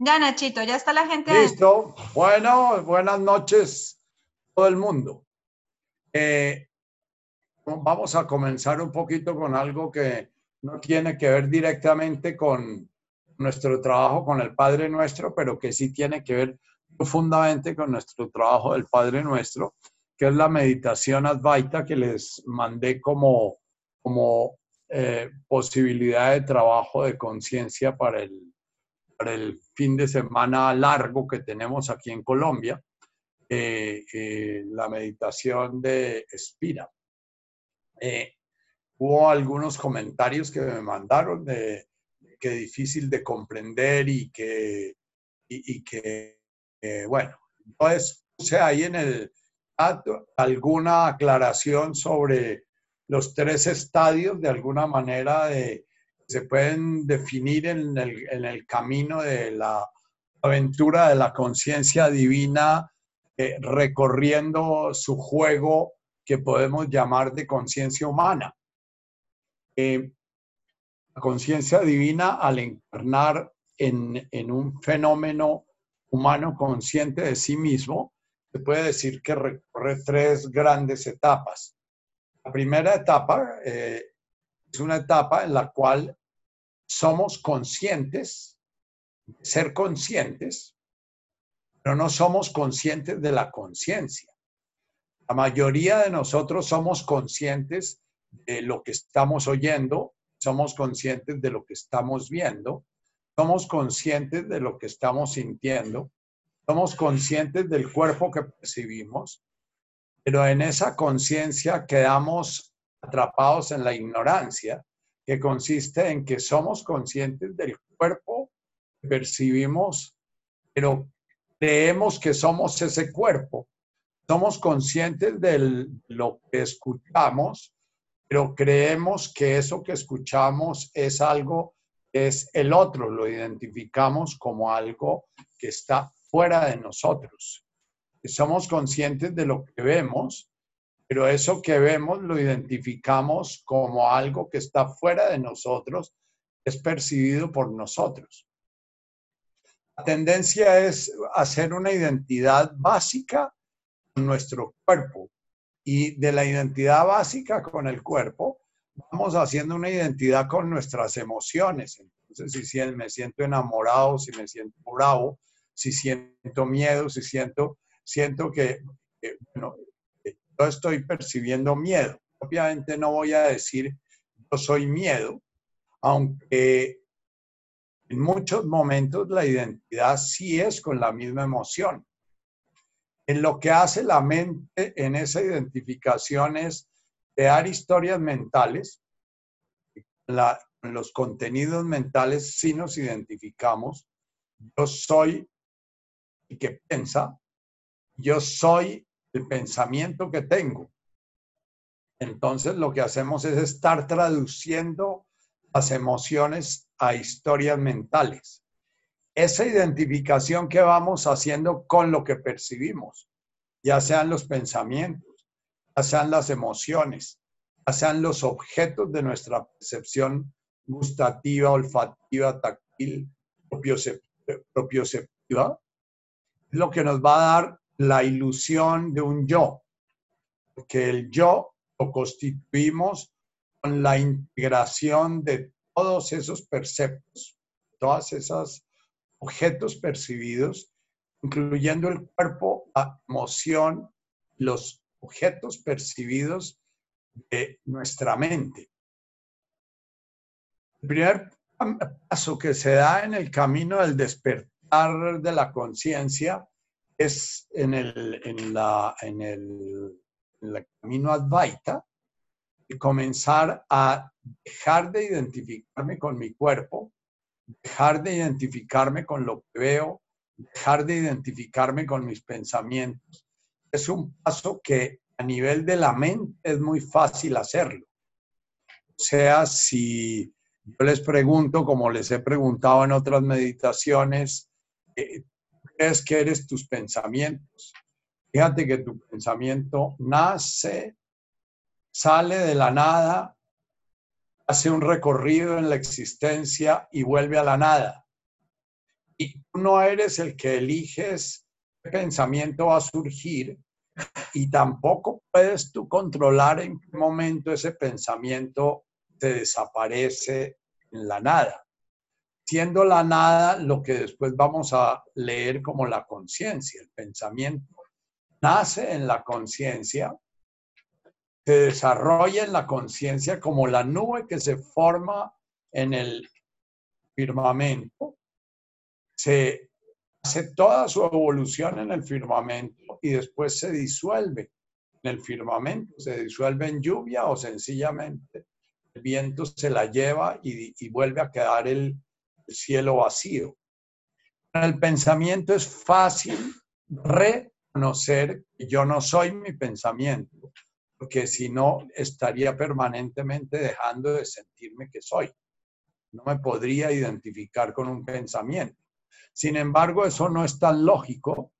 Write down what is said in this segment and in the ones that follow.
Ya, Nachito, ya está la gente. Listo. Bueno, buenas noches, todo el mundo. Eh, vamos a comenzar un poquito con algo que no tiene que ver directamente con nuestro trabajo con el Padre Nuestro, pero que sí tiene que ver profundamente con nuestro trabajo del Padre Nuestro, que es la meditación Advaita que les mandé como, como eh, posibilidad de trabajo de conciencia para el, para el fin de semana largo que tenemos aquí en Colombia, eh, eh, la meditación de Espira. hubo algunos comentarios que me mandaron de que difícil de comprender y que, y, que bueno, entonces puse ahí en el alguna aclaración sobre los tres estadios de alguna manera de, se pueden definir en el, en el, camino de la aventura de la conciencia divina, eh, recorriendo su juego que podemos llamar de conciencia humana. Eh, la conciencia divina, al encarnar en, en un fenómeno humano consciente de sí mismo, se puede decir que recorre tres grandes etapas. La primera etapa eh, es una etapa en la cual somos conscientes, ser conscientes, pero no somos conscientes de la conciencia. La mayoría de nosotros somos conscientes de lo que estamos oyendo, somos conscientes de lo que estamos viendo, somos conscientes de lo que estamos sintiendo, somos conscientes del cuerpo que percibimos, pero en esa conciencia quedamos atrapados en la ignorancia, que consiste en que somos conscientes del cuerpo percibimos, pero creemos que somos ese cuerpo. Somos conscientes de lo que escuchamos, pero creemos que eso que escuchamos es algo, es el otro, lo identificamos como algo que está fuera de nosotros somos conscientes de lo que vemos, pero eso que vemos lo identificamos como algo que está fuera de nosotros, es percibido por nosotros. La tendencia es hacer una identidad básica con nuestro cuerpo y de la identidad básica con el cuerpo vamos haciendo una identidad con nuestras emociones. Entonces, si me siento enamorado, si me siento bravo, si siento miedo, si siento siento que, yo estoy percibiendo miedo. Obviamente no voy a decir yo soy miedo, aunque en muchos momentos la identidad sí es con la misma emoción. En lo que hace la mente en esa identificación es crear historias mentales. en los contenidos mentales sí nos identificamos. Yo soy el que piensa, yo soy el pensamiento que tengo. Entonces lo que hacemos es estar traduciendo las emociones a historias mentales. Esa identificación que vamos haciendo con lo que percibimos, ya sean los pensamientos, ya sean las emociones, ya sean los objetos de nuestra percepción gustativa, olfativa, táctil, propioceptiva, lo que nos va a dar la ilusión de un yo, porque el yo lo constituimos con la integración de todos esos perceptos, todos esos objetos percibidos, incluyendo el cuerpo, la emoción, los objetos percibidos de nuestra mente. El primer paso que se da en el camino del despertar de la conciencia es en el, en la, en el, camino Advaita comenzar a dejar de identificarme con mi cuerpo, dejar de identificarme con lo que veo, dejar de identificarme con mis pensamientos. Es un paso que a nivel de la mente es muy fácil hacerlo. O sea, si yo les pregunto, como les he preguntado en otras meditaciones, eh, crees que eres tus pensamientos. Fíjate que tu pensamiento nace, sale de la nada, hace un recorrido en la existencia y vuelve a la nada. Y tú no eres el que eliges qué pensamiento va a surgir y tampoco puedes tú controlar en qué momento ese pensamiento te desaparece en la nada. Siendo la nada lo que después vamos a leer como la conciencia, el pensamiento. Nace en la conciencia, se desarrolla en la conciencia como la nube que se forma en el firmamento, se hace toda su evolución en el firmamento y después se disuelve en el firmamento, se disuelve en lluvia o sencillamente el viento se la lleva y, vuelve a quedar el cielo vacío. El pensamiento es fácil reconocer que yo no soy mi pensamiento, porque si no estaría permanentemente dejando de sentirme que soy. No me podría identificar con un pensamiento. Sin embargo, eso no es tan lógico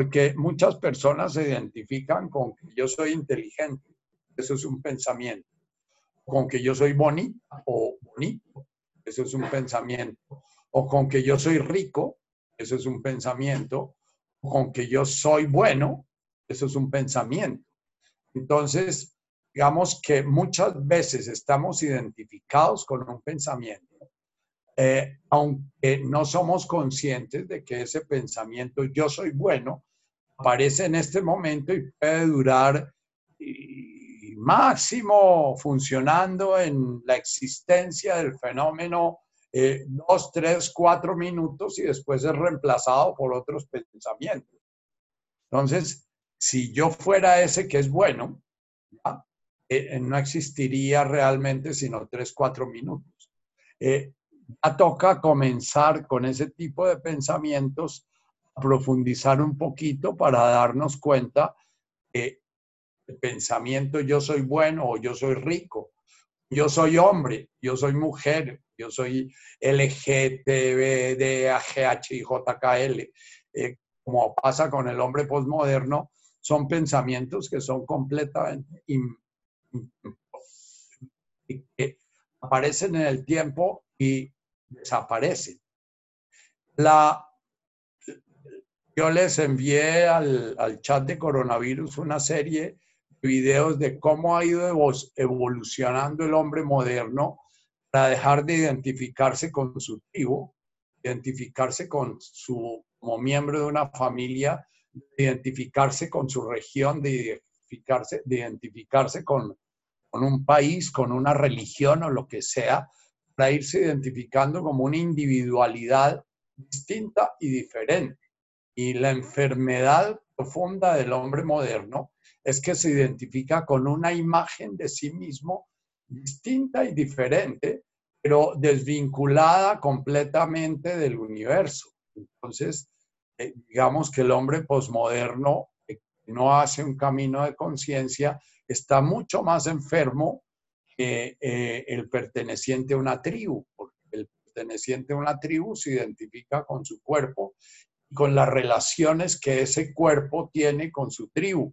porque muchas personas se identifican con que yo soy inteligente, eso es un pensamiento, con que yo soy bonita o bonito, eso es un pensamiento, o con que yo soy rico, eso es un pensamiento, o con que yo soy bueno, eso es un pensamiento. Entonces, digamos que muchas veces estamos identificados con un pensamiento eh, aunque no somos conscientes de que ese pensamiento yo soy bueno, aparece en este momento y puede durar máximo funcionando en la existencia del fenómeno eh, dos, tres, cuatro minutos y después es reemplazado por otros pensamientos. Entonces, si yo fuera ese que es bueno, eh, no existiría realmente sino tres, cuatro minutos ya toca comenzar con ese tipo de pensamientos, profundizar un poquito para darnos cuenta que pensamiento yo soy bueno o yo soy rico, yo soy hombre, yo soy mujer, yo soy LGTBDAGHIJKL, eh, como pasa con el hombre postmoderno, son pensamientos que son completamente que aparecen en el tiempo y desaparecen. La, yo les envié al, al chat de coronavirus una serie videos de cómo ha ido evolucionando el hombre moderno para dejar de identificarse con su tribu, identificarse con su, como miembro de una familia, identificarse con su región, de identificarse, de identificarse con, con un país, con una religión o lo que sea, para irse identificando como una individualidad distinta y diferente. Y la enfermedad profunda del hombre moderno es que se identifica con una imagen de sí mismo distinta y diferente, pero desvinculada completamente del universo. Entonces, eh, digamos que el hombre posmoderno que no hace un camino de conciencia está mucho más enfermo eh, el perteneciente a una tribu, porque el perteneciente a una tribu se identifica con su cuerpo y con las relaciones que ese cuerpo tiene con su tribu.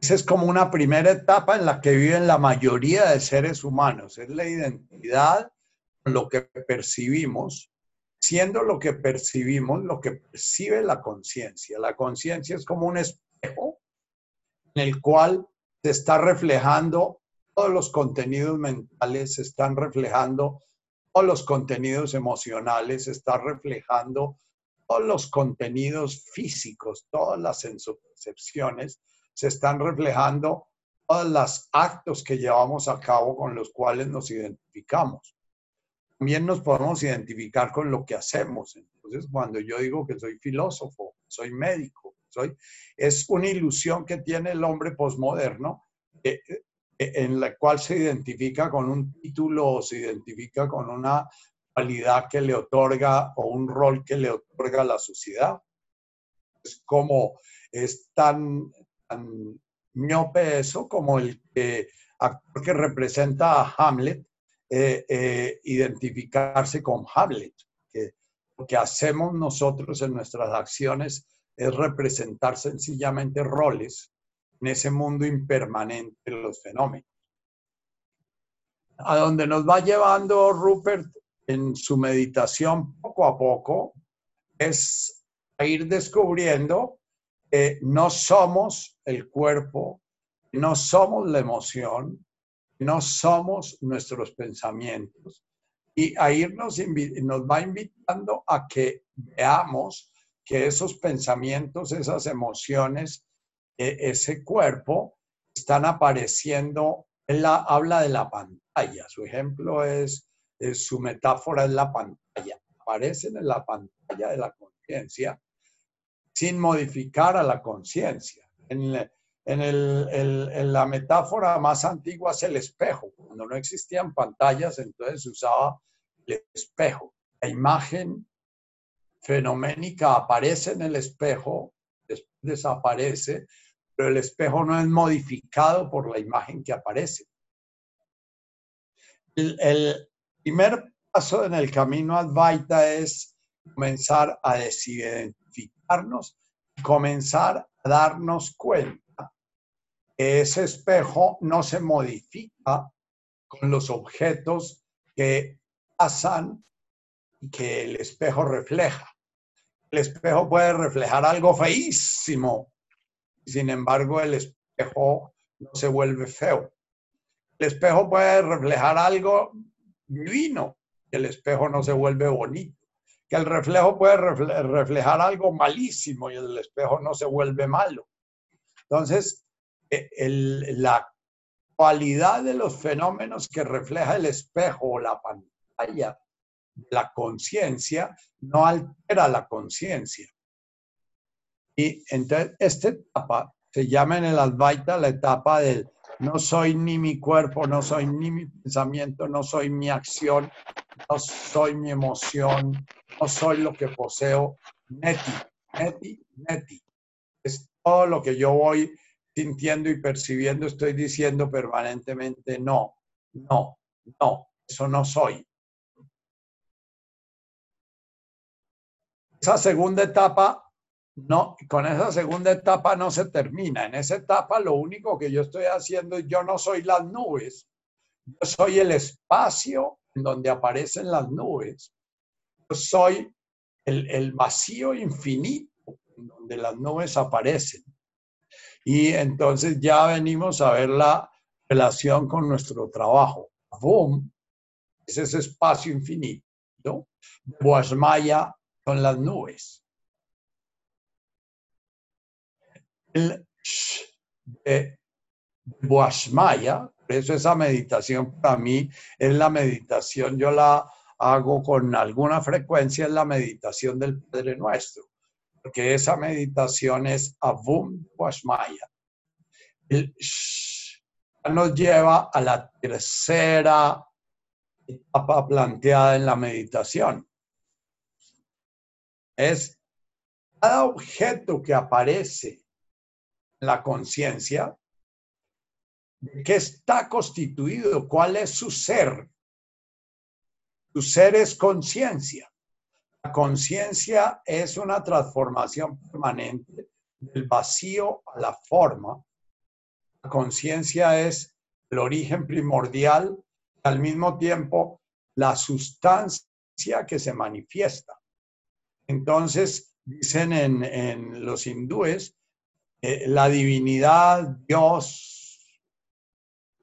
Esa es como una primera etapa en la que viven la mayoría de seres humanos, es la identidad lo que percibimos, siendo lo que percibimos lo que percibe la conciencia. La conciencia es como un en el cual se está reflejando todos los contenidos mentales, se están reflejando todos los contenidos emocionales, se está reflejando todos los contenidos físicos, todas las sensopercepciones, se están reflejando todos los actos que llevamos a cabo con los cuales nos identificamos. También nos podemos identificar con lo que hacemos. Entonces, cuando yo digo que soy filósofo, soy médico, es una ilusión que tiene el hombre posmoderno eh, eh, en la cual se identifica con un título o se identifica con una cualidad que le otorga o un rol que le otorga la sociedad. Es como es tan, tan miope eso como el que, actor que representa a Hamlet, eh, identificarse con Hamlet. Que lo que hacemos nosotros en nuestras acciones es representar sencillamente roles en ese mundo impermanente de los fenómenos. a donde nos va llevando Rupert en su meditación poco a poco es ir descubriendo que no somos el cuerpo, no somos la emoción, no somos nuestros pensamientos. Y a irnos nos va invitando a que veamos que esos pensamientos, esas emociones, ese cuerpo, están apareciendo. Él la, habla de la pantalla. Su ejemplo es, su metáfora es la pantalla. Aparecen en la pantalla de la conciencia sin modificar a la conciencia. En, en, la metáfora más antigua es el espejo. Cuando no existían pantallas, entonces se usaba el espejo. La imagen fenoménica aparece en el espejo, desaparece, pero el espejo no es modificado por la imagen que aparece. El, el primer paso en el camino Advaita es comenzar a desidentificarnos, comenzar a darnos cuenta que ese espejo no se modifica con los objetos que pasan y que el espejo refleja el espejo puede reflejar algo feísimo, sin embargo el espejo no se vuelve feo. El espejo puede reflejar algo divino, el espejo no se vuelve bonito. Que el reflejo puede reflejar algo malísimo y el espejo no se vuelve malo. Entonces, e, la cualidad de los fenómenos que refleja el espejo o la pantalla la conciencia no altera la conciencia. Y entonces esta etapa se llama en el Advaita la etapa del no soy ni mi cuerpo, no soy ni mi pensamiento, no soy mi acción, no soy mi emoción, no soy lo que poseo. Neti, neti, neti. Es todo lo que yo voy sintiendo y percibiendo, estoy diciendo permanentemente no, no, no, eso no soy. esa segunda etapa, no, con esa segunda etapa no se termina. En esa etapa lo único que yo estoy haciendo yo no soy las nubes, yo soy el espacio en donde aparecen las nubes. Yo soy el, vacío infinito en donde las nubes aparecen. Y entonces ya venimos a ver la relación con nuestro trabajo. Boom, es ese espacio infinito. Guasmaya son las nubes. El de Boashmaya, por eso esa meditación para mí es la meditación, yo la hago con alguna frecuencia, es la meditación del Padre Nuestro, porque esa meditación es Avum Boashmaya. El nos lleva a la tercera etapa planteada en la meditación es cada objeto que aparece la conciencia, ¿qué está constituido? ¿Cuál es su ser? Su ser es conciencia. La conciencia es una transformación permanente del vacío a la forma. La conciencia es el origen primordial y al mismo tiempo la sustancia que se manifiesta. Entonces, dicen en, los hindúes, eh, la divinidad, Dios,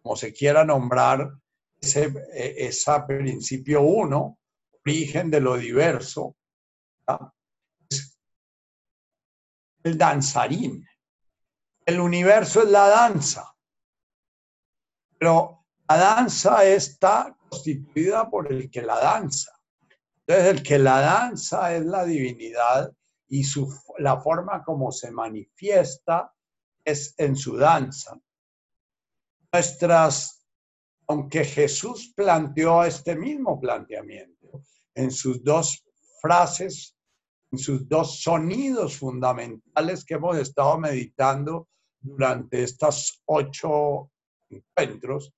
como se quiera nombrar, ese, e, principio uno, origen de lo diverso, es el danzarín. El universo es la danza, pero la danza está constituida por el que la danza. Entonces, el que la danza es la divinidad y su, la forma como se manifiesta es en su danza. Nuestras, aunque Jesús planteó este mismo planteamiento en sus dos frases, en sus dos sonidos fundamentales que hemos estado meditando durante estos ocho encuentros,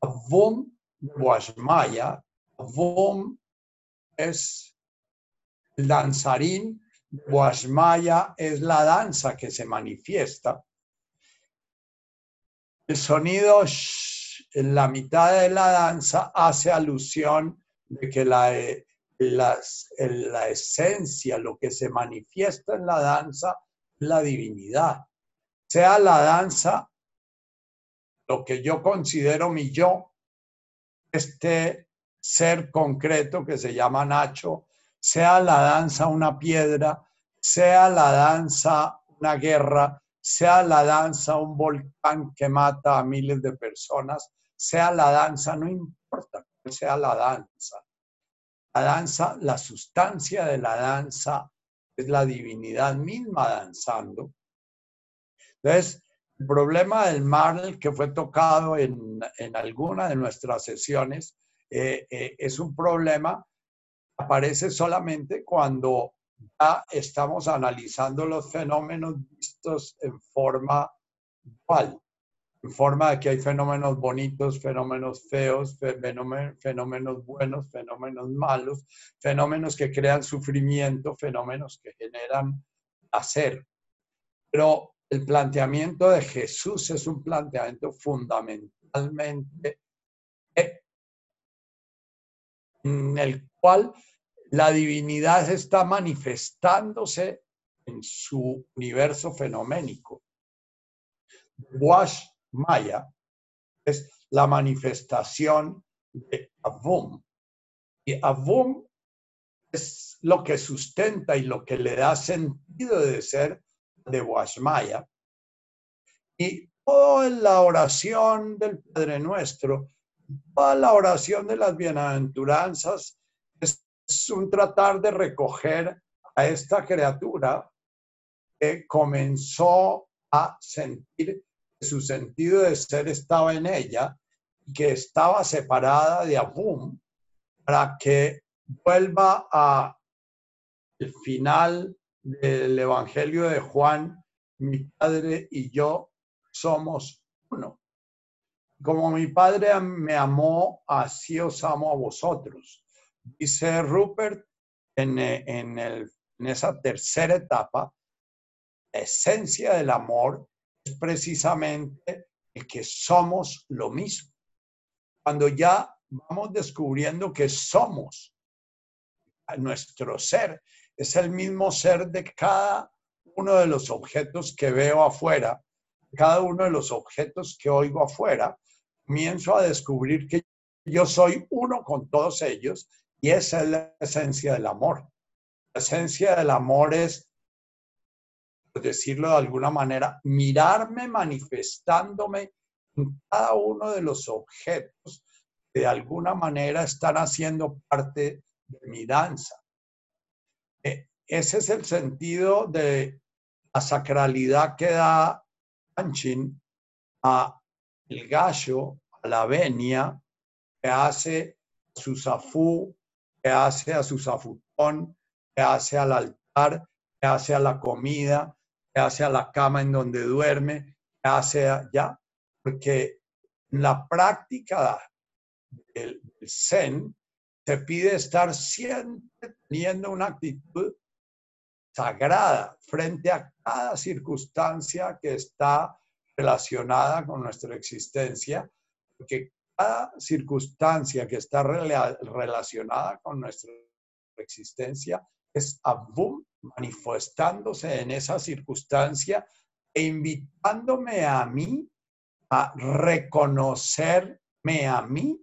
Avum Guashmaya, Avum es el danzarín, Guasmaya es la danza que se manifiesta. El sonido en la mitad de la danza hace alusión de que la, la esencia, lo que se manifiesta en la danza, es la divinidad. Sea la danza lo que yo considero mi yo, este ser concreto que se llama Nacho, sea la danza una piedra, sea la danza una guerra, sea la danza un volcán que mata a miles de personas, sea la danza, no importa sea la danza. La danza, la sustancia de la danza es la divinidad misma danzando. Entonces, el problema del mal que fue tocado en, en alguna de nuestras sesiones eh, eh, es un problema aparece solamente cuando ya estamos analizando los fenómenos vistos en forma dual, en forma de que hay fenómenos bonitos, fenómenos feos, fenómenos buenos, fenómenos malos, fenómenos que crean sufrimiento, fenómenos que generan placer. Pero el planteamiento de Jesús es un planteamiento fundamentalmente en el cual la divinidad está manifestándose en su universo fenoménico. Wash Maya es la manifestación de Avum. Y Avum es lo que sustenta y lo que le da sentido de ser de Maya. Y toda la oración del Padre Nuestro, toda la oración de las bienaventuranzas es un tratar de recoger a esta criatura que comenzó a sentir que su sentido de ser estaba en ella y que estaba separada de Abum para que vuelva a el final del Evangelio de Juan, mi padre y yo somos uno. Como mi padre me amó, así os amo a vosotros. Dice Rupert en, en, el, en esa tercera etapa, esencia del amor es precisamente el que somos lo mismo. Cuando ya vamos descubriendo que somos nuestro ser, es el mismo ser de cada uno de los objetos que veo afuera, cada uno de los objetos que oigo afuera, comienzo a descubrir que yo soy uno con todos ellos y esa es la esencia del amor. La esencia del amor es, por decirlo de alguna manera, mirarme manifestándome en cada uno de los objetos que de alguna manera están haciendo parte de mi danza. E, ese es el sentido de la sacralidad que da Anchin a el gallo, a la venia, que hace su zafú, que hace a su zafutón, que hace al altar, que hace a la comida, que hace a la cama en donde duerme, que hace allá, porque en la práctica del, Zen se pide estar siempre teniendo una actitud sagrada frente a cada circunstancia que está relacionada con nuestra existencia, porque cada circunstancia que está relacionada con nuestra existencia es Abum manifestándose en esa circunstancia e invitándome a mí a reconocerme a mí,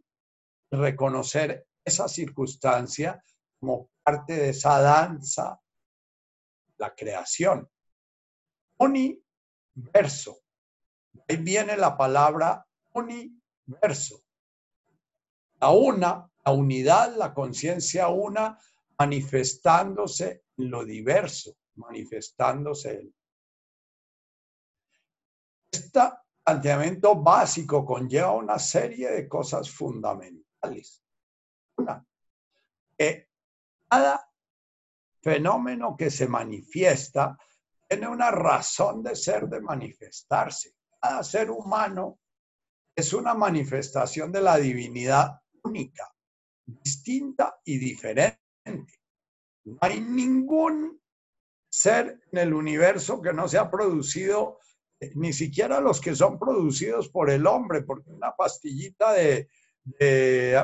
reconocer esa circunstancia como parte de esa danza, la creación. Universo. Ahí viene la palabra universo la una, la unidad, la conciencia una, manifestándose en lo diverso, manifestándose en... Este planteamiento básico conlleva una serie de cosas fundamentales. Una, que cada fenómeno que se manifiesta tiene una razón de ser, de manifestarse. Cada ser humano es una manifestación de la divinidad única, distinta y diferente. No hay ningún ser en el universo que no se ha producido ni siquiera los que son producidos por el hombre, porque una pastillita de,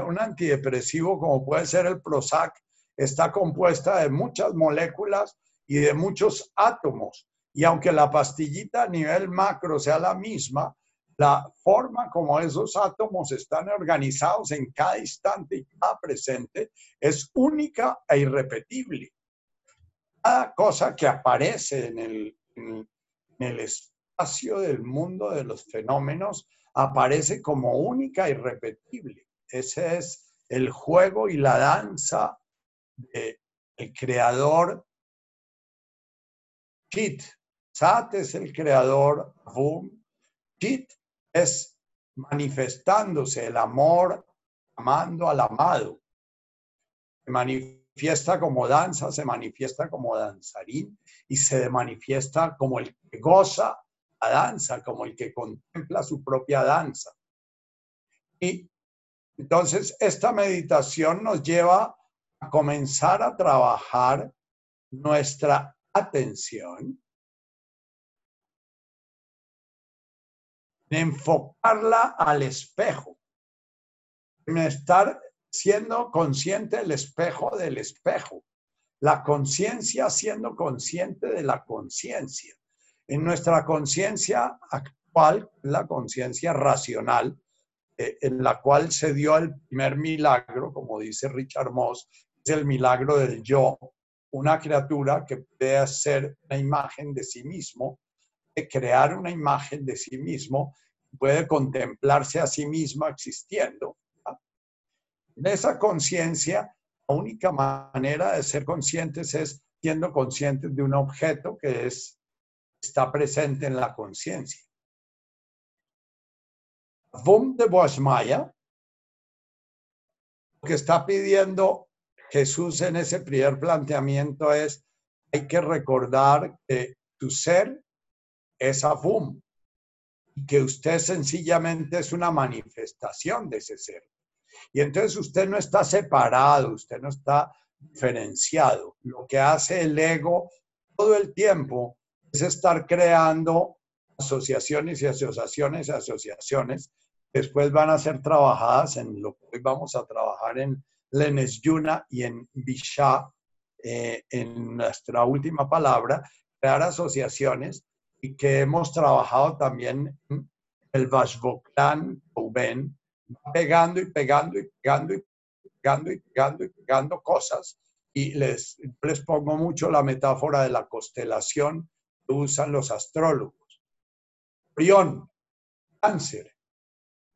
un antidepresivo como puede ser el Prozac está compuesta de muchas moléculas y de muchos átomos. Y aunque la pastillita a nivel macro sea la misma, la forma como esos átomos están organizados en cada instante y cada presente es única e irrepetible. Cada cosa que aparece en el, en el espacio del mundo de los fenómenos aparece como única e irrepetible. Ese es el juego y la danza del creador Chit. Sat es el creador, Boom. Chit es manifestándose el amor, amando al amado. Se manifiesta como danza, se manifiesta como danzarín y se manifiesta como el que goza la danza, como el que contempla su propia danza. Y entonces esta meditación nos lleva a comenzar a trabajar nuestra atención enfocarla al espejo, en estar siendo consciente del espejo del espejo, la conciencia siendo consciente de la conciencia. En nuestra conciencia actual, la conciencia racional, eh, en la cual se dio el primer milagro, como dice Richard Moss, es el milagro del yo, una criatura que puede hacer una imagen de sí mismo crear una imagen de sí mismo, puede contemplarse a sí mismo existiendo. En esa conciencia, la única manera de ser conscientes es siendo conscientes de un objeto que es, está presente en la conciencia. Vom de Boasmaya, lo que está pidiendo Jesús en ese primer planteamiento es, hay que recordar que tu ser es Avum y que usted sencillamente es una manifestación de ese ser. Y entonces usted no está separado, usted no está diferenciado. Lo que hace el ego todo el tiempo es estar creando asociaciones y asociaciones y asociaciones después van a ser trabajadas en lo que hoy vamos a trabajar en Lenes Yuna y en Bisha, eh, en nuestra última palabra, crear asociaciones y que hemos trabajado también en el Vashvoklan Uben, pegando y pegando y pegando y pegando y pegando y pegando cosas. Y les, les pongo mucho la metáfora de la constelación que usan los astrólogos. Orión, cáncer,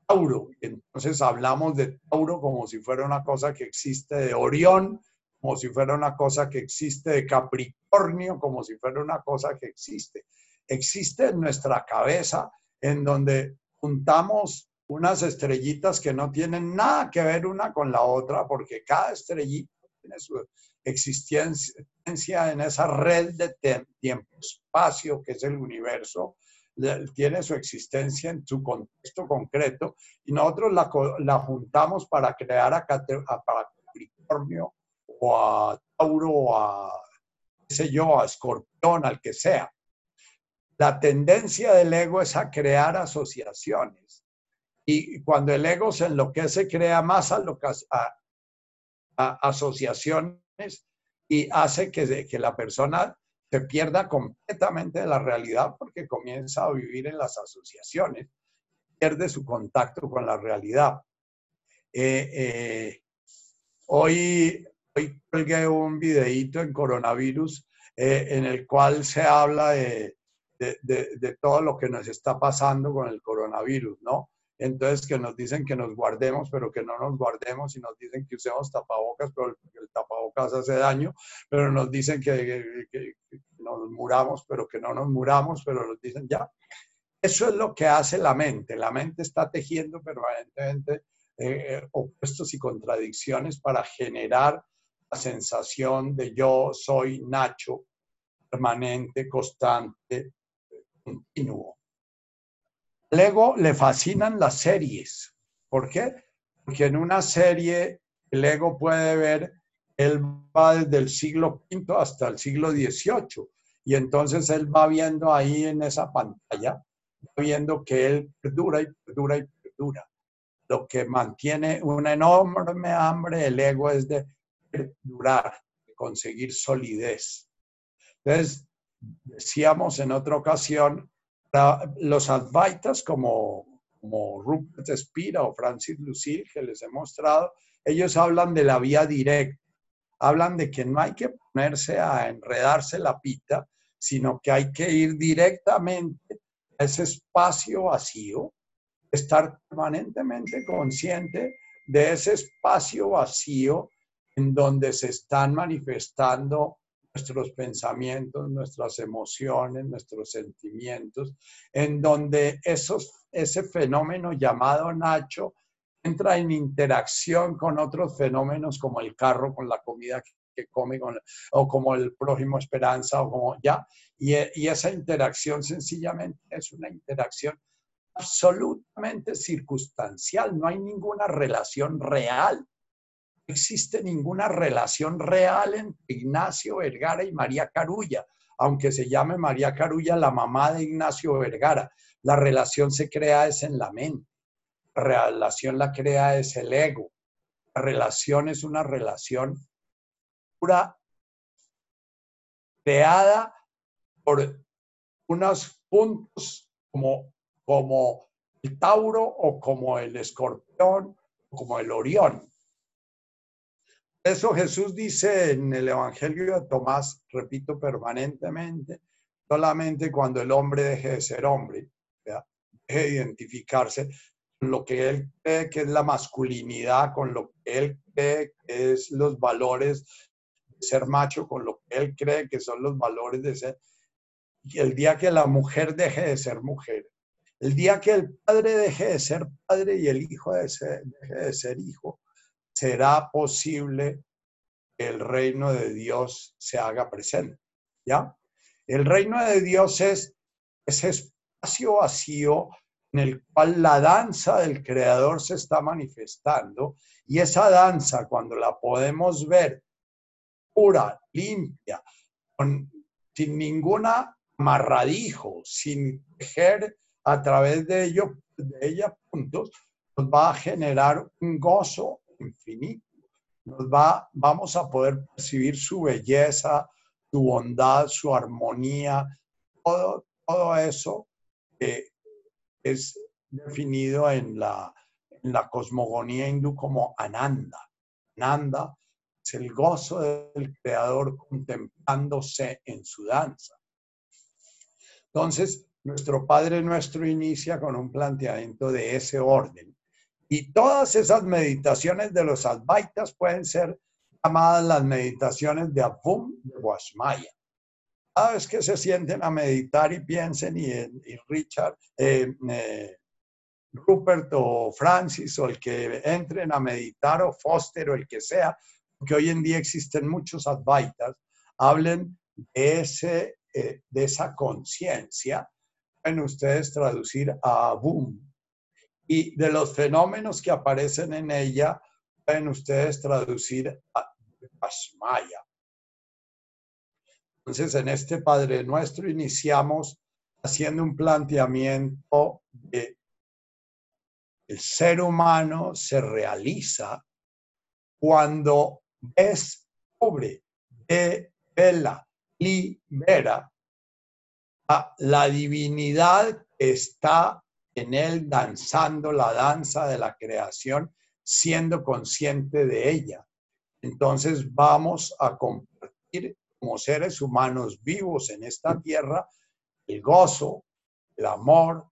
Tauro. Entonces hablamos de Tauro como si fuera una cosa que existe de Orión, como si fuera una cosa que existe de Capricornio, como si fuera una cosa que existe existe en nuestra cabeza en donde juntamos unas estrellitas que no tienen nada que ver una con la otra, porque cada estrellita tiene su existencia en esa red de tiempo-espacio que es el universo, tiene su existencia en su contexto concreto, y nosotros la, juntamos para crear a, a, Capricornio o a Tauro o a, qué sé yo, a Escorpión, al que sea. La tendencia del ego es a crear asociaciones. Y cuando el ego se enloquece, crea más asociaciones y hace que, que la persona se pierda completamente de la realidad porque comienza a vivir en las asociaciones, pierde su contacto con la realidad. Eh, eh, hoy, hoy colgué un videíto en coronavirus eh, en el cual se habla de, de, todo lo que nos está pasando con el coronavirus, ¿no? Entonces, que nos dicen que nos guardemos, pero que no nos guardemos, y nos dicen que usemos tapabocas, pero el tapabocas hace daño, pero nos dicen que, nos muramos, pero que no nos muramos, pero nos dicen ya. Eso es lo que hace la mente. La mente está tejiendo permanentemente eh, eh, opuestos y contradicciones para generar la sensación de yo soy Nacho, permanente, constante, continuo. Luego le fascinan las series. ¿Por qué? Porque en una serie el ego puede ver, él va desde el siglo V hasta el siglo XVIII y entonces él va viendo ahí en esa pantalla viendo que él perdura y perdura y perdura. Lo que mantiene una enorme hambre el ego es de perdurar, de conseguir solidez. Entonces, decíamos en otra ocasión, los advaitas como, como Rupert Spira o Francis Lucille, que les he mostrado, ellos hablan de la vía directa, hablan de que no hay que ponerse a enredarse la pita, sino que hay que ir directamente a ese espacio vacío, estar permanentemente consciente de ese espacio vacío en donde se están manifestando nuestros pensamientos, nuestras emociones, nuestros sentimientos, en donde esos, ese fenómeno llamado Nacho entra en interacción con otros fenómenos como el carro con la comida que come o como el prójimo esperanza o como ya. Y, y esa interacción sencillamente es una interacción absolutamente circunstancial, no hay ninguna relación real existe ninguna relación real entre Ignacio Vergara y María Carulla, aunque se llame María Carulla la mamá de Ignacio Vergara. La relación se crea es en la mente. La relación la crea es el ego. La relación es una relación pura creada por unos puntos como, como el Tauro o como el Escorpión o como el Orión. Eso Jesús dice en el Evangelio de Tomás, repito permanentemente, solamente cuando el hombre deje de ser hombre, deje de identificarse con lo que él cree que es la masculinidad, con lo que él cree que es los valores de ser macho, con lo que él cree que son los valores de ser. Y el día que la mujer deje de ser mujer, el día que el padre deje de ser padre y el hijo deje de ser hijo, será posible que el reino de Dios se haga presente. ¿Ya? El reino de Dios es ese espacio vacío en el cual la danza del creador se está manifestando y esa danza cuando la podemos ver pura, limpia, sin ninguna amarradijo, sin tejer a través de ello, de ella puntos, nos va a generar un gozo infinito. Nos va, vamos a poder percibir su belleza, su bondad, su armonía, todo, todo eso que es definido en la, en la cosmogonía hindú como Ananda. Ananda es el gozo del creador contemplándose en su danza. Entonces, nuestro Padre Nuestro inicia con un planteamiento de ese orden. Y todas esas meditaciones de los Advaitas pueden ser llamadas las meditaciones de Abum de Washmaya. Cada vez que se sienten a meditar y piensen, y, Richard, eh, eh, Rupert o Francis o el que entren a meditar o Foster o el que sea, porque hoy en día existen muchos Advaitas, hablen de, ese, eh, de esa conciencia. Pueden ustedes traducir a Abum y de los fenómenos que aparecen en ella, pueden ustedes traducir a Ashmaya. Entonces, en este Padre Nuestro iniciamos haciendo un planteamiento de el ser humano se realiza cuando descubre, vela, libera a la divinidad que está en él danzando la danza de la creación, siendo consciente de ella. Entonces vamos a compartir como seres humanos vivos en esta tierra el gozo, el amor,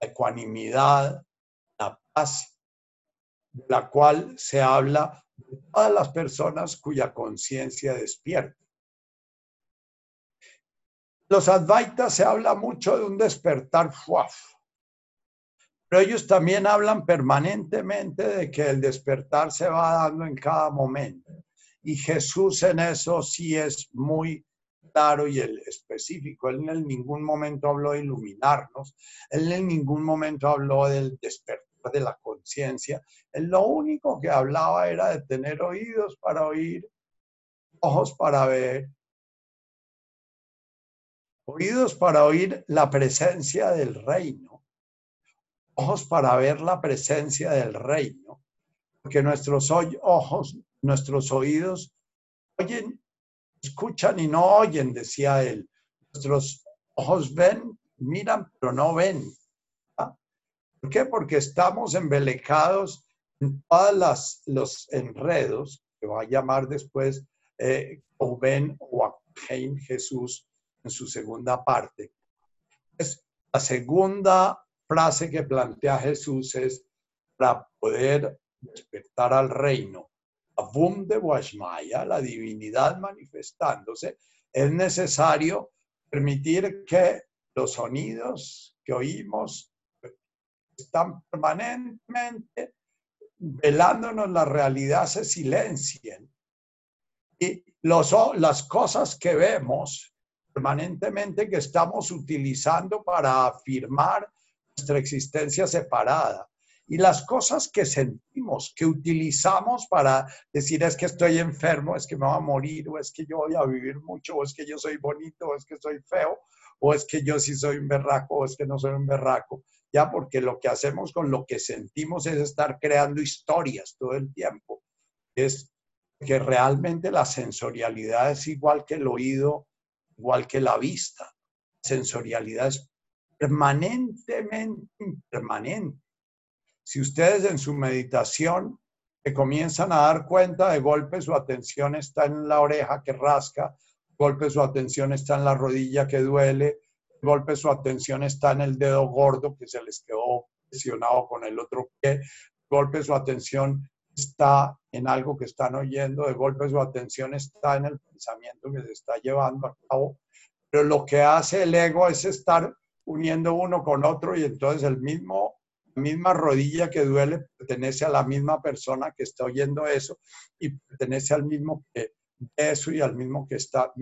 la ecuanimidad, la paz, de la cual se habla de todas las personas cuya conciencia despierta. Los Advaitas se habla mucho de un despertar fuaf, pero ellos también hablan permanentemente de que el despertar se va dando en cada momento. Y Jesús en eso sí es muy claro y el específico. Él en ningún momento habló de iluminarnos, él en ningún momento habló del despertar de la conciencia. Él lo único que hablaba era de tener oídos para oír, ojos para ver, Oídos para oír la presencia del reino. Ojos para ver la presencia del reino. Porque nuestros ojos, nuestros oídos oyen, escuchan y no oyen, decía él. Nuestros ojos ven, miran, pero no ven. ¿Ah? ¿Por qué? Porque estamos embelecados en todos los enredos, que va a llamar después eh, Oben o Jesús en su segunda parte. Es la segunda frase que plantea Jesús es para poder despertar al reino. Abum de Washmaya, la divinidad manifestándose, es necesario permitir que los sonidos que oímos están permanentemente velándonos la realidad se silencien y los, las cosas que vemos permanentemente que estamos utilizando para afirmar nuestra existencia separada. Y las cosas que sentimos, que utilizamos para decir es que estoy enfermo, es que me voy a morir, o es que yo voy a vivir mucho, o es que yo soy bonito, o es que soy feo, o es que yo sí soy un berraco, o es que no soy un berraco. Ya porque lo que hacemos con lo que sentimos es estar creando historias todo el tiempo. Es que realmente la sensorialidad es igual que el oído igual que la vista. Sensorialidad es permanentemente impermanente. Si ustedes en su meditación se comienzan a dar cuenta, de golpe su atención está en la oreja que rasca, golpe su atención está en la rodilla que duele, golpe su atención está en el dedo gordo que se les quedó presionado con el otro pie, golpe su atención está en algo que están oyendo, de golpe su atención está en el pensamiento que se está llevando a cabo, pero lo que hace el ego es estar uniendo uno con otro y entonces el mismo, misma rodilla que duele pertenece a la misma persona que está oyendo eso y pertenece al mismo que eso y al mismo que está,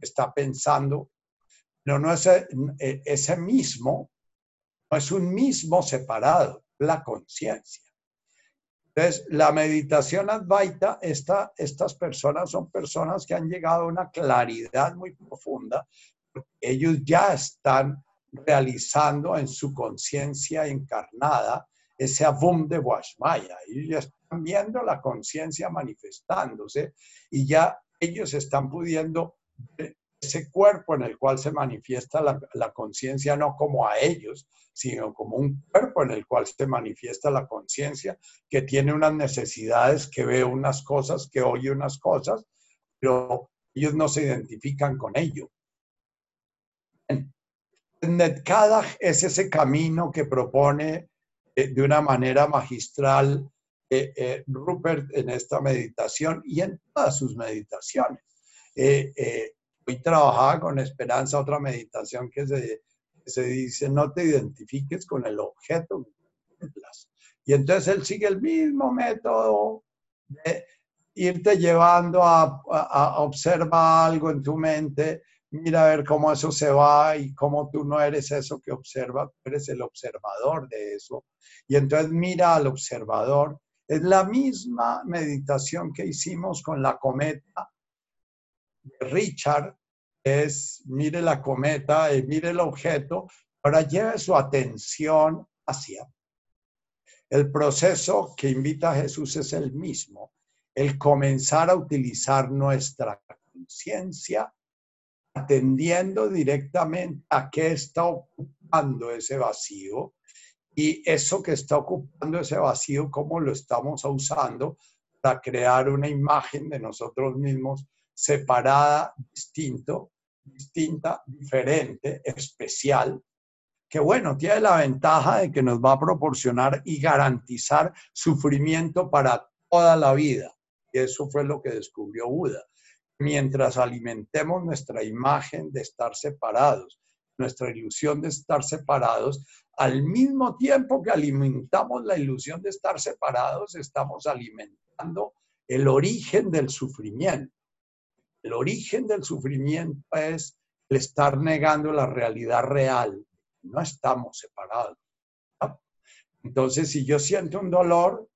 está pensando. Pero no es e, ese mismo, no es un mismo separado, la conciencia. Entonces, la meditación advaita, esta, estas personas son personas que han llegado a una claridad muy profunda. Ellos ya están realizando en su conciencia encarnada ese abum de Washmaya. Ellos ya están viendo la conciencia manifestándose y ya ellos están pudiendo ese cuerpo en el cual se manifiesta la, la conciencia no como a ellos, sino como un cuerpo en el cual se manifiesta la conciencia, que tiene unas necesidades, que ve unas cosas, que oye unas cosas, pero ellos no se identifican con ello. Netkadach es ese camino que propone eh, de una manera magistral eh, eh, Rupert en esta meditación y en todas sus meditaciones. hoy trabajaba con Esperanza otra meditación que se se dice no te identifiques con el objeto Y entonces él sigue el mismo método de irte llevando a, a, observar algo en tu mente, mira a ver cómo eso se va y cómo tú no eres eso que observa, tú eres el observador de eso. Y entonces mira al observador. Es la misma meditación que hicimos con la cometa Richard es mire la cometa, y mire el objeto, ahora lleve su atención hacia. El proceso que invita a Jesús es el mismo, el comenzar a utilizar nuestra conciencia atendiendo directamente a qué está ocupando ese vacío y eso que está ocupando ese vacío, cómo lo estamos usando para crear una imagen de nosotros mismos separada, distinto, distinta, diferente, especial, que bueno, tiene la ventaja de que nos va a proporcionar y garantizar sufrimiento para toda la vida. Y eso fue lo que descubrió Buda. Mientras alimentemos nuestra imagen de estar separados, nuestra ilusión de estar separados, al mismo tiempo que alimentamos la ilusión de estar separados, estamos alimentando el origen del sufrimiento. El origen del sufrimiento es el estar negando la realidad real. No estamos separados. Entonces, si yo siento un dolor,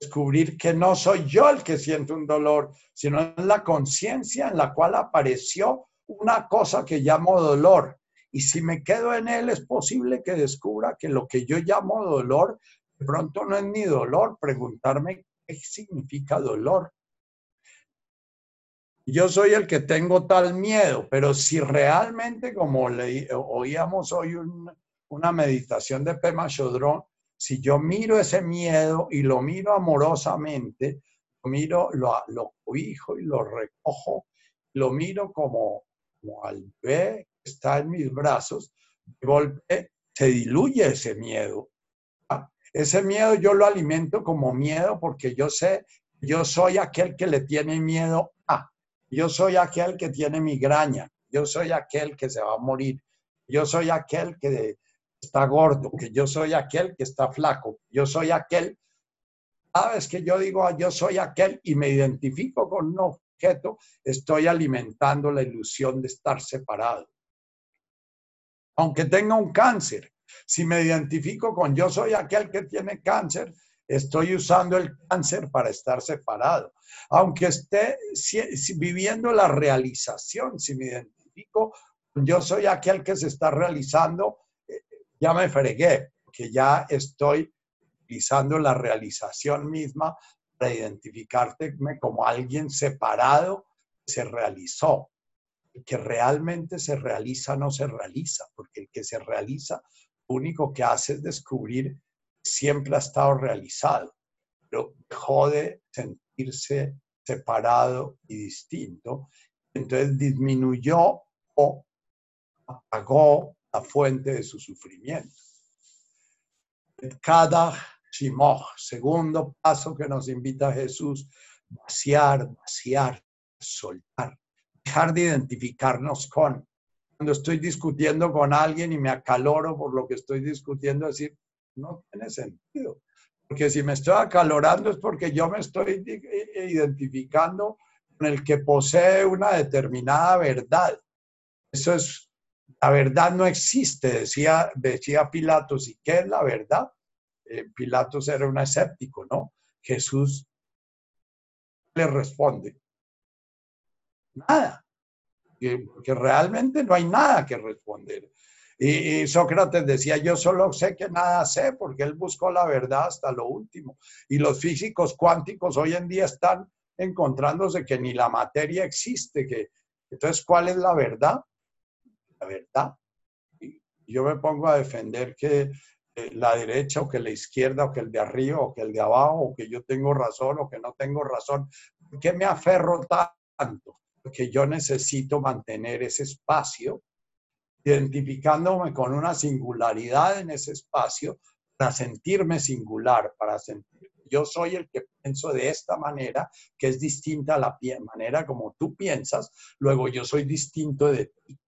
descubrir que no soy yo el que siento un dolor, sino es la conciencia en la cual apareció una cosa que llamo dolor. Y si me quedo en él, es posible que descubra que lo que yo llamo dolor, de pronto no es ni dolor, preguntarme qué significa dolor. Yo soy el que tengo tal miedo, pero si realmente, como oíamos hoy una meditación de Pema Chodrón, si yo miro ese miedo y lo miro amorosamente, lo miro, lo, lo cobijo y lo recojo, lo miro como, como al bebé que está en mis brazos, de golpe se diluye ese miedo. Ese miedo yo lo alimento como miedo porque yo sé, yo soy aquel que le tiene miedo a, yo soy aquel que tiene migraña, yo soy aquel que se va a morir, yo soy aquel que está gordo, que yo soy aquel que está flaco, yo soy aquel. Sabes que yo digo, ah, yo soy aquel y me identifico con un objeto, estoy alimentando la ilusión de estar separado. Aunque tenga un cáncer, si me identifico con yo soy aquel que tiene cáncer, estoy usando el cáncer para estar separado. Aunque esté viviendo la realización, si me identifico, yo soy aquel que se está realizando, ya me fregué, que ya estoy utilizando la realización misma para identificarme como alguien separado se realizó. El que realmente se realiza no se realiza, porque el que se realiza lo único que hace es descubrir que siempre ha estado realizado, pero dejó de sentirse separado y distinto. Entonces disminuyó o apagó fuente de su sufrimiento. Cada shimoch, segundo paso que nos invita Jesús, vaciar, vaciar, soltar, dejar de identificarnos con. Cuando estoy discutiendo con alguien y me acaloro por lo que estoy discutiendo, decir, no tiene sentido. Porque si me estoy acalorando es porque yo me estoy identificando con el que posee una determinada verdad. Eso es la verdad no existe, decía, decía Pilatos. ¿Y qué es la verdad? Eh, Pilatos era un escéptico, ¿no? Jesús le responde, nada, porque realmente no hay nada que responder. Y, Sócrates decía, yo solo sé que nada sé, porque él buscó la verdad hasta lo último. Y los físicos cuánticos hoy en día están encontrándose que ni la materia existe. Que, entonces, ¿cuál es la verdad? La verdad. yo me pongo a defender que eh, la derecha o que la izquierda o que el de arriba o que el de abajo o que yo tengo razón o que no tengo razón. ¿Por qué me aferro tanto? Porque yo necesito mantener ese espacio, identificándome con una singularidad en ese espacio para sentirme singular, para sentir yo soy el que pienso de esta manera, que es distinta a la manera como tú piensas, luego yo soy distinto de ti.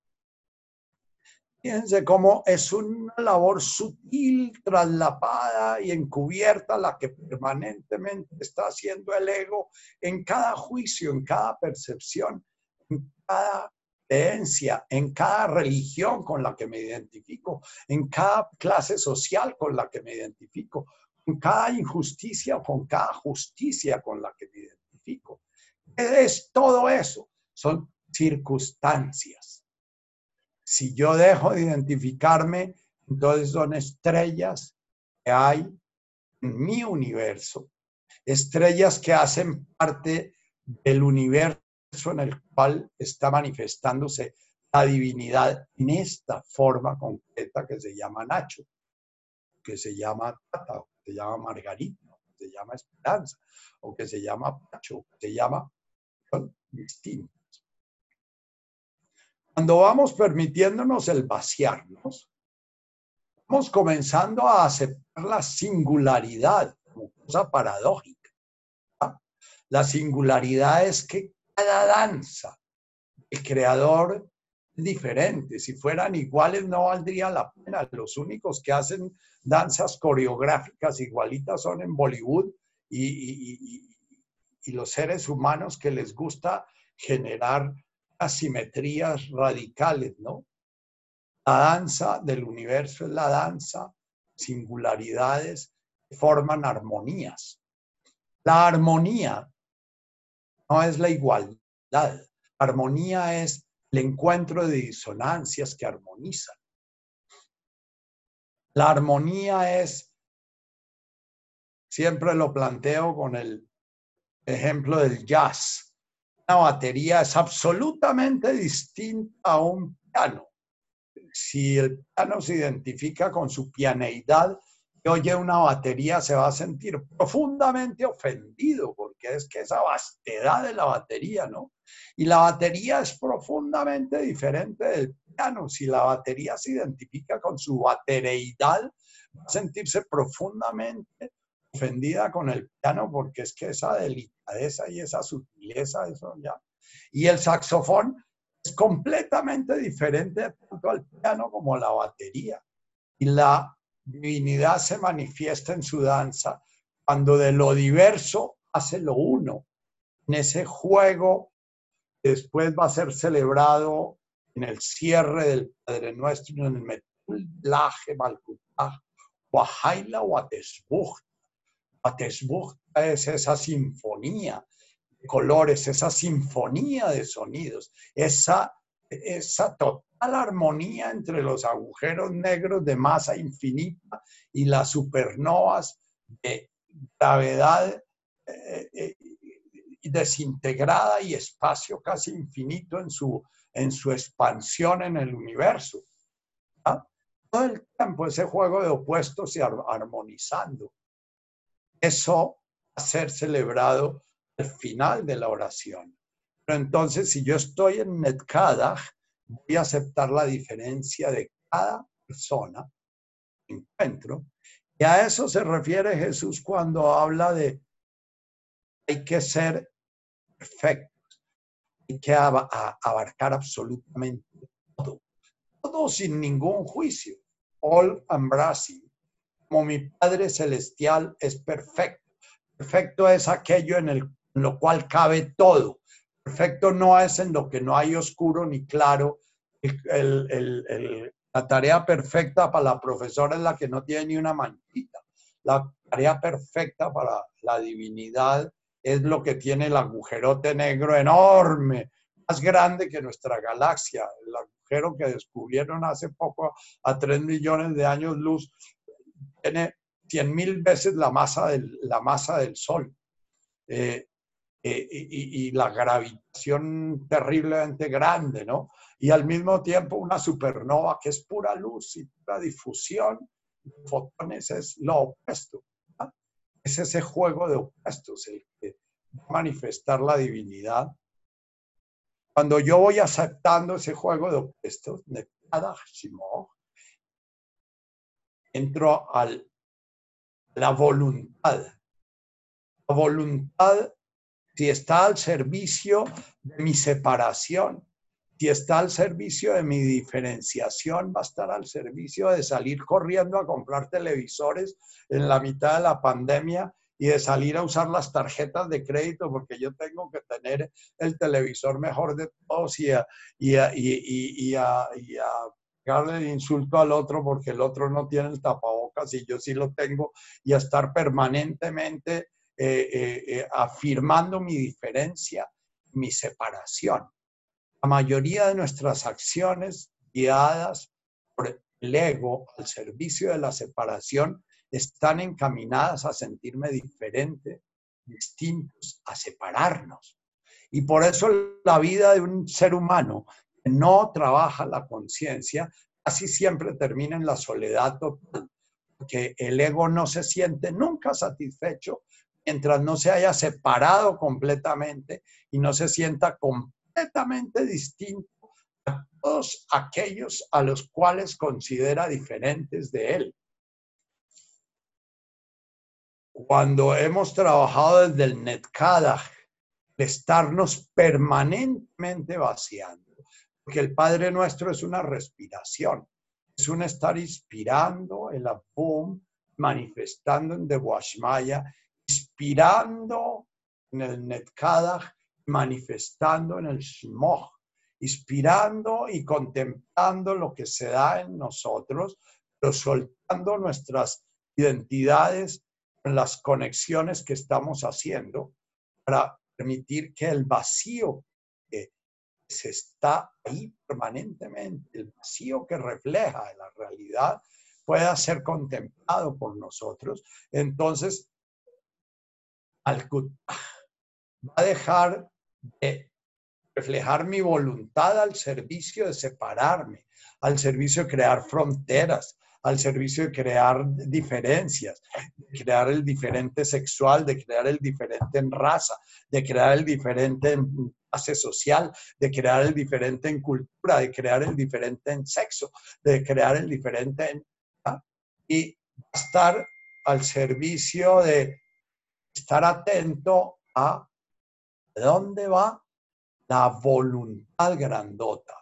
Fíjense cómo es una labor sutil, traslapada y encubierta la que permanentemente está haciendo el ego en cada juicio, en cada percepción, en cada creencia, en cada religión con la que me identifico, en cada clase social con la que me identifico, en cada injusticia o con cada justicia con la que me identifico. ¿Qué es todo eso? Son circunstancias si yo dejo de identificarme, entonces son estrellas que hay en mi universo, estrellas que hacen parte del universo en el cual está manifestándose la divinidad en esta forma concreta que se llama Nacho, que se llama Tata, que se llama Margarita, que se llama Esperanza, o que se llama Pacho, que se llama, son. Cuando vamos permitiéndonos el vaciarnos, vamos comenzando a aceptar la singularidad como cosa paradójica. La singularidad es que cada danza, el creador es diferente. Si fueran iguales no valdría la pena. Los únicos que hacen danzas coreográficas igualitas son en Bollywood y los seres humanos que les gusta generar asimetrías radicales, ¿no? La danza del universo es la danza, singularidades que forman armonías. La armonía no es la igualdad. Armonía es el encuentro de disonancias que armonizan. La armonía es, siempre lo planteo con el ejemplo del jazz. Una batería es absolutamente distinta a un piano. Si el piano se identifica con su pianeidad, y oye una batería se va a sentir profundamente ofendido porque es que esa vastedad de la batería, ¿no? Y la batería es profundamente diferente del piano. Si la batería se identifica con su batereidad, va a sentirse profundamente ofendida con el piano porque es que esa delicadeza y esa sutileza, eso ya. Y el saxofón es completamente diferente tanto al piano como la batería. Y la divinidad se manifiesta en su danza cuando de lo diverso hace lo uno. En ese juego después va a ser celebrado en el cierre del Padre Nuestro, en el Metul Laje Malkutaj, Wahaila Watesbucht es esa sinfonía de colores, esa sinfonía de sonidos, esa, total armonía entre los agujeros negros de masa infinita y las supernovas de gravedad eh, eh, desintegrada y espacio casi infinito en su, en su expansión en el universo. ¿ah? Todo el tiempo ese juego de opuestos y armonizando. Eso va a ser celebrado al final de la oración. Pero entonces, si yo estoy en Netkadach, voy a aceptar la diferencia de cada persona encuentro. Y a eso se refiere Jesús cuando habla de hay que ser perfectos, hay que abarcar absolutamente todo, todo sin ningún juicio, all embracing, como mi Padre Celestial es perfecto. Perfecto es aquello en, el, lo cual cabe todo, Perfecto no es en lo que no hay oscuro ni claro. la tarea perfecta para la profesora es la que no tiene ni una manchita. La tarea perfecta para la divinidad es lo que tiene el agujerote negro enorme, más grande que nuestra galaxia. El agujero que descubrieron hace poco a 3 millones de años luz tiene 100 mil veces la masa del, la masa del Sol. Eh, eh, y, la gravitación terriblemente grande, ¿no? Y al mismo tiempo una supernova que es pura luz y pura difusión de fotones es lo opuesto. Es ese juego de opuestos el que manifestar la divinidad. Cuando yo voy aceptando ese juego de opuestos, entro a la voluntad. La voluntad si está al servicio de mi separación, si está al servicio de mi diferenciación, va a estar al servicio de salir corriendo a comprar televisores en la mitad de la pandemia y de salir a usar las tarjetas de crédito porque yo tengo que tener el televisor mejor de todos y a, y, el insulto al otro porque el otro no tiene el tapabocas y yo sí lo tengo y a estar permanentemente eh, eh, eh, afirmando mi diferencia, mi separación. La mayoría de nuestras acciones guiadas por el ego al servicio de la separación están encaminadas a sentirme diferente, distintos, a separarnos. Y por eso la vida de un ser humano no trabaja la conciencia casi siempre termina en la soledad total, porque el ego no se siente nunca satisfecho mientras no se haya separado completamente y no se sienta completamente distinto a todos aquellos a los cuales considera diferentes de él. Cuando hemos trabajado desde el Netkadach, de estarnos permanentemente vaciando, porque el Padre Nuestro es una respiración, es un estar inspirando el Abum, manifestando en Dewashmaya inspirando en el Netkadach, manifestando en el Shmoch, inspirando y contemplando lo que se da en nosotros, pero soltando nuestras identidades en las conexiones que estamos haciendo para permitir que el vacío está ahí permanentemente, el vacío que refleja la realidad pueda ser contemplado por nosotros, entonces va a dejar de reflejar mi voluntad al servicio de separarme, al servicio de crear fronteras, al servicio de crear diferencias, de crear el diferente sexual, de crear el diferente en raza, de crear el diferente en clase social, de crear el diferente en cultura, de crear el diferente en sexo, de crear el diferente en... ¿ah? Y estar al servicio de estar atento a dónde va la voluntad grandota.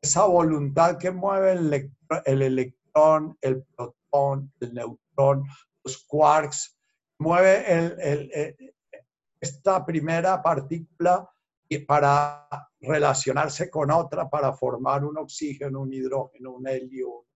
Esa voluntad que mueve el, el electrón, el protón, el neutrón, los quarks, mueve el, esta primera partícula para relacionarse con otra, para formar un oxígeno, un hidrógeno, un helio,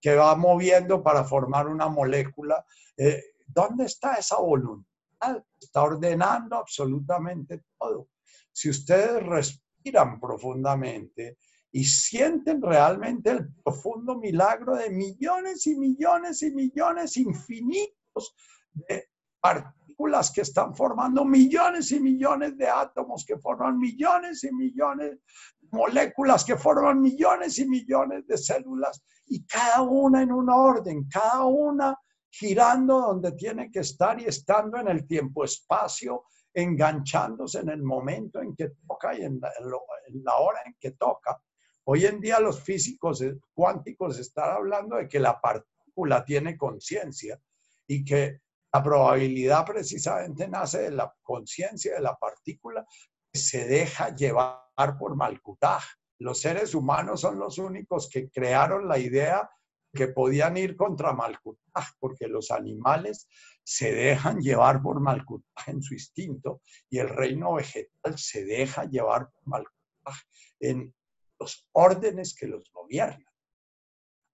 que va moviendo para formar una molécula. Eh, ¿Dónde está esa voluntad? Está ordenando absolutamente todo. Si ustedes respiran profundamente y sienten realmente el profundo milagro de millones y millones y millones infinitos de partículas que están formando millones y millones de átomos que forman millones y millones de moléculas que forman millones y millones de células y cada una en un orden, cada una girando donde tiene que estar y estando en el tiempo-espacio, enganchándose en el momento en que toca y en la, hora en que toca. Hoy en día los físicos cuánticos están hablando de que la partícula tiene conciencia y que la probabilidad precisamente nace de la conciencia de la partícula que se deja llevar por Malkutaj. Los seres humanos son los únicos que crearon la idea que podían ir contra Malkutaj, porque los animales se dejan llevar por Malkutaj en su instinto y el reino vegetal se deja llevar por Malkutaj en los órdenes que los gobiernan.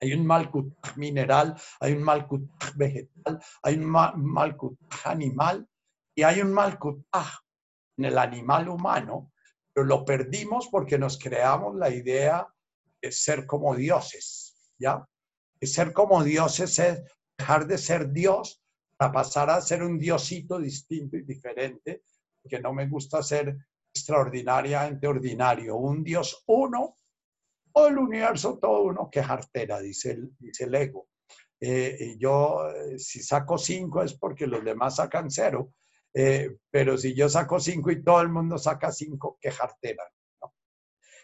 Hay un Malkutaj mineral, hay un Malkutaj vegetal, hay un Malkutaj animal y hay un Malkutaj en el animal humano, pero lo perdimos porque nos creamos la idea de ser como dioses, ¿ya? ser como dioses es dejar de ser Dios para pasar a ser un diosito distinto y diferente, porque no me gusta ser extraordinariamente ordinario. Un Dios uno, todo el universo, todo uno, que jartera, dice el, dice el ego. Eh, yo, eh, si saco cinco es porque los demás sacan cero, eh, pero si yo saco cinco y todo el mundo saca cinco, qué jartera.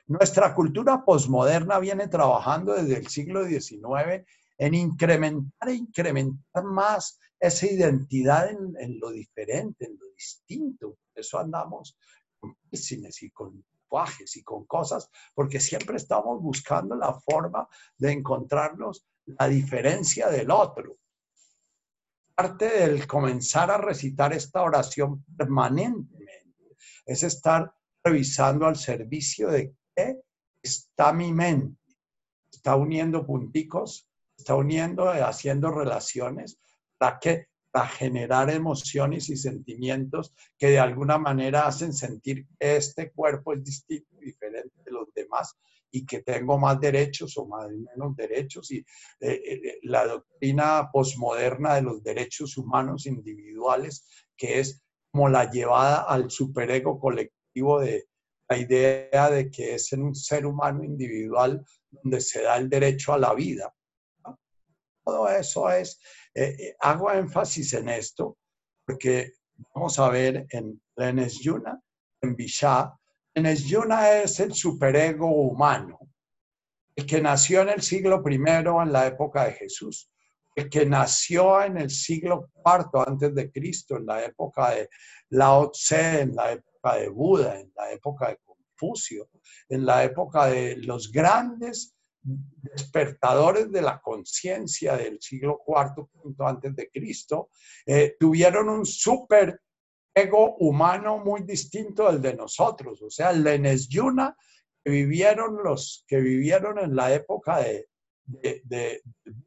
Nuestra cultura posmoderna viene trabajando desde el siglo XIX en incrementar e incrementar más esa identidad en, lo diferente, en lo distinto. Por eso andamos con y con tatuajes y con cosas, porque siempre estamos buscando la forma de encontrarnos la diferencia del otro. Parte del comenzar a recitar esta oración permanentemente es estar revisando al servicio de está mi mente. Está uniendo punticos, está uniendo, haciendo relaciones para que para generar emociones y sentimientos que de alguna manera hacen sentir este cuerpo es distinto diferente de los demás y que tengo más derechos o más menos derechos. Y eh, eh, la doctrina posmoderna de los derechos humanos individuales, que es como la llevada al superego colectivo de, la idea de que es en un ser humano individual donde se da el derecho a la vida. Todo eso es, eh, eh, hago énfasis en esto porque vamos a ver en Lenes Yuna, en Bishá, Lenes Yuna es el superego humano, el que nació en el siglo I en la época de Jesús, el que nació en el siglo IV antes de Cristo, en la época de Lao Tse, en la época de Buda, en la época de Confucio, en la época de los grandes despertadores de la conciencia del siglo IV antes de Cristo, eh, tuvieron un super ego humano muy distinto del de nosotros. O sea, el Yuna que vivieron los que vivieron en la época de,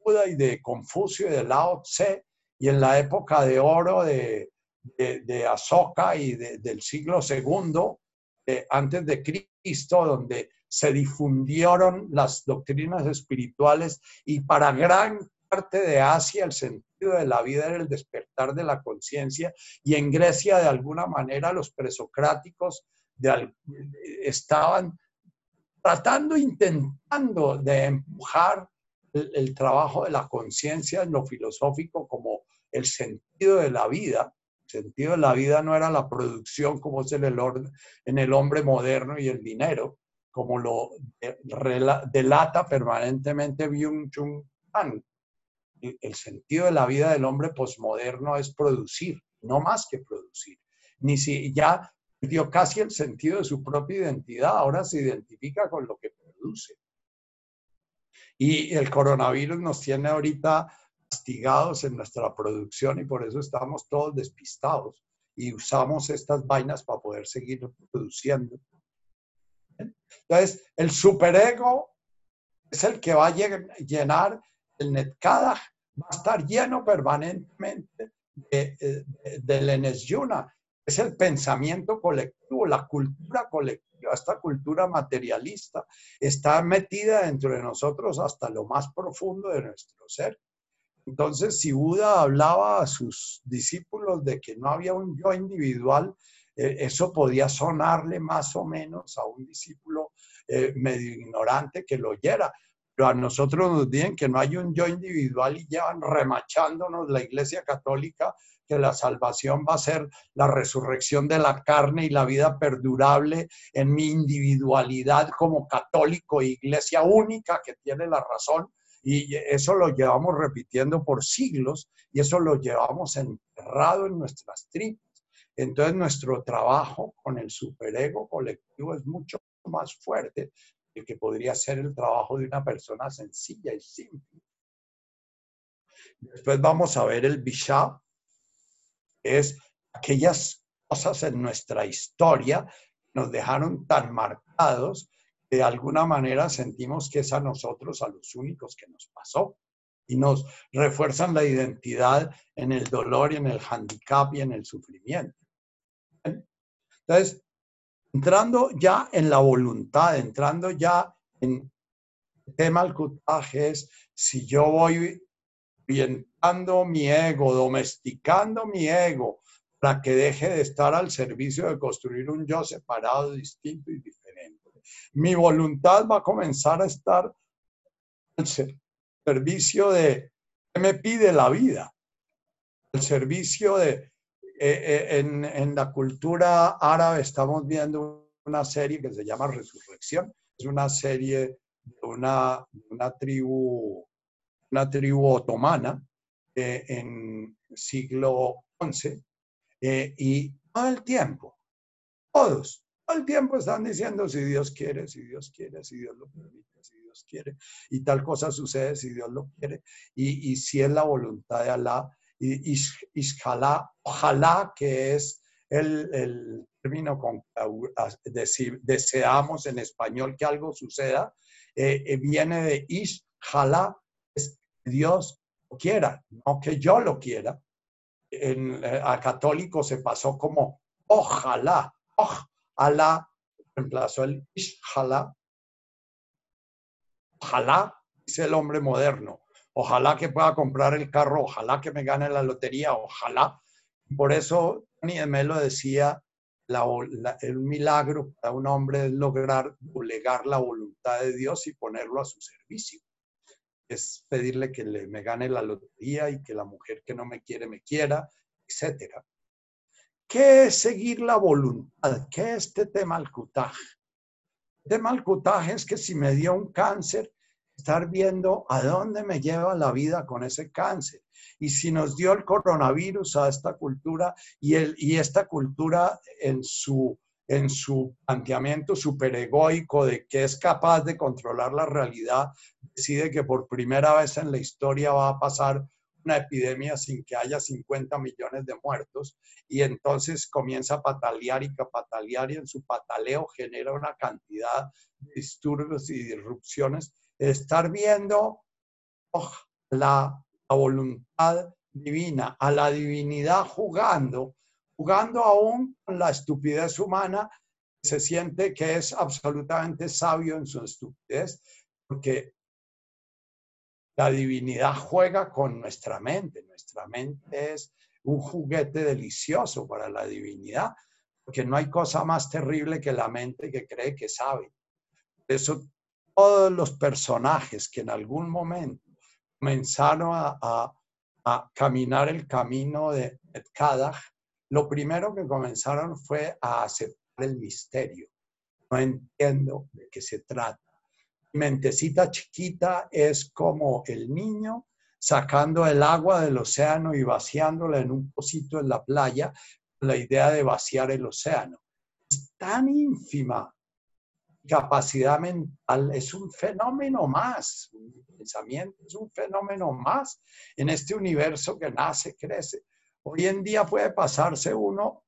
Buda y de Confucio y de Lao Tse y en la época de oro de, de, Asoka y del siglo segundo eh, antes de Cristo, Cristo, donde se difundieron las doctrinas espirituales y para gran parte de Asia el sentido de la vida era el despertar de la conciencia y en Grecia de alguna manera los presocráticos estaban tratando, intentando de empujar el, trabajo de la conciencia en lo filosófico como el sentido de la vida. Sentido de la vida no era la producción como es en el, en el hombre moderno y el dinero, como lo delata permanentemente Byung-Chun Han. El sentido de la vida del hombre posmoderno es producir, no más que producir. Ni si ya dio casi el sentido de su propia identidad, ahora se identifica con lo que produce. Y el coronavirus nos tiene ahorita castigados en nuestra producción y por eso estamos todos despistados y usamos estas vainas para poder seguir produciendo. Entonces, el superego es el que va a llenar el netkada, va a estar lleno permanentemente de, del Enesyuna, es el pensamiento colectivo, la cultura colectiva, esta cultura materialista está metida dentro de nosotros hasta lo más profundo de nuestro ser. Entonces, si Buda hablaba a sus discípulos de que no había un yo individual, eh, eso podía sonarle más o menos a un discípulo eh, medio ignorante que lo oyera. Pero a nosotros nos dicen que no hay un yo individual y llevan remachándonos la Iglesia Católica que la salvación va a ser la resurrección de la carne y la vida perdurable en mi individualidad como católico, iglesia única que tiene la razón. Y eso lo llevamos repitiendo por siglos y eso lo llevamos enterrado en nuestras tripas. Entonces nuestro trabajo con el superego colectivo es mucho más fuerte que que podría ser el trabajo de una persona sencilla y simple. Después vamos a ver el Bishab, es aquellas cosas en nuestra historia nos dejaron tan marcados de alguna manera sentimos que es a nosotros a los únicos que nos pasó y nos refuerzan la identidad en el dolor y en el handicap y en el sufrimiento. Entonces, entrando ya en la voluntad, entrando ya en el tema del cutaje es si yo voy orientando mi ego, domesticando mi ego, para que deje de estar al servicio de construir un yo separado, distinto y diferente. Mi voluntad va a comenzar a estar al servicio de qué me pide la vida, al servicio de... Eh, eh, en, en la cultura árabe estamos viendo una serie que se llama Resurrección. Es una serie de una, una tribu una tribu otomana eh, en siglo XI, eh, y todo el tiempo, todos, todo el tiempo están diciendo si Dios quiere, si Dios quiere, si Dios lo permite, si Dios quiere, y tal cosa sucede si Dios lo quiere, y, si es la voluntad de Alá, y ojalá que es el, el término con decir, deseamos en español que algo suceda, eh, viene de isjalá, Dios lo quiera, no que yo lo quiera. En, eh, a católico se pasó como ojalá, ojalá, reemplazó el ojalá. Ojalá, dice el hombre moderno. Ojalá que pueda comprar el carro, ojalá que me gane la lotería, ojalá. Por eso Tony de lo decía, el milagro para un hombre es lograr doblegar la voluntad de Dios y ponerlo a su servicio es pedirle que me gane la lotería y que la mujer que no me quiere me quiera, etc. ¿Qué es seguir la voluntad? ¿Qué es este tema al cutaj? El tema al cutaj es que si me dio un cáncer, estar viendo a dónde me lleva la vida con ese cáncer. Y si nos dio el coronavirus a esta cultura y, el, y esta cultura en su en su planteamiento superegoico de que es capaz de controlar la realidad, decide que por primera vez en la historia va a pasar una epidemia sin que haya 50 millones de muertos y entonces comienza a patalear y patalear y en su pataleo genera una cantidad de disturbios y disrupciones. Estar viendo oh, la, la voluntad divina, a la divinidad jugando jugando aún la estupidez humana se siente que es absolutamente sabio en su estupidez, porque la divinidad juega con nuestra mente. Nuestra mente es un juguete delicioso para la divinidad, porque no hay cosa más terrible que la mente que cree que sabe. Por eso todos los personajes que en algún momento comenzaron a, caminar el camino de Kadaj, lo primero que comenzaron fue a aceptar el misterio. No entiendo de qué se trata. Mentecita chiquita es como el niño sacando el agua del océano y vaciándola en un pocito en la playa, la idea de vaciar el océano. Es tan ínfima capacidad mental, es un fenómeno más, pensamiento es un fenómeno más en este universo que nace, crece. Hoy en día puede pasarse uno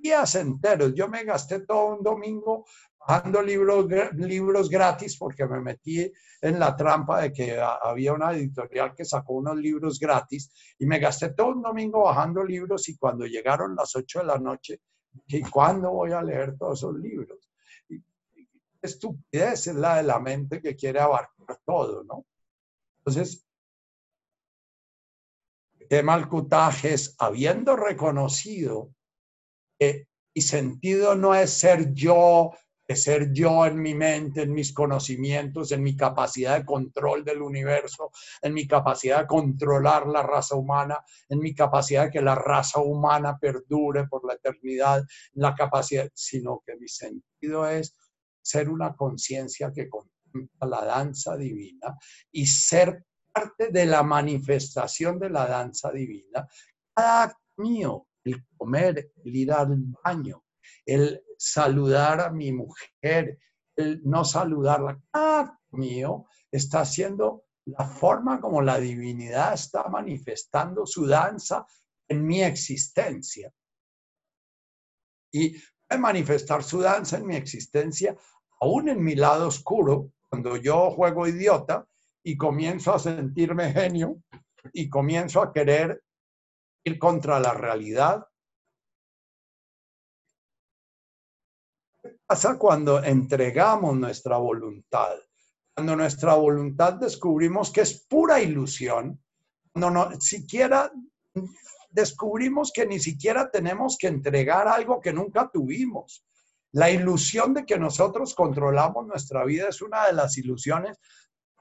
días enteros. Yo me gasté todo un domingo bajando libros, libros gratis porque me metí en la trampa de que había una editorial que sacó unos libros gratis y me gasté todo un domingo bajando libros y cuando llegaron las 8 de la noche, ¿y cuándo voy a leer todos esos libros? estupidez es la de la mente que quiere abarcar todo, ¿no? Entonces, tema al es, habiendo reconocido que mi sentido no es ser yo, ser yo en mi mente, en mis conocimientos, en mi capacidad de control del universo, en mi capacidad de controlar la raza humana, en mi capacidad de que la raza humana perdure por la eternidad, la capacidad, sino que mi sentido es ser una conciencia que contempla la danza divina y ser parte de la manifestación de la danza divina, cada acto mío, el comer, el ir al baño, el saludar a mi mujer, el no saludarla, acto mío está siendo la forma como la divinidad está manifestando su danza en mi existencia. Y manifestar su danza en mi existencia, aún en mi lado oscuro, cuando yo juego idiota, y comienzo a sentirme genio y comienzo a querer ir contra la realidad. Pasa cuando entregamos nuestra voluntad? Cuando nuestra voluntad descubrimos que es pura ilusión, no, no siquiera descubrimos que ni siquiera tenemos que entregar algo que nunca tuvimos. La ilusión de que nosotros controlamos nuestra vida es una de las ilusiones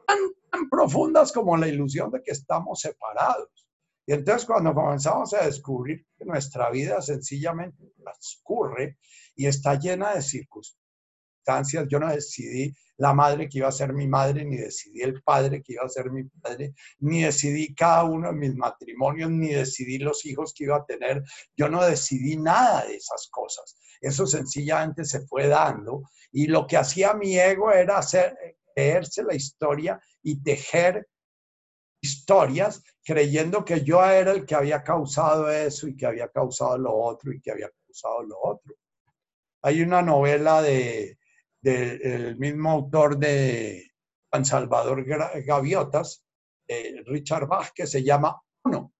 tan, profundas como la ilusión de que estamos separados. Y entonces cuando comenzamos a descubrir que nuestra vida sencillamente transcurre y está llena de circunstancias, yo no decidí la madre que iba a ser mi madre, ni decidí el padre que iba a ser mi padre, ni decidí cada uno de mis matrimonios, ni decidí los hijos que iba a tener. Yo no decidí nada de esas cosas. Eso sencillamente se fue dando y lo que hacía mi ego era hacer, creerse la historia y tejer historias creyendo que yo era el que había causado eso y que había causado lo otro y que había causado lo otro. Hay una novela de, del mismo autor de Juan Salvador Gaviotas, Richard Bach, que se llama Uno.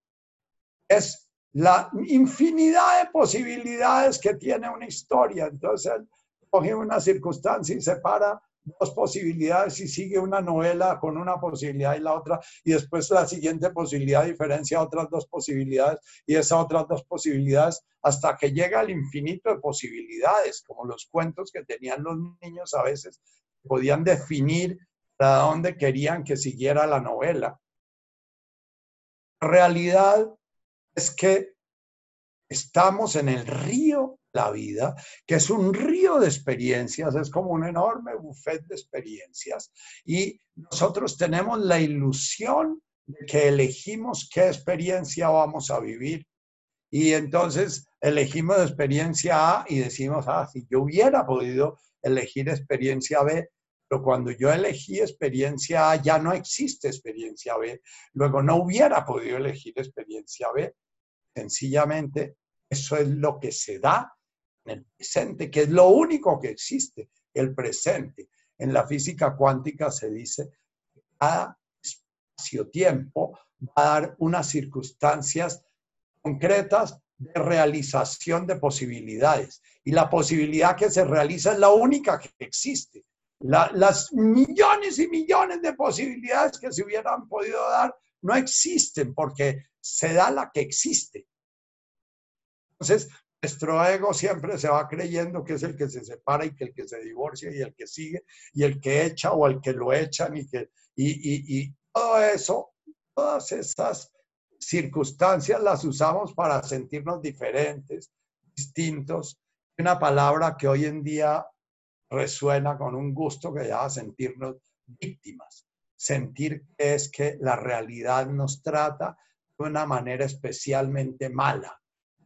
Es la infinidad de posibilidades que tiene una historia. Entonces, coge una circunstancia y separa dos posibilidades y sigue una novela con una posibilidad y la otra, y después la siguiente posibilidad diferencia otras dos posibilidades y esas otras dos posibilidades hasta que llega al infinito de posibilidades, como los cuentos que tenían los niños a veces podían definir para dónde querían que siguiera la novela. La realidad es que estamos en el río la vida, que es un río de experiencias, es como un enorme buffet de experiencias. Y nosotros tenemos la ilusión de que elegimos qué experiencia vamos a vivir. Y entonces elegimos experiencia A y decimos, ah, si yo hubiera podido elegir experiencia B, pero cuando yo elegí experiencia A ya no existe experiencia B. Luego no hubiera podido elegir experiencia B. Sencillamente, eso es lo que se da el presente, que es lo único que existe, el presente. En la física cuántica se dice que cada espacio-tiempo va a dar unas circunstancias concretas de realización de posibilidades. Y la posibilidad que se realiza es la única que existe. las millones y millones de posibilidades que se hubieran podido dar no existen porque se da la que existe. Entonces, nuestro ego siempre se va creyendo que es el que se separa y que el que se divorcia y el que sigue y el que echa o el que lo echan y que y, y todo eso, todas esas circunstancias las usamos para sentirnos diferentes, distintos. Una palabra que hoy en día resuena con un gusto que llama sentirnos víctimas. Sentir es que la realidad nos trata de una manera especialmente mala,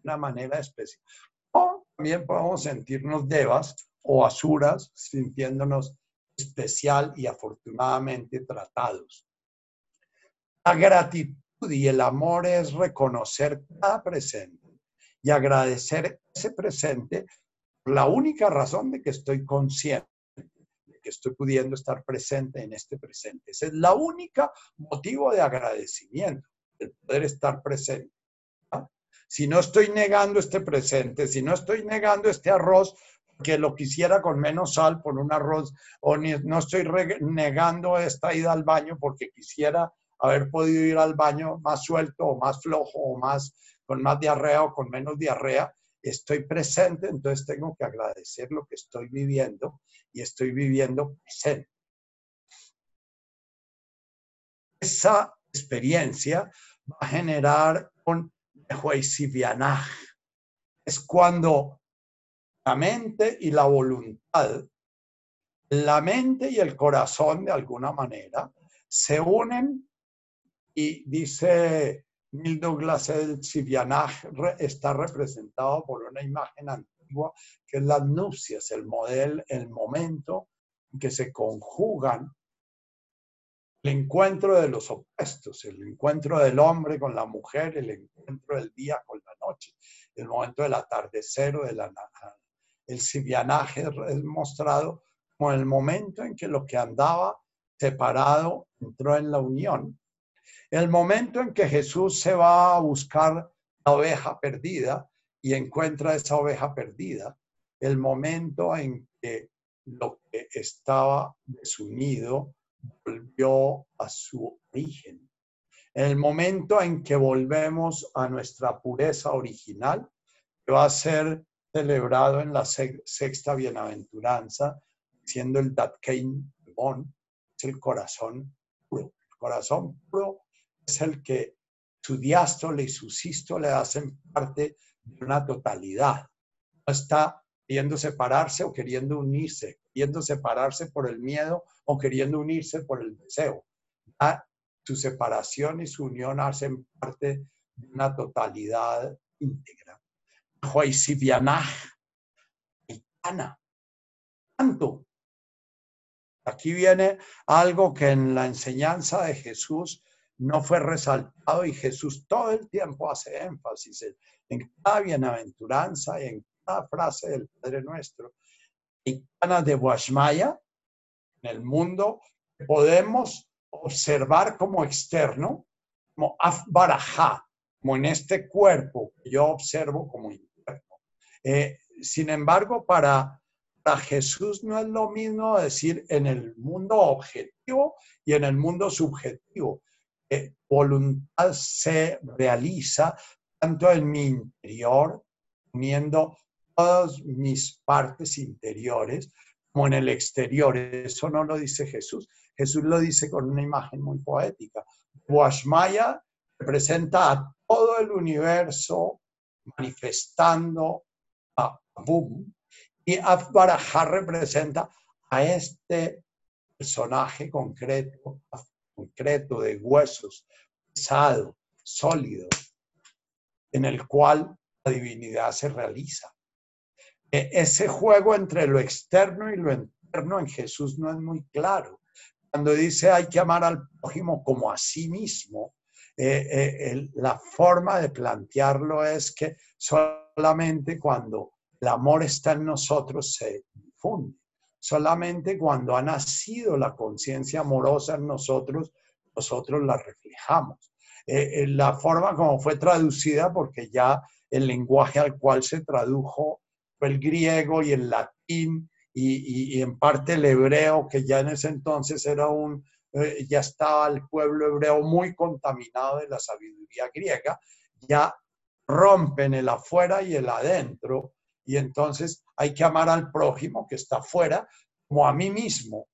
una manera especial. O también podemos sentirnos devas o asuras, sintiéndonos especial y afortunadamente tratados. La gratitud y el amor es reconocer cada presente y agradecer ese presente por la única razón de que estoy consciente, que estoy pudiendo estar presente en este presente. Ese es la única motivo de agradecimiento, el poder estar presente. Si no estoy negando este presente, si no estoy negando este arroz, que lo quisiera con menos sal por un arroz, o no estoy negando esta ida al baño porque quisiera haber podido ir al baño más suelto o más flojo o más con más diarrea o con menos diarrea, estoy presente, entonces tengo que agradecer lo que estoy viviendo y estoy viviendo presente. Esa experiencia va a generar un. Es cuando la mente y la voluntad, la mente y el corazón de alguna manera se unen y dice Neil Douglas, el Sivianaj está representado por una imagen antigua que es las nupcias, el modelo, el momento en que se conjugan el encuentro de los opuestos, el encuentro del hombre con la mujer, el encuentro del día con la noche, el momento del atardecer o de la el sivianaje es mostrado como el momento en que lo que andaba separado entró en la unión el momento en que Jesús se va a buscar la oveja perdida y encuentra esa oveja perdida, el momento en que lo que estaba desunido volvió a su origen. El momento en que volvemos a nuestra pureza original, va a ser celebrado en la sexta bienaventuranza, siendo el Datkein Bon, es el corazón puro. El corazón puro es el que su diástole y su sístole hacen parte de una totalidad. Está queriendo separarse o queriendo unirse, queriendo separarse por el miedo o queriendo unirse por el deseo. su separación y su unión hacen parte de una totalidad íntegra. Tanto. Aquí viene algo que en la enseñanza de Jesús no fue resaltado y Jesús todo el tiempo hace énfasis en, cada bienaventuranza y en frase del Padre Nuestro. De Guashmaya, en el mundo, podemos observar como externo, como Afbarajá, como en este cuerpo que yo observo como interno. Eh, sin embargo, para, para Jesús no es lo mismo decir en el mundo objetivo y en el mundo subjetivo voluntad se realiza tanto en mi interior, uniendo todas mis partes interiores, como en el exterior. Eso no lo dice Jesús. Jesús lo dice con una imagen muy poética. Washmaya representa a todo el universo manifestando a Bum y Afbaraja representa a este personaje concreto, concreto, de huesos, pesado, sólido, en el cual la divinidad se realiza. E, ese juego entre lo externo y lo interno en Jesús no es muy claro. Cuando dice hay que amar al prójimo como a sí mismo, eh, eh, la forma de plantearlo es que solamente cuando el amor está en nosotros se difunde. Solamente cuando ha nacido la conciencia amorosa en nosotros, nosotros la reflejamos. eh, la forma como fue traducida, porque ya el lenguaje al cual se tradujo el griego y el latín y, en parte el hebreo, que ya en ese entonces era un, eh, ya estaba el pueblo hebreo muy contaminado de la sabiduría griega, ya rompen el afuera y el adentro, y entonces hay que amar al prójimo que está afuera como a mí mismo.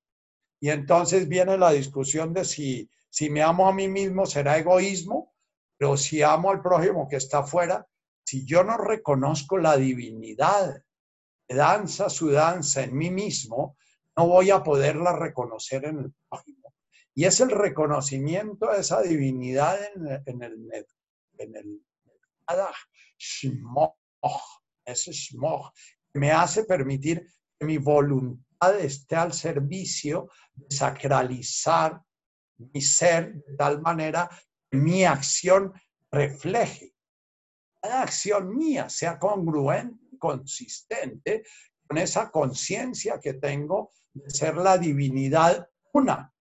Y entonces viene la discusión de si, si me amo a mí mismo será egoísmo, pero si amo al prójimo que está afuera, si yo no reconozco la divinidad danza su danza en mí mismo, no voy a poderla reconocer en el prójimo. Y es el reconocimiento de esa divinidad en, el, en el, en el ese shmoch, me hace permitir que mi voluntad esté al servicio de sacralizar mi ser de tal manera que mi acción refleje. Cada acción mía sea congruente consistente con esa conciencia que tengo de ser la divinidad una,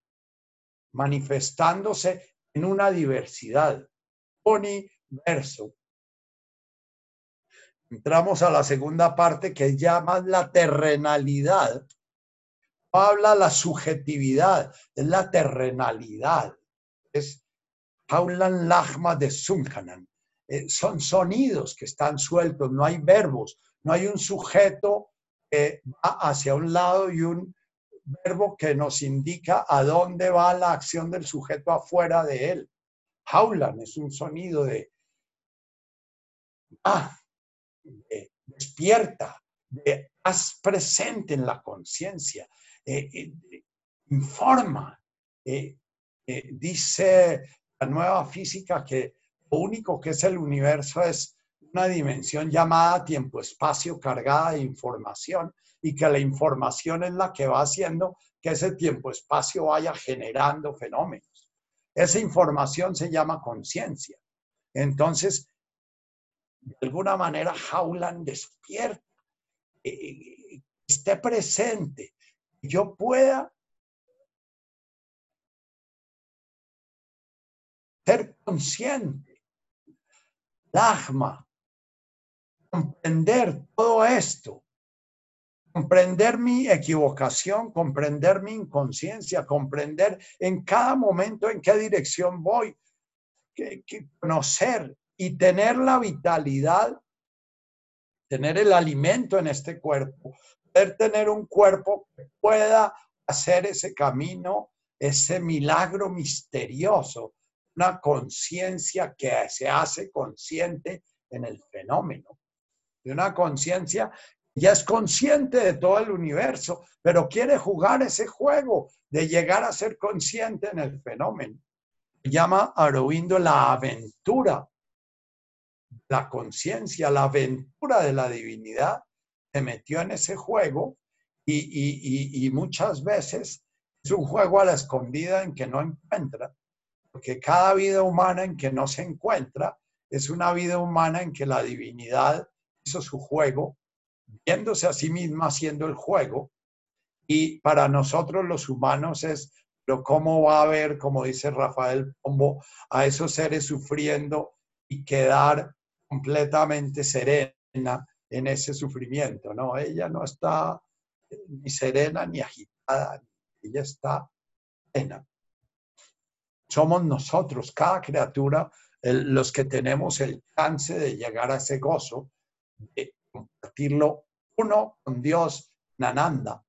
manifestándose en una diversidad, universo. Entramos a la segunda parte que llama la terrenalidad. Habla la subjetividad, es la terrenalidad. Es Paulan Lachma de Sunkanan. Eh, son sonidos que están sueltos, no hay verbos, no hay un sujeto que va hacia un lado y un verbo que nos indica a dónde va la acción del sujeto afuera de él. Haulan es un sonido de, ah, despierta, de haz presente en la conciencia, eh, eh, informa. Eh, dice la nueva física que lo único que es el universo es una dimensión llamada tiempo-espacio cargada de información y que la información es la que va haciendo que ese tiempo-espacio vaya generando fenómenos. Esa información se llama conciencia. Entonces, de alguna manera, Howland despierta, eh, esté presente, yo pueda ser consciente. Lagma, comprender todo esto, comprender mi equivocación, comprender mi inconsciencia, comprender en cada momento en qué dirección voy, conocer y tener la vitalidad, tener el alimento en este cuerpo, poder tener un cuerpo que pueda hacer ese camino, ese milagro misterioso, una conciencia que se hace consciente en el fenómeno de una conciencia ya es consciente de todo el universo, pero quiere jugar ese juego de llegar a ser consciente en el fenómeno. Llama Aroindo la aventura, la conciencia, la aventura de la divinidad. Se metió en ese juego y, y muchas veces es un juego a la escondida en que no encuentra, porque cada vida humana en que no se encuentra es una vida humana en que la divinidad hizo su juego, viéndose a sí misma haciendo el juego, y para nosotros los humanos es, pero ¿cómo va a haber, como dice Rafael Pombo, a esos seres sufriendo y quedar completamente serena en ese sufrimiento? No, ella no está ni serena ni agitada, ella está serena. Somos nosotros, cada criatura, los que tenemos el chance de llegar a ese gozo de compartirlo uno con Dios, Nananda.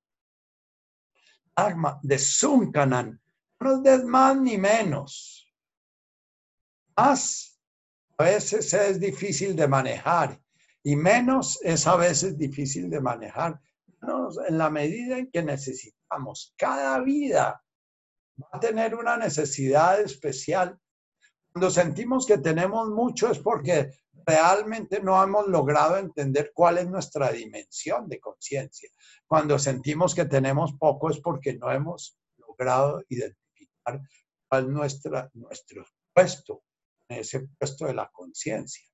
Agma de Sunkanan, no es más ni menos. Más a veces es difícil de manejar y menos es a veces difícil de manejar. En la medida en que necesitamos, cada vida va a tener una necesidad especial. Cuando sentimos que tenemos mucho es porque realmente no hemos logrado entender cuál es nuestra dimensión de conciencia. Cuando sentimos que tenemos poco es porque no hemos logrado identificar cuál es nuestra, nuestro puesto, ese puesto de la conciencia.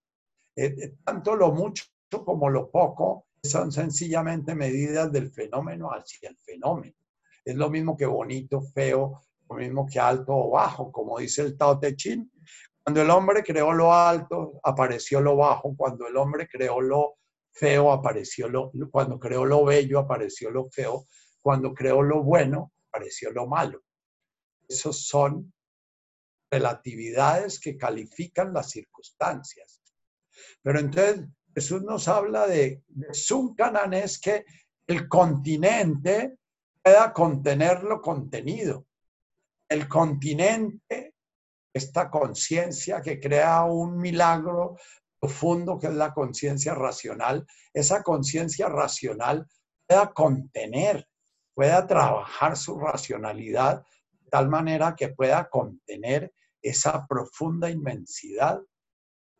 Eh, eh, tanto lo mucho como lo poco son sencillamente medidas del fenómeno hacia el fenómeno. Es lo mismo que bonito, feo, lo mismo que alto o bajo, como dice el Tao Te Cuando el hombre creó lo alto, apareció lo bajo. Cuando el hombre creó lo feo, apareció lo, cuando creó lo bello, apareció lo feo. Cuando creó lo bueno, apareció lo malo. Esos son relatividades que califican las circunstancias. Pero entonces Jesús nos habla de, de Suncanan, es que el continente pueda contener lo contenido. El continente, esta conciencia que crea un milagro profundo que es la conciencia racional, esa conciencia racional pueda contener, pueda trabajar su racionalidad de tal manera que pueda contener esa profunda inmensidad.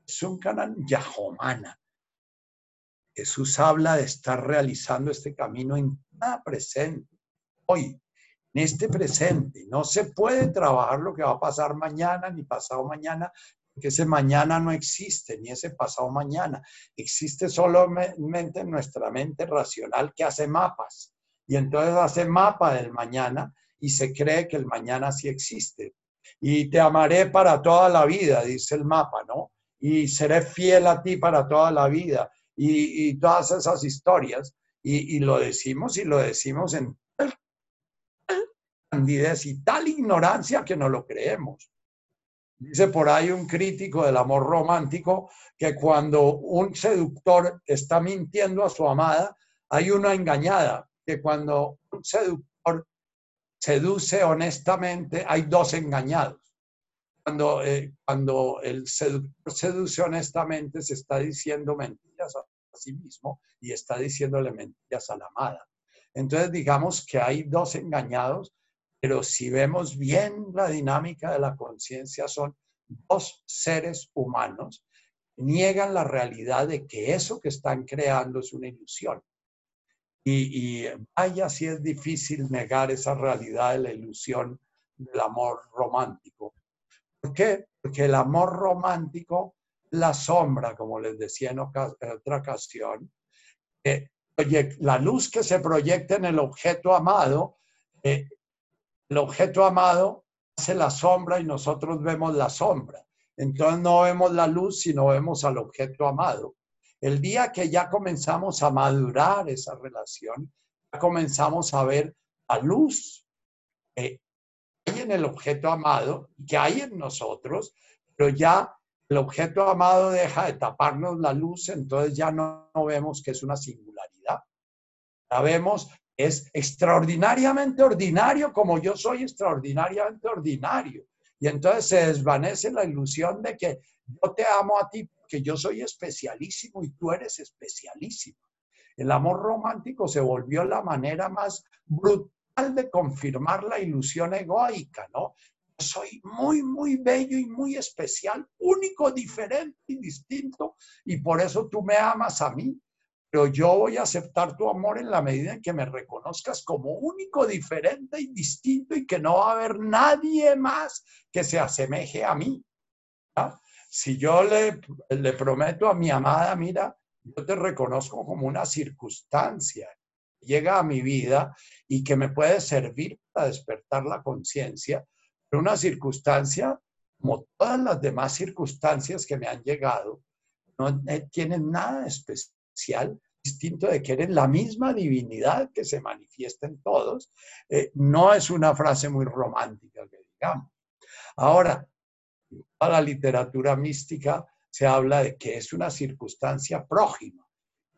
Es un canal yahomana. Jesús habla de estar realizando este camino en cada presente, hoy, en este presente. No se puede trabajar lo que va a pasar mañana ni pasado mañana, porque ese mañana no existe, ni ese pasado mañana. Existe solamente en nuestra mente racional que hace mapas. Y entonces hace mapa del mañana y se cree que el mañana sí existe. Y te amaré para toda la vida, dice el mapa, ¿no? Y seré fiel a ti para toda la vida. Y, todas esas historias. Y, y, lo decimos y lo decimos en candidez y tal ignorancia que no lo creemos. Dice por ahí un crítico del amor romántico que cuando un seductor está mintiendo a su amada, hay una engañada, que cuando un seductor seduce honestamente, hay dos engañados. Cuando, eh, cuando el seductor seduce honestamente, se está diciendo mentiras a sí mismo y está diciéndole mentiras a la amada. Entonces, digamos que hay dos engañados pero si vemos bien la dinámica de la conciencia, son dos seres humanos niegan la realidad de que eso que están creando es una ilusión. Y, vaya si es difícil negar esa realidad de la ilusión del amor romántico. ¿Por qué? Porque el amor romántico, la sombra, como les decía en, otra ocasión, la luz que se proyecta en el objeto amado eh, el objeto amado hace la sombra y nosotros vemos la sombra. Entonces no vemos la luz, sino vemos al objeto amado. El día que ya comenzamos a madurar esa relación, ya comenzamos a ver la luz que hay en el objeto amado, que hay en nosotros, pero ya el objeto amado deja de taparnos la luz, entonces ya no, vemos que es una singularidad. Ya vemos es extraordinariamente ordinario como yo soy extraordinariamente ordinario. Y entonces se desvanece la ilusión de que yo te amo a ti porque yo soy especialísimo y tú eres especialísimo. El amor romántico se volvió la manera más brutal de confirmar la ilusión egoica, ¿no? soy muy, muy bello y muy especial, único, diferente y distinto, y por eso tú me amas a mí pero yo voy a aceptar tu amor en la medida en que me reconozcas como único, diferente y distinto y que no va a haber nadie más que se asemeje a mí. Si yo le, le prometo a mi amada, mira, yo te reconozco como una circunstancia llega a mi vida y que me puede servir para despertar la conciencia, pero una circunstancia, como todas las demás circunstancias que me han llegado, no eh, tienen nada especial distinto de que eres la misma divinidad que se manifiesta en todos, eh, no es una frase muy romántica que digamos. Ahora, toda la literatura mística se habla de que es una circunstancia próxima.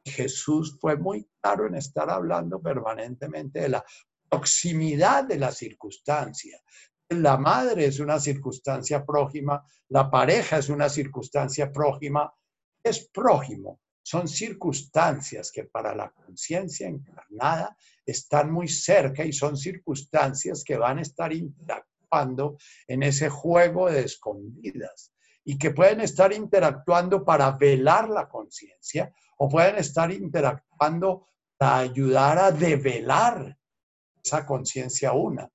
Jesús fue muy claro en estar hablando permanentemente de la proximidad de la circunstancia. La madre es una circunstancia próxima, la pareja es una circunstancia próxima, es prójimo son circunstancias que para la conciencia encarnada están muy cerca y son circunstancias que van a estar interactuando en ese juego de escondidas y que pueden estar interactuando para velar la conciencia o pueden estar interactuando para ayudar a develar esa conciencia una.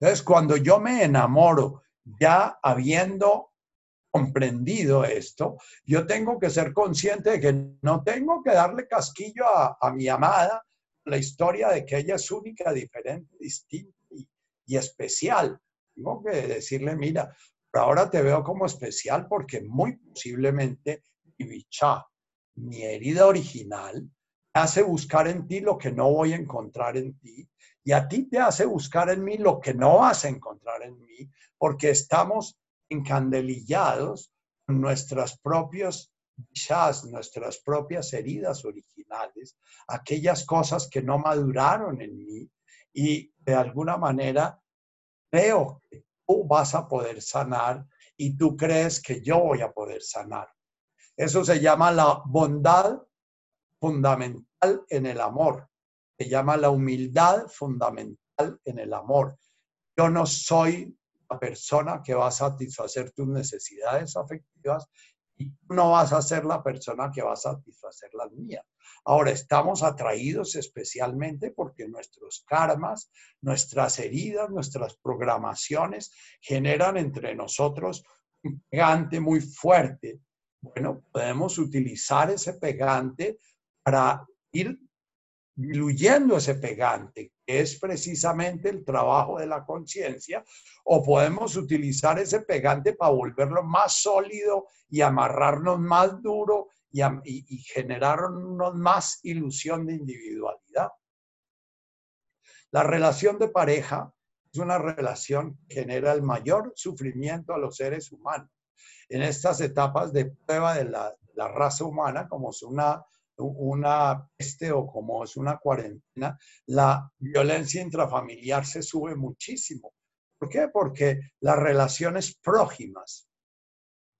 Entonces, cuando yo me enamoro ya habiendo comprendido esto, yo tengo que ser consciente de que no tengo que darle casquillo a, mi amada la historia de que ella es única, diferente, distinta y, especial. Tengo que decirle, mira, Pero ahora te veo como especial porque muy posiblemente mi bichá, mi herida original, hace buscar en ti lo que no voy a encontrar en ti y a ti te hace buscar en mí lo que no vas a encontrar en mí porque estamos encandelillados con nuestras propias nuestras propias heridas originales, aquellas cosas que no maduraron en mí y de alguna manera creo que tú vas a poder sanar y tú crees que yo voy a poder sanar. Eso se llama la bondad fundamental en el amor. Se llama la humildad fundamental en el amor. Yo no soy persona que va a satisfacer tus necesidades afectivas y no vas a ser la persona que va a satisfacer las mías. Ahora, estamos atraídos especialmente porque nuestros karmas, nuestras heridas, nuestras programaciones generan entre nosotros un pegante muy fuerte. Bueno, podemos utilizar ese pegante para ir diluyendo ese pegante, es precisamente el trabajo de la conciencia, o podemos utilizar ese pegante para volverlo más sólido y amarrarnos más duro y, generarnos más ilusión de individualidad. La relación de pareja es una relación que genera el mayor sufrimiento a los seres humanos. En estas etapas de prueba de la, la raza humana, como es una una peste o como es una cuarentena, la violencia intrafamiliar se sube muchísimo. ¿Por qué? Porque las relaciones próximas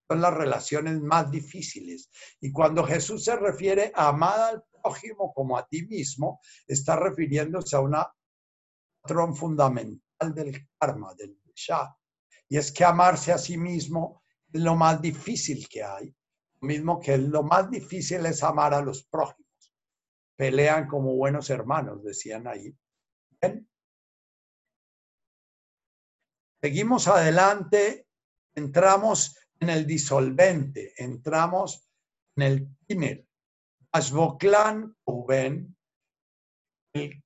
son las relaciones más difíciles. Y cuando Jesús se refiere a amar al prójimo como a ti mismo, está refiriéndose a una patrón fundamental del karma, del Shah. Y es que amarse a sí mismo es lo más difícil que hay mismo que lo más difícil es amar a los prójimos. Pelean como buenos hermanos, decían ahí. Seguimos adelante, entramos en el disolvente, entramos en el tiner. Ashboklan Uben, el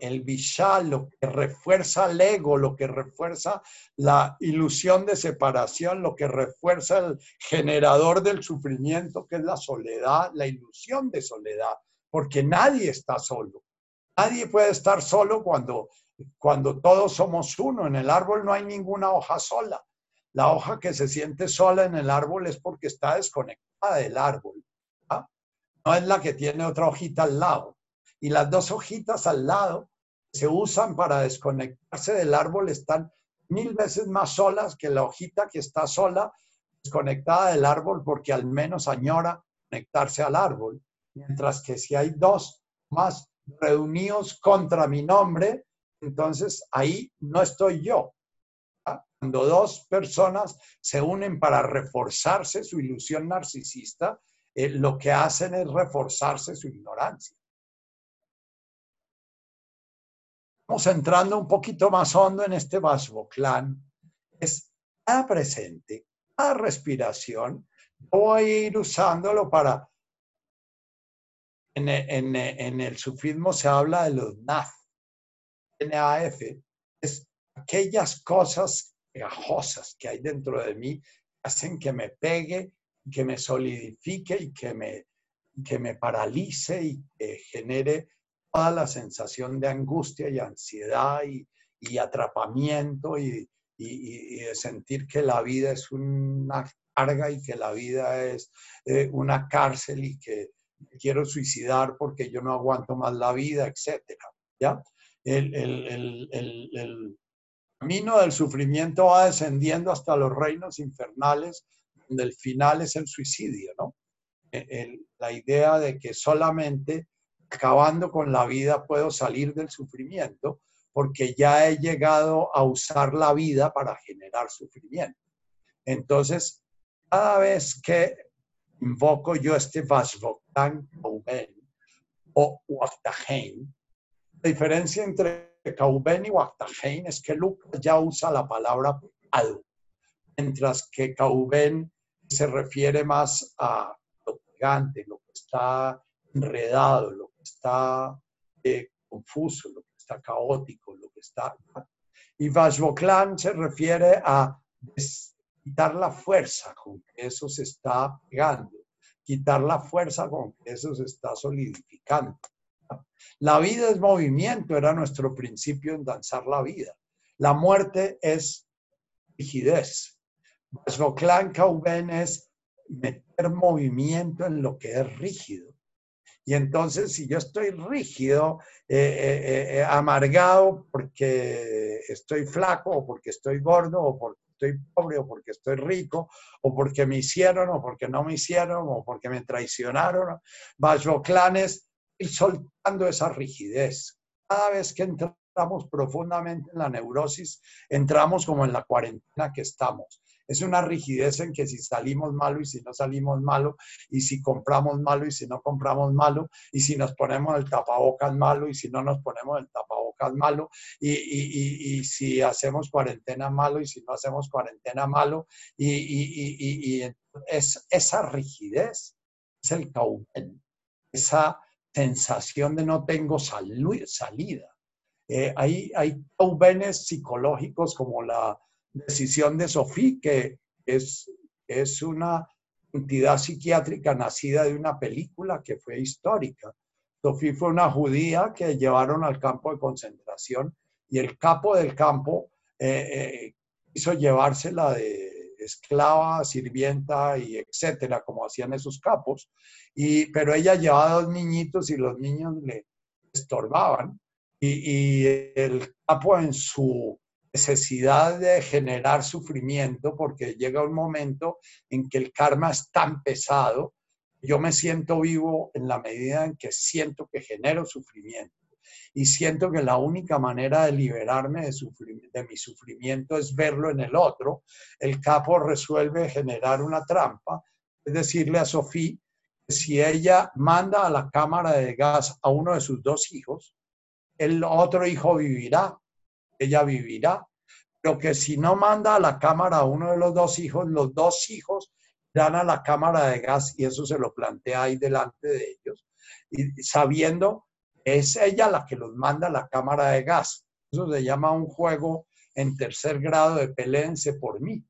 el vishal, lo que refuerza el ego, lo que refuerza la ilusión de separación, lo que refuerza el generador del sufrimiento, que es la soledad, la ilusión de soledad, porque nadie está solo. Nadie puede estar solo cuando, cuando todos somos uno. En el árbol no hay ninguna hoja sola. La hoja que se siente sola en el árbol es porque está desconectada del árbol. ¿ah? No es la que tiene otra hojita al lado y las dos hojitas al lado se usan para desconectarse del árbol están mil veces más solas que la hojita que está sola, desconectada del árbol porque al menos añora conectarse al árbol. Mientras que si hay dos más reunidos contra mi nombre, entonces ahí no estoy yo. Cuando dos personas se unen para reforzarse su ilusión narcisista, eh, lo que hacen es reforzarse su ignorancia. Vamos entrando un poquito más hondo en este clan. Es cada presente, cada respiración, voy a ir usándolo para... En, en el sufismo se habla de los NAF, NAF, es aquellas cosas pegajosas que hay dentro de mí hacen que me pegue, que me solidifique y que me, que me paralice y que genere toda la sensación de angustia y ansiedad y, atrapamiento y, de sentir que la vida es una carga y que la vida es eh, una cárcel y que quiero suicidar porque yo no aguanto más la vida, etc. ¿ya? El, el, camino del sufrimiento va descendiendo hasta los reinos infernales, donde el final es el suicidio, ¿no? la idea de que solamente acabando con la vida puedo salir del sufrimiento porque ya he llegado a usar la vida para generar sufrimiento. Entonces, cada vez que invoco yo este Vashvoktan Kauben o Waktahein, la diferencia entre Kauben y Waktahein es que Lucas ya usa la palabra pecado, mientras que Kauben se refiere más a lo pegante, lo que está enredado, lo está eh, confuso, lo que está caótico, lo que está... Y Vajvoklan se refiere a quitar la fuerza con que eso se está pegando, quitar la fuerza con que eso se está solidificando. La vida es movimiento, era nuestro principio en danzar la vida. La muerte es rigidez. Clan Kauben es meter movimiento en lo que es rígido. Y entonces, si yo estoy rígido, eh, eh, eh, amargado porque estoy flaco o porque estoy gordo o porque estoy pobre o porque estoy rico o porque me hicieron o porque no me hicieron o porque me traicionaron, Clan es ir soltando esa rigidez. Cada vez que entramos profundamente en la neurosis, entramos como en la cuarentena que estamos es una rigidez en que si salimos malo y si no salimos malo, y si compramos malo y si no compramos malo, y si nos ponemos el tapabocas malo y si no nos ponemos el tapabocas malo, y, si hacemos cuarentena malo y si no hacemos cuarentena malo, y, es, esa rigidez es el caubén, esa sensación de no tengo salida. Eh, hay, hay caubenes psicológicos como la decisión de Sofía, que es, es una entidad psiquiátrica nacida de una película que fue histórica. Sofía fue una judía que llevaron al campo de concentración y el capo del campo eh, eh, quiso llevársela de esclava, sirvienta y etcétera, como hacían esos capos. Y, pero ella llevaba dos niñitos y los niños le estorbaban. Y el capo en su necesidad de generar sufrimiento porque llega un momento en que el karma es tan pesado, yo me siento vivo en la medida en que siento que genero sufrimiento. Y siento que la única manera de liberarme de, de mi sufrimiento es verlo en el otro, el capo resuelve generar una trampa, es decirle a Sofía que si ella manda a la cámara de gas a uno de sus dos hijos, el otro hijo vivirá ella vivirá, pero que si no manda a la cámara a uno de los dos hijos, los dos hijos dan a la cámara de gas y eso se lo plantea ahí delante de ellos, y sabiendo que es ella la que los manda a la cámara de gas. Eso se llama un juego en tercer grado de pelense por mí,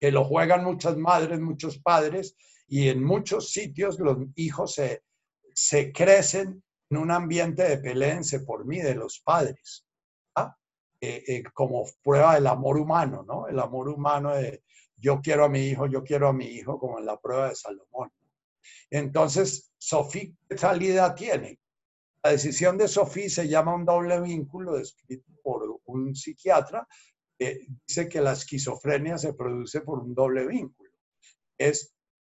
que lo juegan muchas madres, muchos padres, y en muchos sitios los hijos se, se crecen en un ambiente de pelense por mí, de los padres. Eh, eh, como prueba del amor humano, ¿no? El amor humano de yo quiero a mi hijo, yo quiero a mi hijo, como en la prueba de Salomón. Entonces, Sofía, ¿qué salida tiene? La decisión de Sofía se llama un doble vínculo descrito por un psiquiatra que dice que la esquizofrenia se produce por un doble vínculo. Es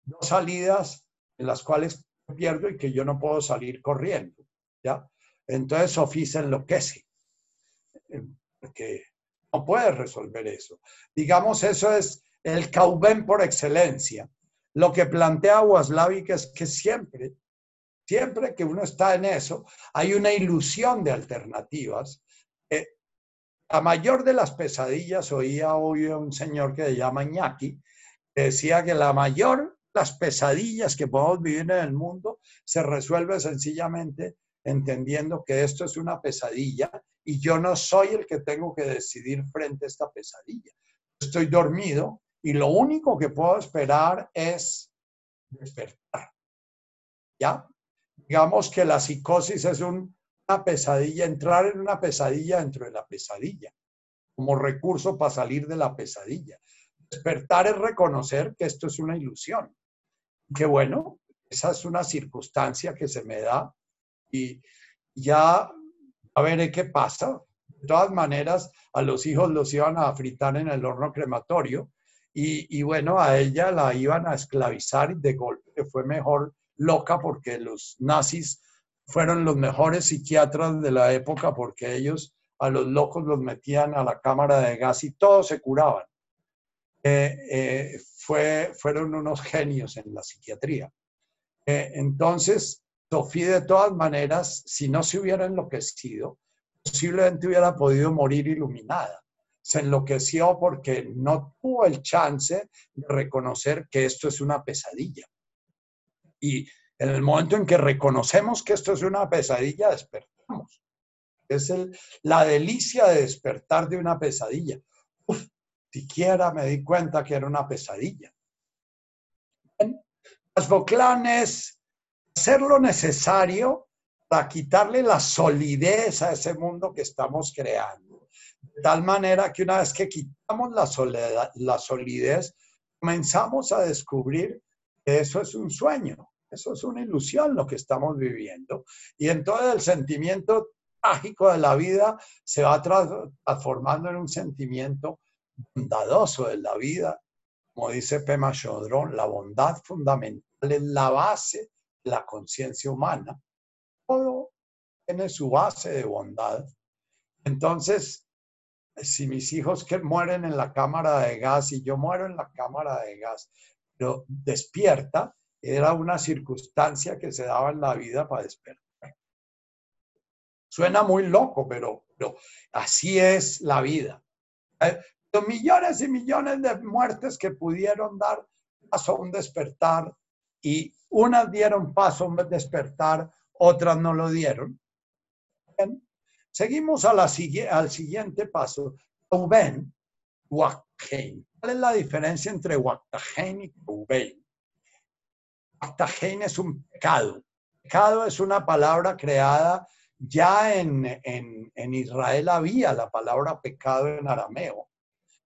dos salidas en las cuales pierdo y que yo no puedo salir corriendo, ¿ya? Entonces Sofía se enloquece que no puede resolver eso. Digamos, eso es el Cauben por excelencia. Lo que plantea Waslavic es que siempre, siempre que uno está en eso, hay una ilusión de alternativas. Eh, la mayor de las pesadillas, oía hoy un señor que se llama Iñaki, decía que la mayor las pesadillas que podemos vivir en el mundo se resuelve sencillamente entendiendo que esto es una pesadilla y yo no soy el que tengo que decidir frente a esta pesadilla. Estoy dormido y lo único que puedo esperar es despertar. ¿Ya? Digamos que la psicosis es una pesadilla, entrar en una pesadilla dentro de la pesadilla, como recurso para salir de la pesadilla. Despertar es reconocer que esto es una ilusión. Que bueno, esa es una circunstancia que se me da y ya a ver qué pasa. De todas maneras, a los hijos los iban a fritar en el horno crematorio y, bueno, a ella la iban a esclavizar de golpe, fue mejor loca porque los nazis fueron los mejores psiquiatras de la época porque ellos a los locos los metían a la cámara de gas y todos se curaban. Eh, eh, fue, fueron unos genios en la psiquiatría. Eh, entonces, Sofía, de todas maneras, si no se hubiera enloquecido, posiblemente hubiera podido morir iluminada. Se enloqueció porque no tuvo el chance de reconocer que esto es una pesadilla. Y en el momento en que reconocemos que esto es una pesadilla, despertamos. Es la delicia de despertar de una pesadilla. siquiera me di cuenta que era una pesadilla. Las boclanes, hacer lo necesario para quitarle la solidez a ese mundo que estamos creando. De tal manera que una vez que quitamos la, soledad, la solidez, comenzamos a descubrir que eso es un sueño, eso es una ilusión lo que estamos viviendo. Y entonces el sentimiento trágico de la vida se va transformando en un sentimiento bondadoso de la vida. Como dice Pema Chodron, la bondad fundamental es la base la conciencia humana. Todo tiene su base de bondad. Entonces, si mis hijos que mueren en la cámara de gas y yo muero en la cámara de gas, pero despierta, era una circunstancia que se daba en la vida para despertar. Suena muy loco, pero, pero así es la vida. Eh, los millones y millones de muertes que pudieron dar paso a un despertar y unas dieron paso a despertar, otras no lo dieron. Seguimos a al siguiente paso. Reuben, Wakhein. ¿Cuál es la diferencia entre Wakhein y Reuben? Wakhein es un pecado. Pecado es una palabra creada ya en, en, en Israel había la palabra pecado en arameo.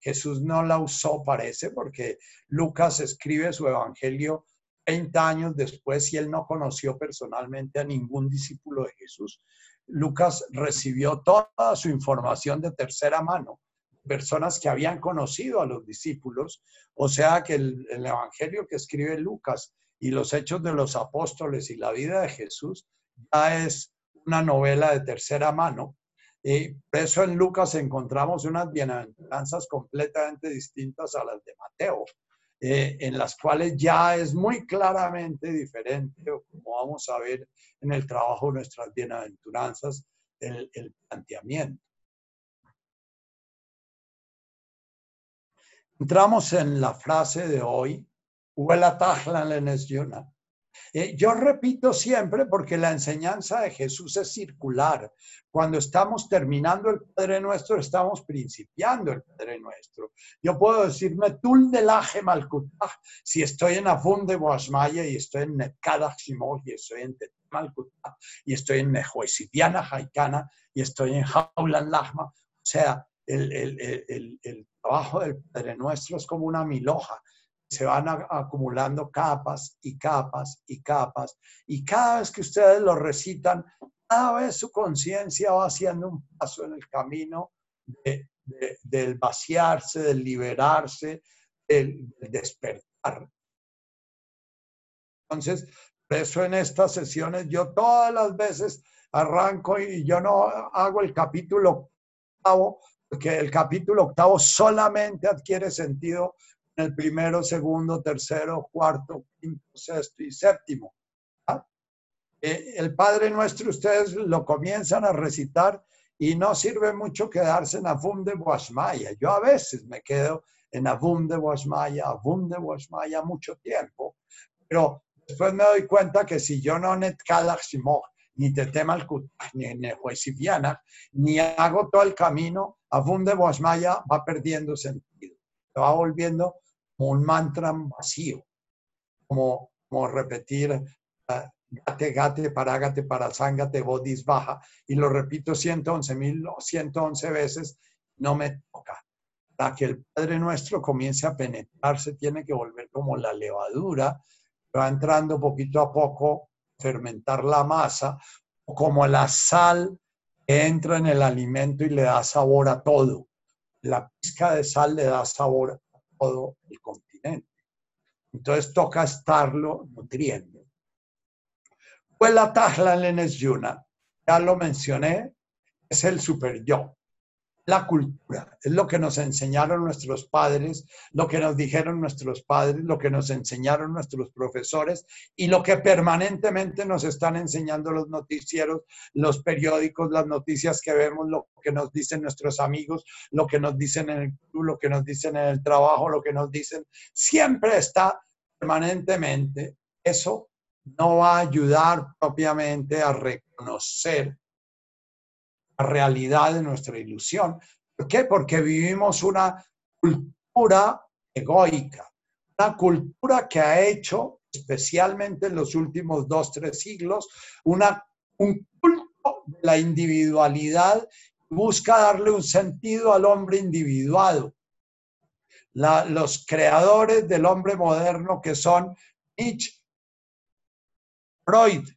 Jesús no la usó, parece, porque Lucas escribe su evangelio 30 años después y él no conoció personalmente a ningún discípulo de Jesús. Lucas recibió toda su información de tercera mano, personas que habían conocido a los discípulos, o sea que el, evangelio que escribe Lucas y los hechos de los apóstoles y la vida de Jesús ya es una novela de tercera mano y por eso en Lucas encontramos unas bienaventuranzas completamente distintas a las de Mateo, eh, en las cuales ya es muy claramente diferente, como vamos a ver en el trabajo de nuestras bienaventuranzas, el, planteamiento. Entramos en la frase de hoy, Huela eh, yo repito siempre porque la enseñanza de Jesús es circular. Cuando estamos terminando el Padre Nuestro, estamos principiando el Padre Nuestro. Yo puedo decirme Tul de la Malkutah si estoy en Afun de Boasmaya y estoy en Netkadach y estoy en Malkutah y estoy en Nehuesidiana Haikana y estoy en Haulan Lahma. O sea, el, el, el trabajo del Padre Nuestro es como una miloja se van acumulando capas y capas y capas. Y cada vez que ustedes lo recitan, cada vez su conciencia va haciendo un paso en el camino del vaciarse, del liberarse, del, despertar. Entonces, por eso en estas sesiones yo todas las veces arranco y yo no hago el capítulo octavo, porque el capítulo octavo solamente adquiere sentido el primero, segundo, tercero, cuarto, quinto, sexto y séptimo. ¿ah? Eh, el Padre Nuestro ustedes lo comienzan a recitar y no sirve mucho quedarse en Avum de Boasmaya. Yo a veces me quedo en Avum de Boasmaya, Avum de Boasmaya mucho tiempo, pero después me doy cuenta que si yo no netkalach ni tetemal ni nehuesipiana, ni hago todo el camino, Avum de Boasmaya va perdiendo sentido, se va volviendo un mantra vacío, como, como repetir uh, gate, gate, parágate, parazángate, bodis baja, y lo repito 111 mil, 111 veces, no me toca. Para que el Padre Nuestro comience a penetrarse, tiene que volver como la levadura, va entrando poquito a poco, fermentar la masa, como la sal que entra en el alimento y le da sabor a todo. La pizca de sal le da sabor todo el continente. Entonces toca estarlo nutriendo. Pues la Tajla Lenes Yuna, ya lo mencioné, es el super yo la cultura, es lo que nos enseñaron nuestros padres, lo que nos dijeron nuestros padres, lo que nos enseñaron nuestros profesores y lo que permanentemente nos están enseñando los noticieros, los periódicos, las noticias que vemos, lo que nos dicen nuestros amigos, lo que nos dicen en el club, lo que nos dicen en el trabajo, lo que nos dicen, siempre está permanentemente. Eso no va a ayudar propiamente a reconocer realidad de nuestra ilusión. ¿Por qué? Porque vivimos una cultura egoica, una cultura que ha hecho, especialmente en los últimos dos, tres siglos, una, un culto de la individualidad busca darle un sentido al hombre individuado. los creadores del hombre moderno que son Nietzsche, Freud,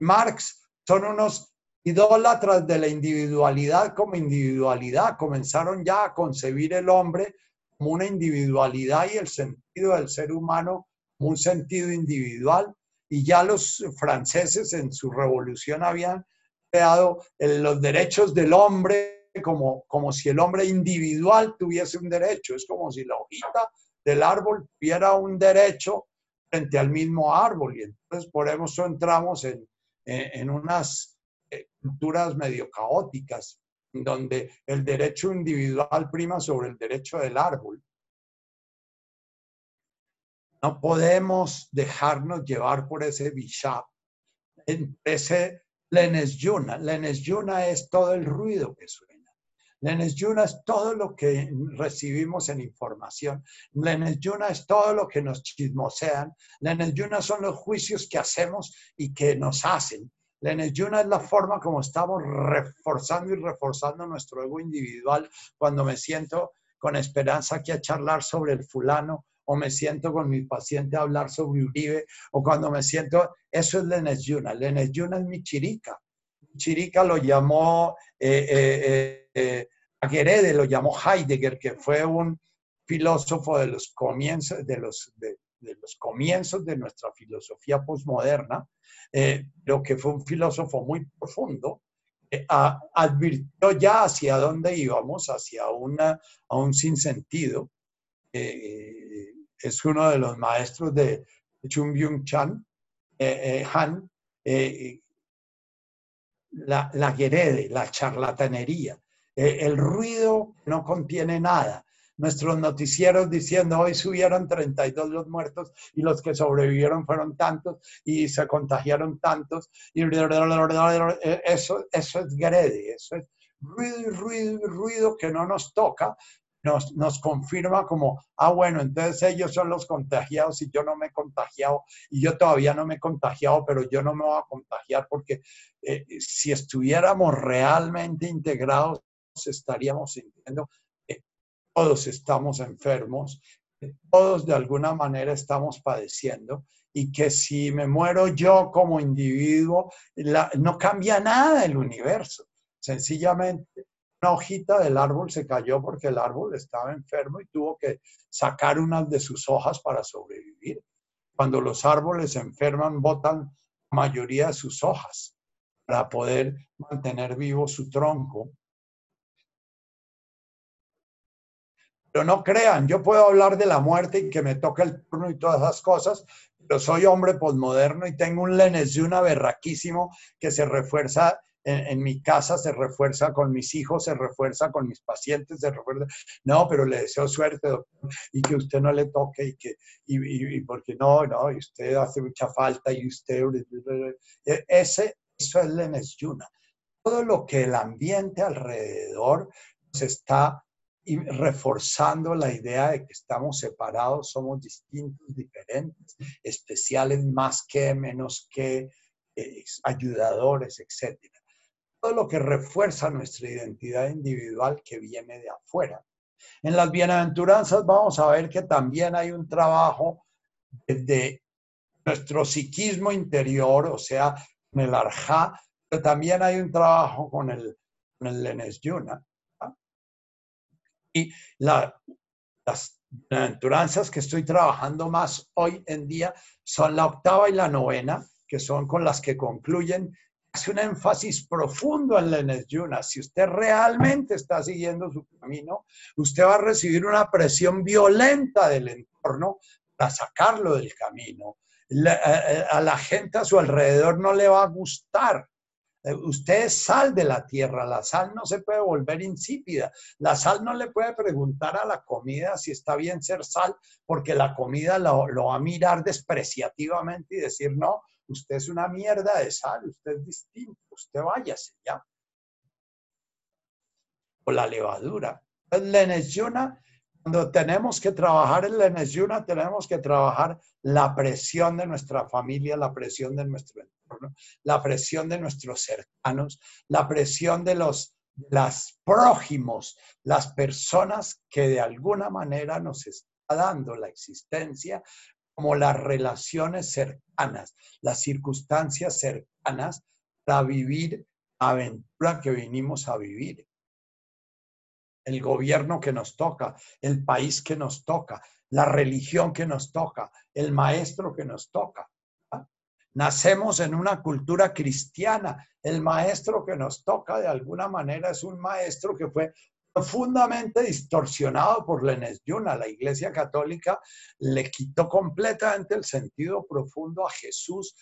Marx, son unos idólatras de la individualidad como individualidad. Comenzaron ya a concebir el hombre como una individualidad y el sentido del ser humano como un sentido individual. Y ya los franceses en su revolución habían creado los derechos del hombre como, como si el hombre individual tuviese un derecho. Es como si la hojita del árbol tuviera un derecho frente al mismo árbol. Y entonces por eso entramos en, en, unas eh, culturas medio caóticas, donde el derecho individual prima sobre el derecho del árbol. No podemos dejarnos llevar por ese bishap, ese lenes yuna. Lenes yuna es todo el ruido que suena. Lenes Yuna es todo lo que recibimos en información. Lenes Yuna es todo lo que nos chismosean. Lenes Yuna son los juicios que hacemos y que nos hacen. Lenes Yuna es la forma como estamos reforzando y reforzando nuestro ego individual cuando me siento con esperanza aquí a charlar sobre el fulano o me siento con mi paciente a hablar sobre Uribe o cuando me siento, eso es Yuna. Lenes Yuna es mi chirica. Chirica lo llamó eh, eh, eh, Gerede lo llamó Heidegger, que fue un filósofo de los comienzos de, los, los comienzos de nuestra filosofía posmoderna, eh, pero que fue un filósofo muy profundo, advirtió ya hacia dónde íbamos, hacia una, a un sinsentido. Eh, es uno de los maestros de Chun Byung Chan, eh, eh, Han, la, la Gerede, la charlatanería. Eh, el ruido no contiene nada. Nuestros noticieros diciendo hoy subieron 32 los muertos y los que sobrevivieron fueron tantos y se contagiaron tantos. Y eso, eso es grede, eso es ruido ruido ruido que no nos toca, nos, nos, confirma como, ah, bueno, entonces ellos son los contagiados y yo no me he contagiado y yo todavía no me he contagiado, pero yo no me voy a contagiar porque eh, si estuviéramos realmente integrados estaríamos sintiendo todos estamos enfermos, todos de alguna manera estamos padeciendo y que si me muero yo como individuo, no cambia nada el universo. Sencillamente, una hojita del árbol se cayó porque el árbol estaba enfermo y tuvo que sacar unas de sus hojas para sobrevivir. Cuando los árboles se enferman, botan la mayoría de sus hojas para poder mantener vivo su tronco Pero no crean, yo puedo hablar de la muerte y que me toque el turno y todas esas cosas, pero soy hombre posmoderno y tengo un lenes de una berraquísimo que se refuerza en, mi casa, se refuerza con mis hijos, se refuerza con mis pacientes, se refuerza. No, pero le deseo suerte, doctor, y que usted no le toque y que, y, y, porque no, no, y usted hace mucha falta y usted. E, ese, eso es lenes yuna. Todo lo que el ambiente alrededor se está y reforzando la idea de que estamos separados, somos distintos, diferentes, especiales más que, menos que, eh, ayudadores, etc. Todo lo que refuerza nuestra identidad individual que viene de afuera. En las bienaventuranzas vamos a ver que también hay un trabajo de nuestro psiquismo interior, o sea, en el arjá, pero también hay un trabajo con el, con el lenes y las bienaventuranzas que estoy trabajando más hoy en día son la octava y la novena, que son con las que concluyen. Hace un énfasis profundo en la yuna. Si usted realmente está siguiendo su camino, usted va a recibir una presión violenta del entorno para sacarlo del camino. a la gente a su alrededor no le va a gustar eh, usted es sal de la tierra, la sal no se puede volver insípida. La sal no le puede preguntar a la comida si está bien ser sal, porque la comida lo, va a mirar despreciativamente y decir, no, usted es una mierda de sal, usted es distinto, usted váyase ya. O la levadura. Entonces, la Cuando tenemos que trabajar en la tenemos que trabajar la presión de nuestra familia, la presión de nuestro entorno, la presión de nuestros cercanos, la presión de los las prójimos, las personas que de alguna manera nos está dando la existencia, como las relaciones cercanas, las circunstancias cercanas para vivir la aventura que vinimos a vivir el gobierno que nos toca, el país que nos toca, la religión que nos toca, el maestro que nos toca. Nacemos en una cultura cristiana. El maestro que nos toca de alguna manera es un maestro que fue profundamente distorsionado por la Yuna. La Iglesia Católica le quitó completamente el sentido profundo a Jesús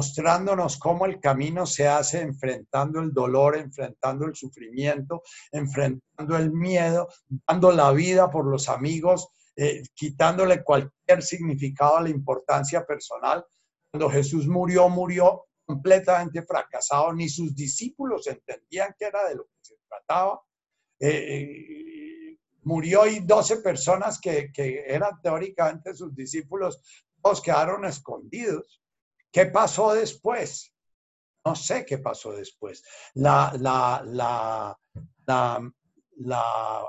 mostrándonos cómo el camino se hace enfrentando el dolor, enfrentando el sufrimiento, enfrentando el miedo, dando la vida por los amigos, eh, quitándole cualquier significado a la importancia personal. Cuando Jesús murió, murió completamente fracasado, ni sus discípulos entendían que era de lo que se trataba. Eh, eh, murió y 12 personas que, eran teóricamente sus discípulos, quedaron escondidos. ¿Qué pasó después? No sé qué pasó después. La, la, la,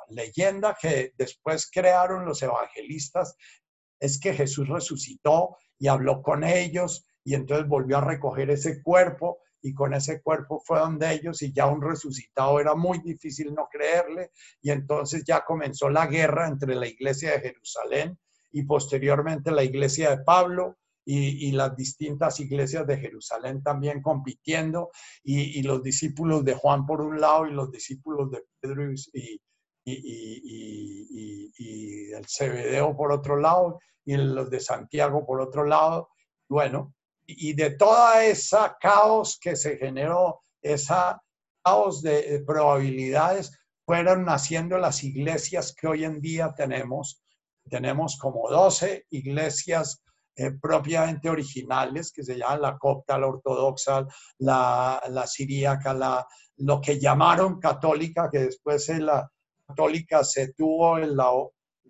leyenda que después crearon los evangelistas es que Jesús resucitó y habló con ellos y entonces volvió a recoger ese cuerpo y con ese cuerpo fue donde ellos y ya un resucitado era muy difícil no creerle y entonces ya comenzó la guerra entre la iglesia de Jerusalén y posteriormente la iglesia de Pablo y, las distintas iglesias de Jerusalén también compitiendo y, los discípulos de Juan por un lado y los discípulos de Pedro y, y, el Cebedeo por otro lado y los de Santiago por otro lado. Bueno, y de toda esa caos que se generó, esa caos de probabilidades, fueron naciendo las iglesias que hoy en día tenemos. Tenemos como 12 iglesias eh, propiamente originales, que se llaman la copta, la ortodoxa, la, la siríaca, la, lo que llamaron católica, que después en la católica se tuvo en la,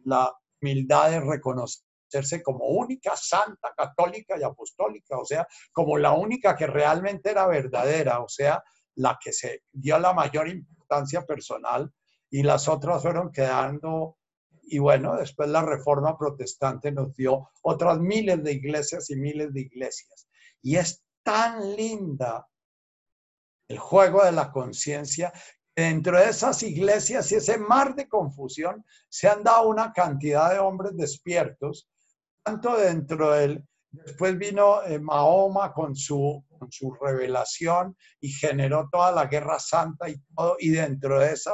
la humildad de reconocerse como única santa católica y apostólica, o sea, como la única que realmente era verdadera, o sea, la que se dio la mayor importancia personal y las otras fueron quedando y bueno, después la reforma protestante nos dio otras miles de iglesias y miles de iglesias. Y es tan linda el juego de la conciencia dentro de esas iglesias y ese mar de confusión se han dado una cantidad de hombres despiertos, tanto dentro del... Después vino eh, Mahoma con su, con su revelación y generó toda la guerra santa y todo, y dentro de esa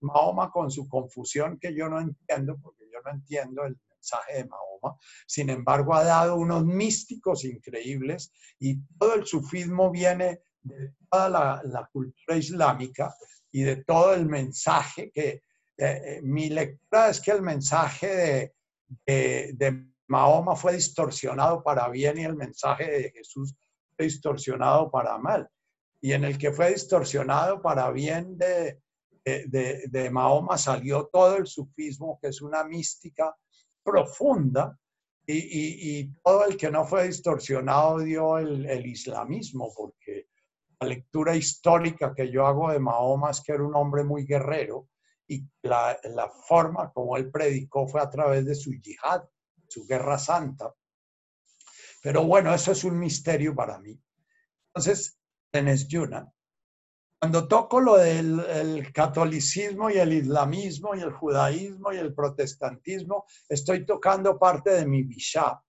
Mahoma con su confusión que yo no entiendo, porque yo no entiendo el mensaje de Mahoma. Sin embargo, ha dado unos místicos increíbles y todo el sufismo viene de toda la, cultura islámica y de todo el mensaje que eh, eh, mi lectura es que el mensaje de, de Mahoma fue distorsionado para bien y el mensaje de Jesús distorsionado para mal. Y en el que fue distorsionado para bien de, de, Mahoma salió todo el sufismo, que es una mística profunda, y, todo el que no fue distorsionado dio el, islamismo, porque lectura histórica que yo hago de Mahoma es que era un hombre muy guerrero y la, forma como él predicó fue a través de su yihad, su guerra santa. Pero bueno, eso es un misterio para mí. Entonces, tenés Yuna cuando toco lo del catolicismo y el islamismo y el judaísmo y el protestantismo, estoy tocando parte de mi vishá.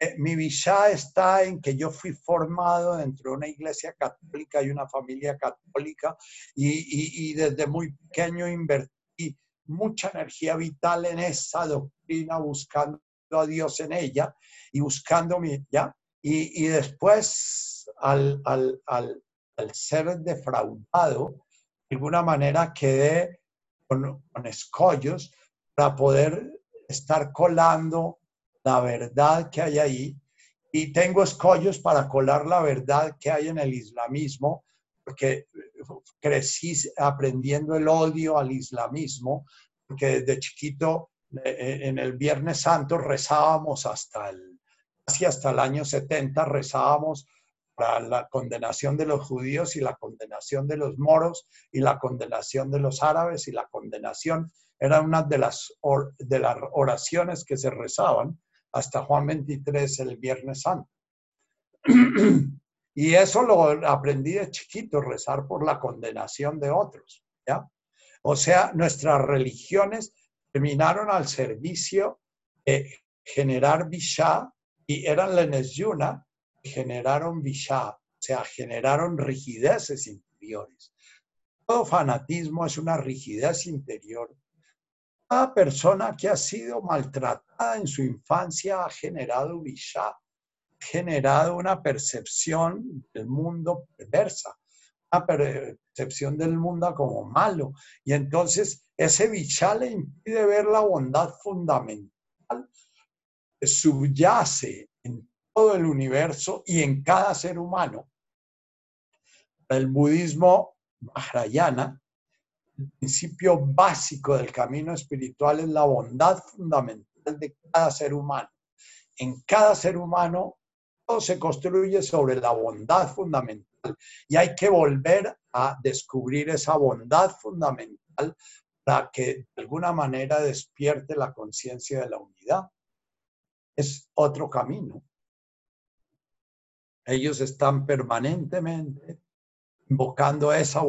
Eh, mi vishá está en que yo fui formado dentro de una iglesia católica y una familia católica y, desde muy pequeño invertí mucha energía vital en esa doctrina, buscando a Dios en ella y buscando mi, ¿ya? Y, después al, al, al, al ser defraudado, de alguna manera quedé con, escollos para poder estar colando la verdad que hay ahí. Y tengo escollos para colar la verdad que hay en el islamismo, porque crecí aprendiendo el odio al islamismo, porque desde chiquito eh, en el Viernes Santo rezábamos hasta el, casi hasta el año 70, rezábamos para la condenación de los judíos y la condenación de los moros y la condenación de los árabes y la condenación era una de las, de las oraciones que se rezaban hasta Juan 23 el Viernes Santo. y eso lo aprendí de chiquito, rezar por la condenación de otros. ¿ya? O sea, nuestras religiones terminaron al servicio de generar Vishá y eran Lenes Yuna generaron Vishá, o sea, generaron rigideces interiores. Todo fanatismo es una rigidez interior. Cada persona que ha sido maltratada en su infancia ha generado Vishá, generado una percepción del mundo perversa, una percepción del mundo como malo. Y entonces ese Vishá le impide ver la bondad fundamental que subyace en todo el universo y en cada ser humano. El budismo Mahayana, el principio básico del camino espiritual es la bondad fundamental de cada ser humano. En cada ser humano todo se construye sobre la bondad fundamental y hay que volver a descubrir esa bondad fundamental para que de alguna manera despierte la conciencia de la unidad. Es otro camino. Ellos están permanentemente invocando esa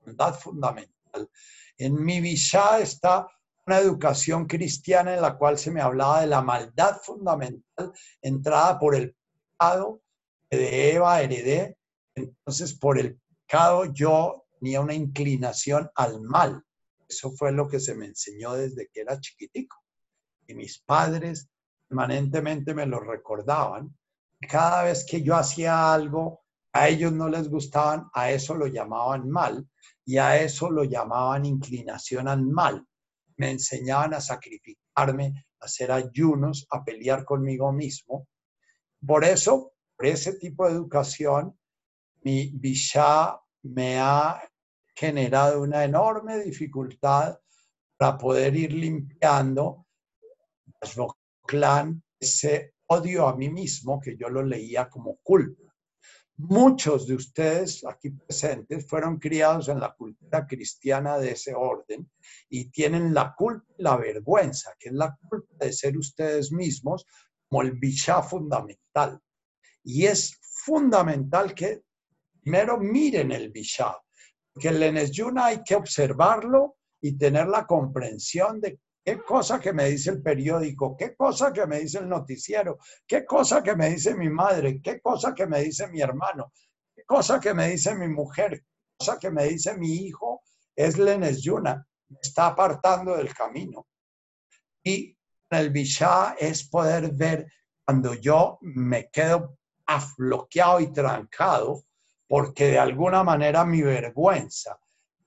voluntad fundamental. En mi Vishá está una educación cristiana en la cual se me hablaba de la maldad fundamental entrada por el pecado de Eva heredé. Entonces, por el pecado yo tenía una inclinación al mal. Eso fue lo que se me enseñó desde que era chiquitico. Y mis padres permanentemente me lo recordaban cada vez que yo hacía algo, a ellos no les gustaban, a eso lo llamaban mal y a eso lo llamaban inclinación al mal. Me enseñaban a sacrificarme, a hacer ayunos, a pelear conmigo mismo. Por eso, por ese tipo de educación, mi Vishá me ha generado una enorme dificultad para poder ir limpiando clan ese odio a mí mismo, que yo lo leía como culpa. Muchos de ustedes aquí presentes fueron criados en la cultura cristiana de ese orden y tienen la culpa la vergüenza, que es la culpa de ser ustedes mismos como el bichá fundamental. Y es fundamental que primero miren el bichá, porque el Lenes Yuna hay que observarlo y tener la comprensión de qué cosa que me dice el periódico, qué cosa que me dice el noticiero, qué cosa que me dice mi madre, qué cosa que me dice mi hermano, qué cosa que me dice mi mujer, qué cosa que me dice mi hijo, es Lenes Yuna, me está apartando del camino. Y el Bishá es poder ver cuando yo me quedo afloqueado y trancado, porque de alguna manera mi vergüenza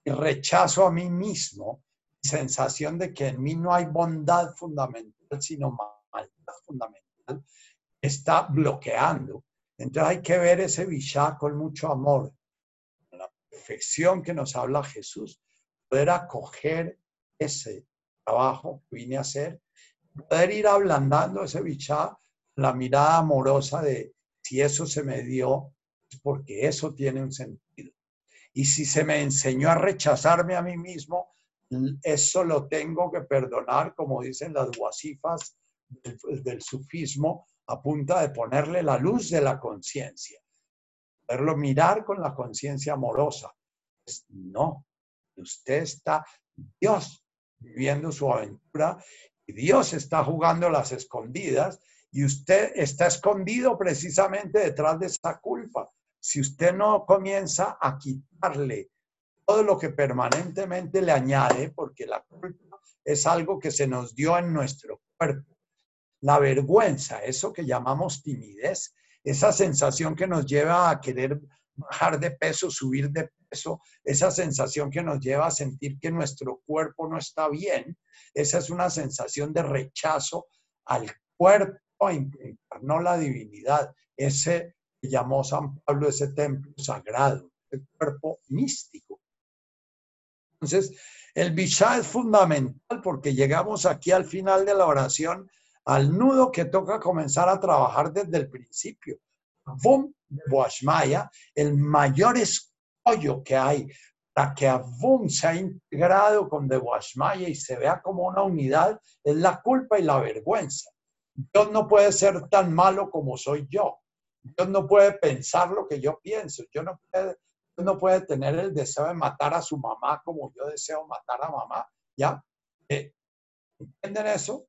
y rechazo a mí mismo sensación de que en mí no hay bondad fundamental, sino maldad fundamental, está bloqueando. Entonces hay que ver ese Vishá con mucho amor, la perfección que nos habla Jesús, poder acoger ese trabajo que vine a hacer, poder ir ablandando ese Vishá, la mirada amorosa de si eso se me dio, es porque eso tiene un sentido. Y si se me enseñó a rechazarme a mí mismo, eso lo tengo que perdonar, como dicen las guasifas del, sufismo, a punta de ponerle la luz de la conciencia. Verlo mirar con la conciencia amorosa. Pues, no, usted está, Dios, viviendo su aventura y Dios está jugando las escondidas y usted está escondido precisamente detrás de esa culpa. Si usted no comienza a quitarle todo lo que permanentemente le añade, porque la culpa es algo que se nos dio en nuestro cuerpo. La vergüenza, eso que llamamos timidez, esa sensación que nos lleva a querer bajar de peso, subir de peso, esa sensación que nos lleva a sentir que nuestro cuerpo no está bien, esa es una sensación de rechazo al cuerpo, no la divinidad. Ese que llamó San Pablo ese templo sagrado, el cuerpo místico. Entonces, el Bishá es fundamental porque llegamos aquí al final de la oración, al nudo que toca comenzar a trabajar desde el principio. Avum Boashmaya, el mayor escollo que hay para que Avum se ha integrado con de Boashmaya y se vea como una unidad, es la culpa y la vergüenza. Dios no puede ser tan malo como soy yo. Dios no puede pensar lo que yo pienso. Yo no puede, no puede tener el deseo de matar a su mamá como yo deseo matar a mamá. ¿Ya? Eh, ¿Entienden eso?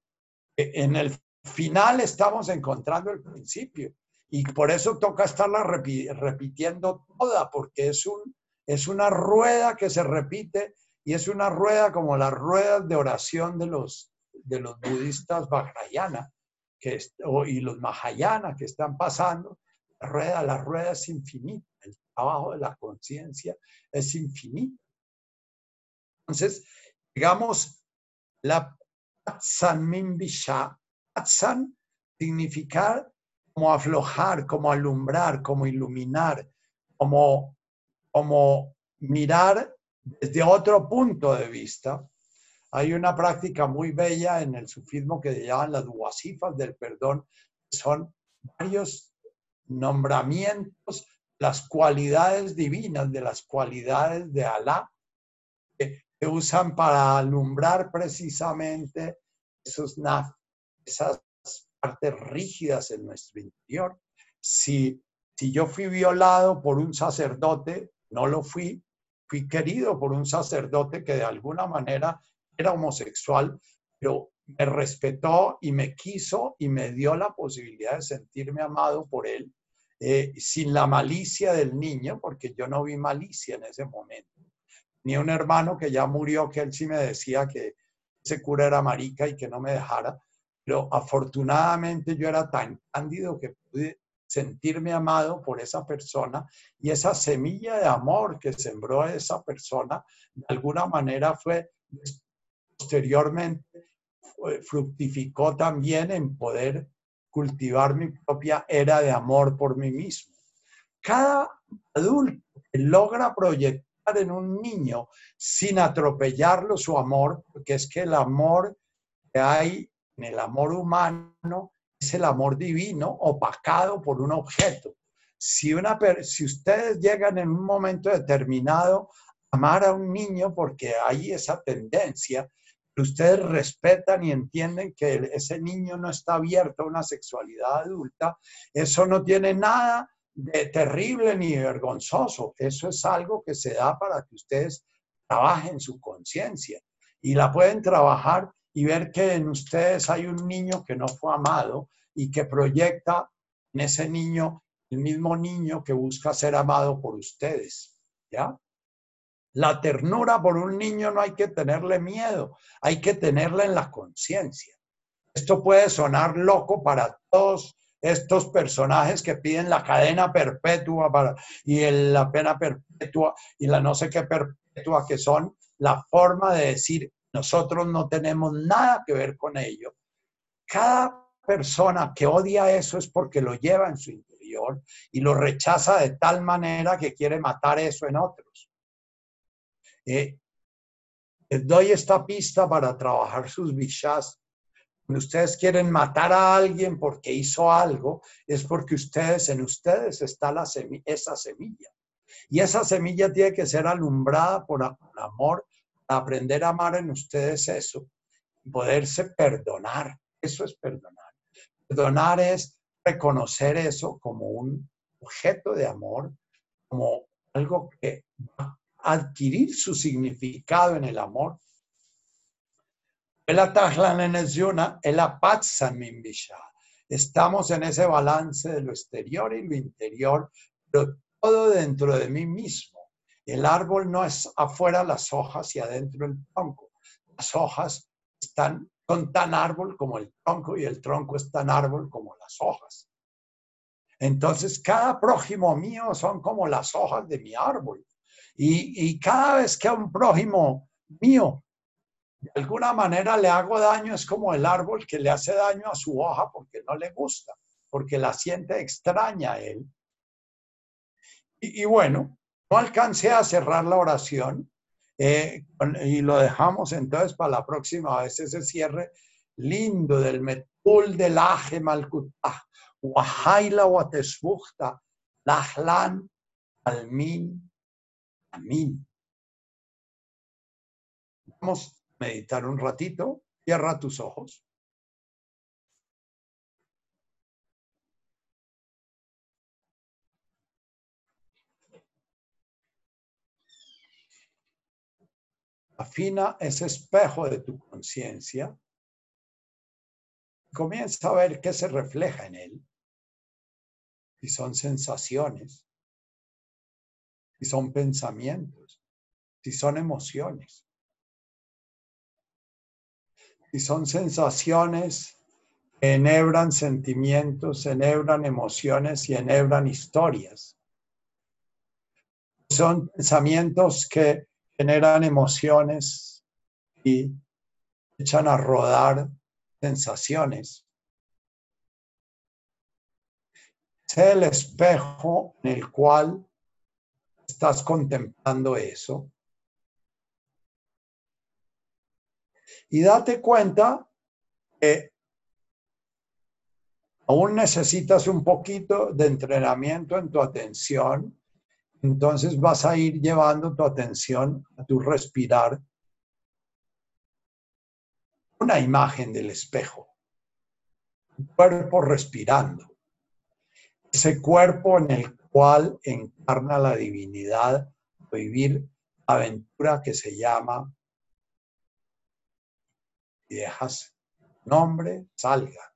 Eh, en el final estamos encontrando el principio. Y por eso toca estarla repitiendo toda, porque es, un, es una rueda que se repite y es una rueda como las ruedas de oración de los, de los budistas Vajrayana que, y los Mahayana que están pasando. Rueda, la rueda es infinita, el trabajo de la conciencia es infinito. Entonces, digamos, la Patsan Mimbisha, Patsan significa como aflojar, como alumbrar, como iluminar, como, como mirar desde otro punto de vista. Hay una práctica muy bella en el sufismo que llaman las wasifas del perdón, son varios nombramientos, las cualidades divinas de las cualidades de Alá, que, se usan para alumbrar precisamente esos esas partes rígidas en nuestro interior. Si, si yo fui violado por un sacerdote, no lo fui, fui querido por un sacerdote que de alguna manera era homosexual, pero me respetó y me quiso y me dio la posibilidad de sentirme amado por él, eh, sin la malicia del niño, porque yo no vi malicia en ese momento. Ni un hermano que ya murió, que él sí me decía que ese cura era marica y que no me dejara, pero afortunadamente yo era tan cándido que pude sentirme amado por esa persona y esa semilla de amor que sembró esa persona, de alguna manera fue posteriormente, fructificó también en poder cultivar mi propia era de amor por mí mismo. Cada adulto que logra proyectar en un niño sin atropellarlo su amor, porque es que el amor que hay en el amor humano es el amor divino opacado por un objeto. Si, una, si ustedes llegan en un momento determinado a amar a un niño porque hay esa tendencia, ustedes respetan y entienden que ese niño no está abierto a una sexualidad adulta, eso no tiene nada de terrible ni vergonzoso. Eso es algo que se da para que ustedes trabajen su conciencia y la pueden trabajar y ver que en ustedes hay un niño que no fue amado y que proyecta en ese niño el mismo niño que busca ser amado por ustedes. ¿Ya? La ternura por un niño no hay que tenerle miedo, hay que tenerla en la conciencia. Esto puede sonar loco para todos estos personajes que piden la cadena perpetua y la pena perpetua y la no sé qué perpetua, que son la forma de decir nosotros no tenemos nada que ver con ello. Cada persona que odia eso es porque lo lleva en su interior y lo rechaza de tal manera que quiere matar eso en otros. Eh, les doy esta pista para trabajar sus bichas. Cuando ustedes quieren matar a alguien porque hizo algo, es porque ustedes, en ustedes está la esa semilla. Y esa semilla tiene que ser alumbrada por amor aprender a amar en ustedes eso, poderse perdonar. Eso es perdonar. Perdonar es reconocer eso como un objeto de amor, como algo que va adquirir su significado en el amor. Estamos en ese balance de lo exterior y lo interior, pero todo dentro de mí mismo. El árbol no es afuera las hojas y adentro el tronco. Las hojas están, son tan árbol como el tronco y el tronco es tan árbol como las hojas. Entonces, cada prójimo mío son como las hojas de mi árbol. Y, cada vez que a un prójimo mío de alguna manera le hago daño, es como el árbol que le hace daño a su hoja porque no le gusta, porque la siente extraña a él. y bueno, no alcancé a cerrar la oración Eh, y lo dejamos entonces para la próxima vez ese cierre lindo del metul del aje malkutah, wahaila watesbuchta, lahlan almin, amin. Vamos a meditar un ratito, cierra tus ojos. afina ese espejo de tu conciencia, comienza a ver qué se refleja en él. Si son sensaciones, si son pensamientos, si son emociones. Si son sensaciones enhebran sentimientos, enhebran emociones y enhebran historias. Son pensamientos que generan emociones y echan a rodar sensaciones. Es el espejo en el cual estás contemplando eso. Y date cuenta que aún necesitas un poquito de entrenamiento en tu atención entonces vas a ir llevando tu atención a tu respirar. Una imagen del espejo. Un cuerpo respirando. Ese cuerpo en el cual encarna la divinidad, vivir aventura que se llama y dejas nombre salga.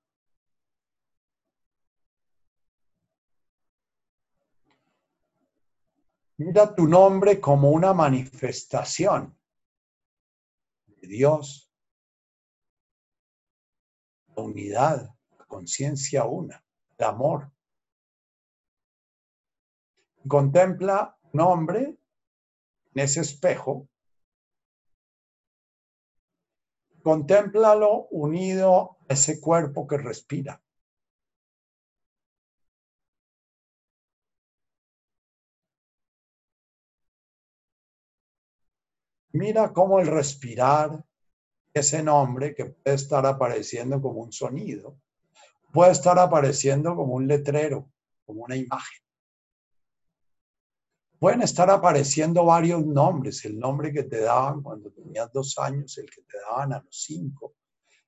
Mira tu nombre como una manifestación de Dios, la unidad, la conciencia una, el amor. Contempla nombre en ese espejo. Contémplalo unido a ese cuerpo que respira. Mira cómo el respirar, ese nombre que puede estar apareciendo como un sonido, puede estar apareciendo como un letrero, como una imagen. Pueden estar apareciendo varios nombres, el nombre que te daban cuando tenías dos años, el que te daban a los cinco,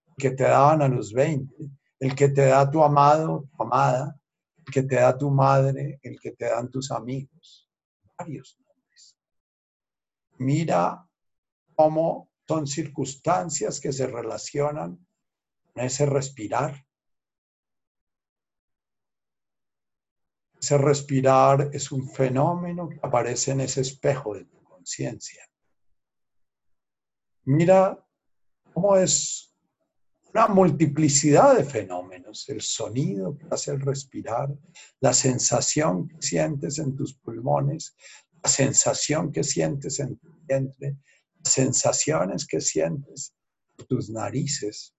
el que te daban a los veinte, el que te da tu amado, tu amada, el que te da tu madre, el que te dan tus amigos, varios nombres. Mira cómo son circunstancias que se relacionan con ese respirar. Ese respirar es un fenómeno que aparece en ese espejo de tu conciencia. Mira cómo es una multiplicidad de fenómenos, el sonido que hace el respirar, la sensación que sientes en tus pulmones, la sensación que sientes en tu vientre, sensaciones que sientes en tus narices,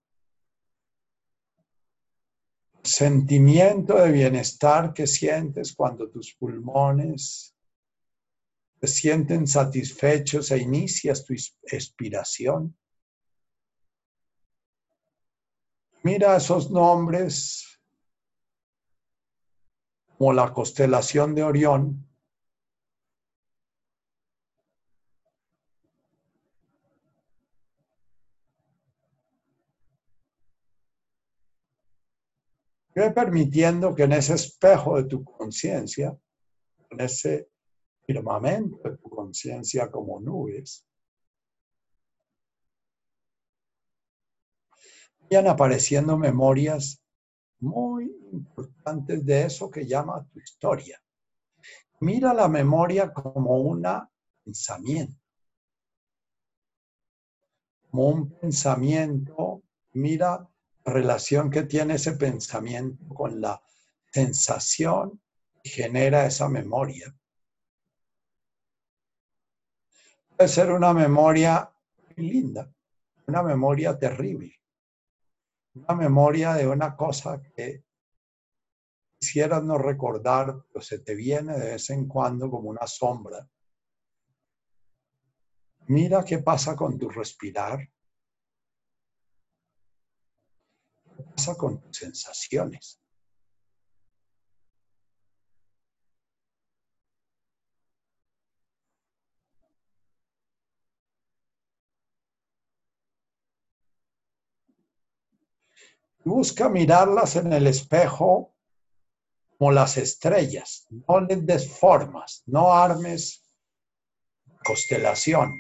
sentimiento de bienestar que sientes cuando tus pulmones se sienten satisfechos e inicias tu expiración. Mira esos nombres como la constelación de Orión, permitiendo que en ese espejo de tu conciencia, en ese firmamento de tu conciencia como nubes, vayan apareciendo memorias muy importantes de eso que llama tu historia. Mira la memoria como un pensamiento, como un pensamiento, mira relación que tiene ese pensamiento con la sensación genera esa memoria. Puede ser una memoria linda, una memoria terrible, una memoria de una cosa que quisieras no recordar, pero se te viene de vez en cuando como una sombra. Mira qué pasa con tu respirar. ¿Qué pasa con sensaciones? Busca mirarlas en el espejo como las estrellas. No les des formas, no armes constelación.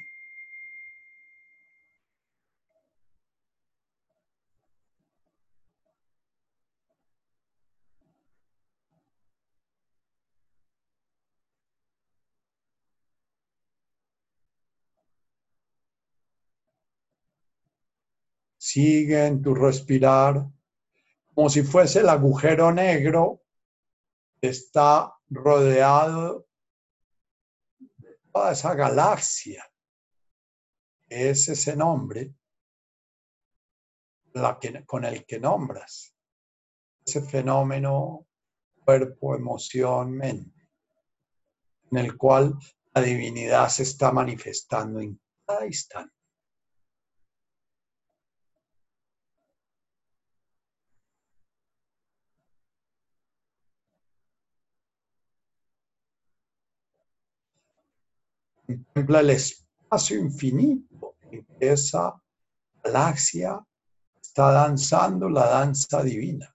Sigue en tu respirar como si fuese el agujero negro que está rodeado de toda esa galaxia. Es ese nombre la que, con el que nombras ese fenómeno cuerpo, emoción, mente, en el cual la divinidad se está manifestando en cada instante. Contempla el espacio infinito en que esa galaxia está danzando la danza divina.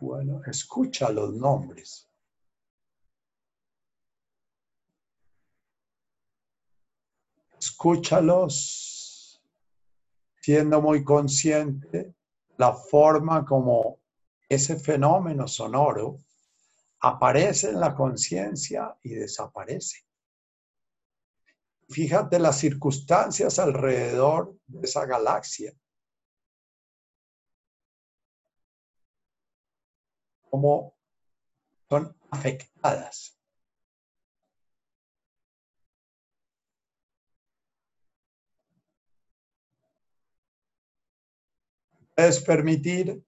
Bueno, escucha los nombres. Escúchalos siendo muy consciente la forma como ese fenómeno sonoro aparece en la conciencia y desaparece. Fíjate las circunstancias alrededor de esa galaxia. Cómo son afectadas. Puedes permitir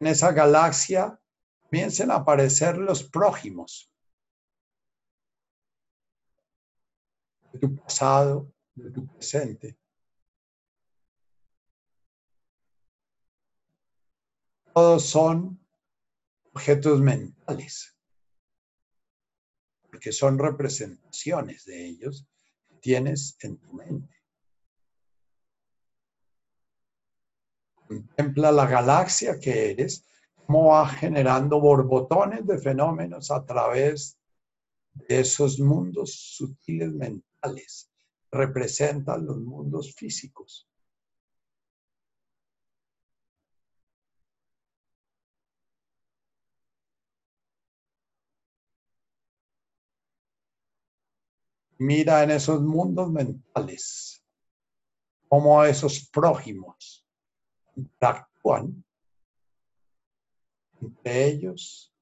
en esa galaxia comiencen a aparecer los prójimos de tu pasado, de tu presente. Todos son objetos mentales, porque son representaciones de ellos que tienes en tu mente. Contempla la galaxia que eres, cómo va generando borbotones de fenómenos a través de esos mundos sutiles mentales. Representan los mundos físicos. Mira en esos mundos mentales, como esos prójimos interactúan entre ellos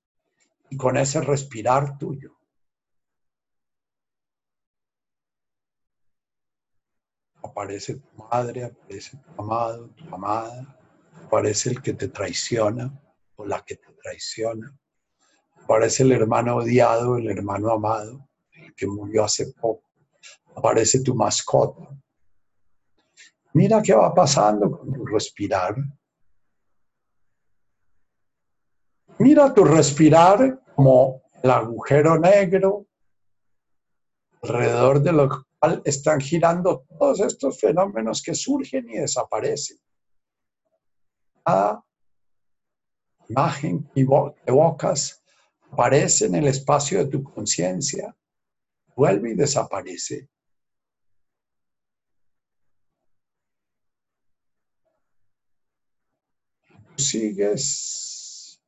y con ese respirar tuyo. Aparece tu madre, aparece tu amado, tu amada, aparece el que te traiciona o la que te traiciona, aparece el hermano odiado, el hermano amado, el que murió hace poco, aparece tu mascota, Mira qué va pasando con respirar. Mira tu respirar como el agujero negro alrededor de lo cual están girando todos estos fenómenos que surgen y desaparecen. Cada imagen que evocas aparece en el espacio de tu conciencia, vuelve y desaparece. Sigues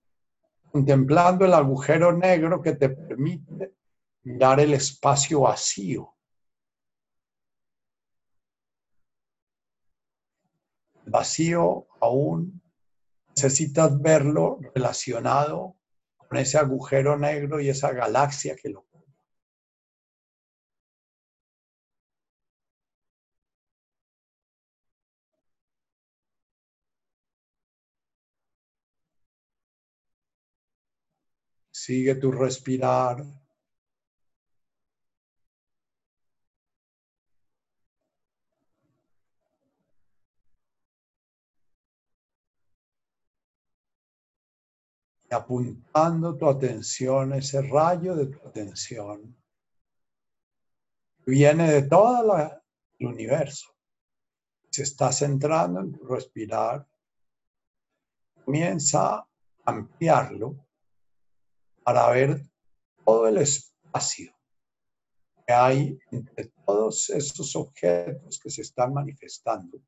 contemplando el agujero negro que te permite mirar el espacio vacío. Vacío aún necesitas verlo relacionado con ese agujero negro y esa galaxia que lo Sigue tu respirar. Y apuntando tu atención, ese rayo de tu atención, viene de todo el universo. Se está centrando en tu respirar. Comienza a ampliarlo para ver todo el espacio que hay entre todos esos objetos que se están manifestando.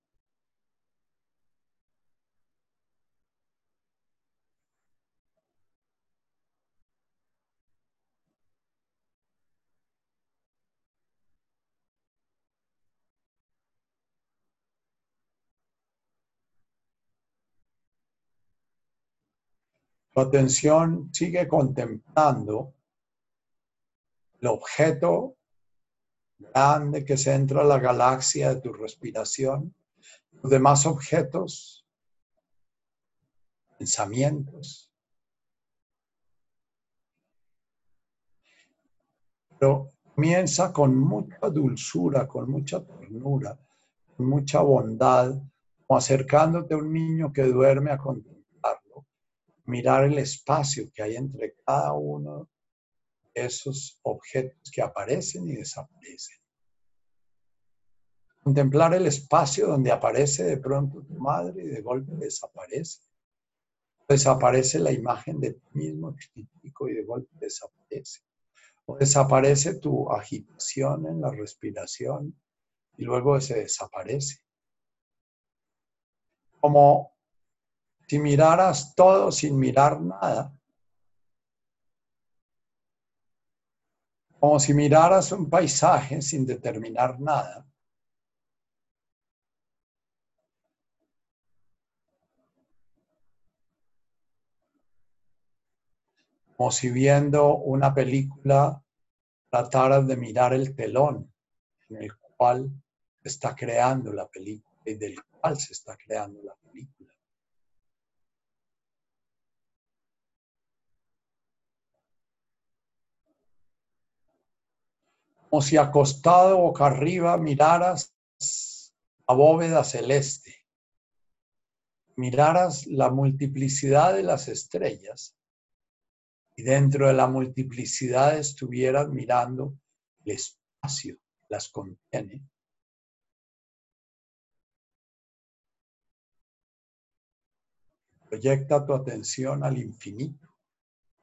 Tu atención sigue contemplando el objeto grande que centra la galaxia de tu respiración, los demás objetos, pensamientos. Pero comienza con mucha dulzura, con mucha ternura, mucha bondad, como acercándote a un niño que duerme a contemplar mirar el espacio que hay entre cada uno de esos objetos que aparecen y desaparecen. Contemplar el espacio donde aparece de pronto tu madre y de golpe desaparece. Desaparece la imagen de ti mismo chiquitico y de golpe desaparece. O desaparece tu agitación en la respiración y luego se desaparece. Como si miraras todo sin mirar nada, como si miraras un paisaje sin determinar nada, como si viendo una película trataras de mirar el telón en el cual está creando la película y del cual se está creando la película. Si acostado boca arriba miraras a bóveda celeste, miraras la multiplicidad de las estrellas y dentro de la multiplicidad estuvieras mirando el espacio que las contiene. Proyecta tu atención al infinito,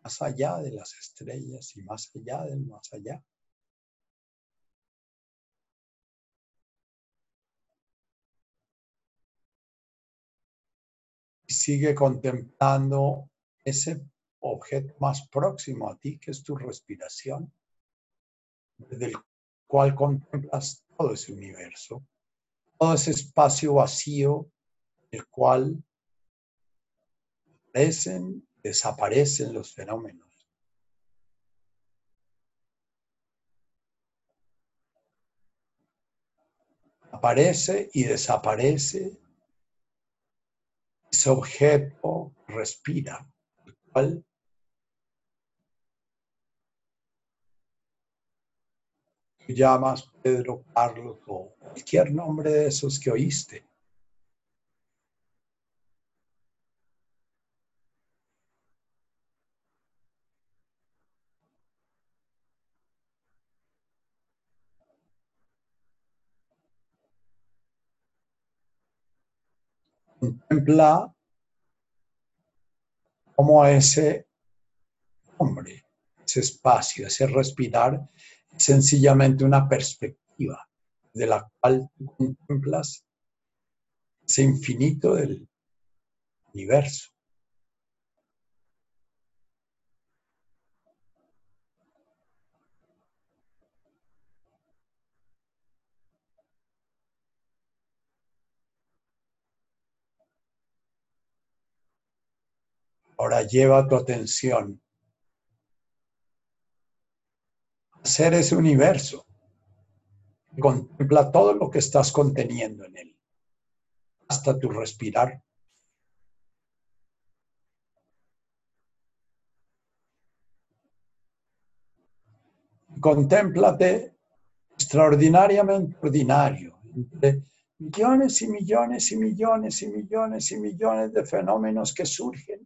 más allá de las estrellas y más allá del más allá. Sigue contemplando ese objeto más próximo a ti, que es tu respiración, desde el cual contemplas todo ese universo, todo ese espacio vacío, el cual aparecen, desaparecen los fenómenos. Aparece y desaparece ese objeto respira, el cual tú llamas Pedro, Carlos o cualquier nombre de esos que oíste. Como ese hombre, ese espacio, ese respirar, es sencillamente una perspectiva de la cual tú contemplas ese infinito del universo. Ahora lleva tu atención a ser ese universo. Contempla todo lo que estás conteniendo en él, hasta tu respirar. Contémplate extraordinariamente ordinario, entre millones y millones y millones y millones y millones de fenómenos que surgen,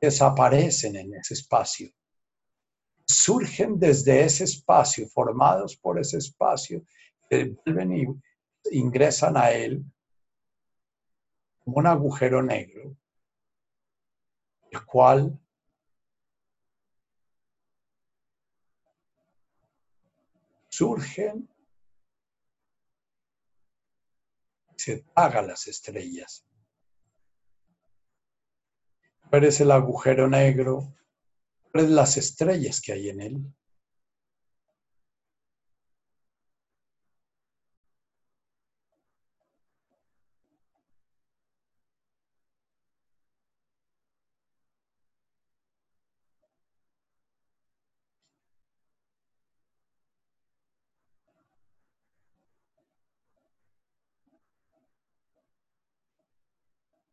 desaparecen en ese espacio. Surgen desde ese espacio, formados por ese espacio, vuelven y ingresan a él como un agujero negro, el cual surgen se traga las estrellas. Eres el agujero negro, eres las estrellas que hay en él.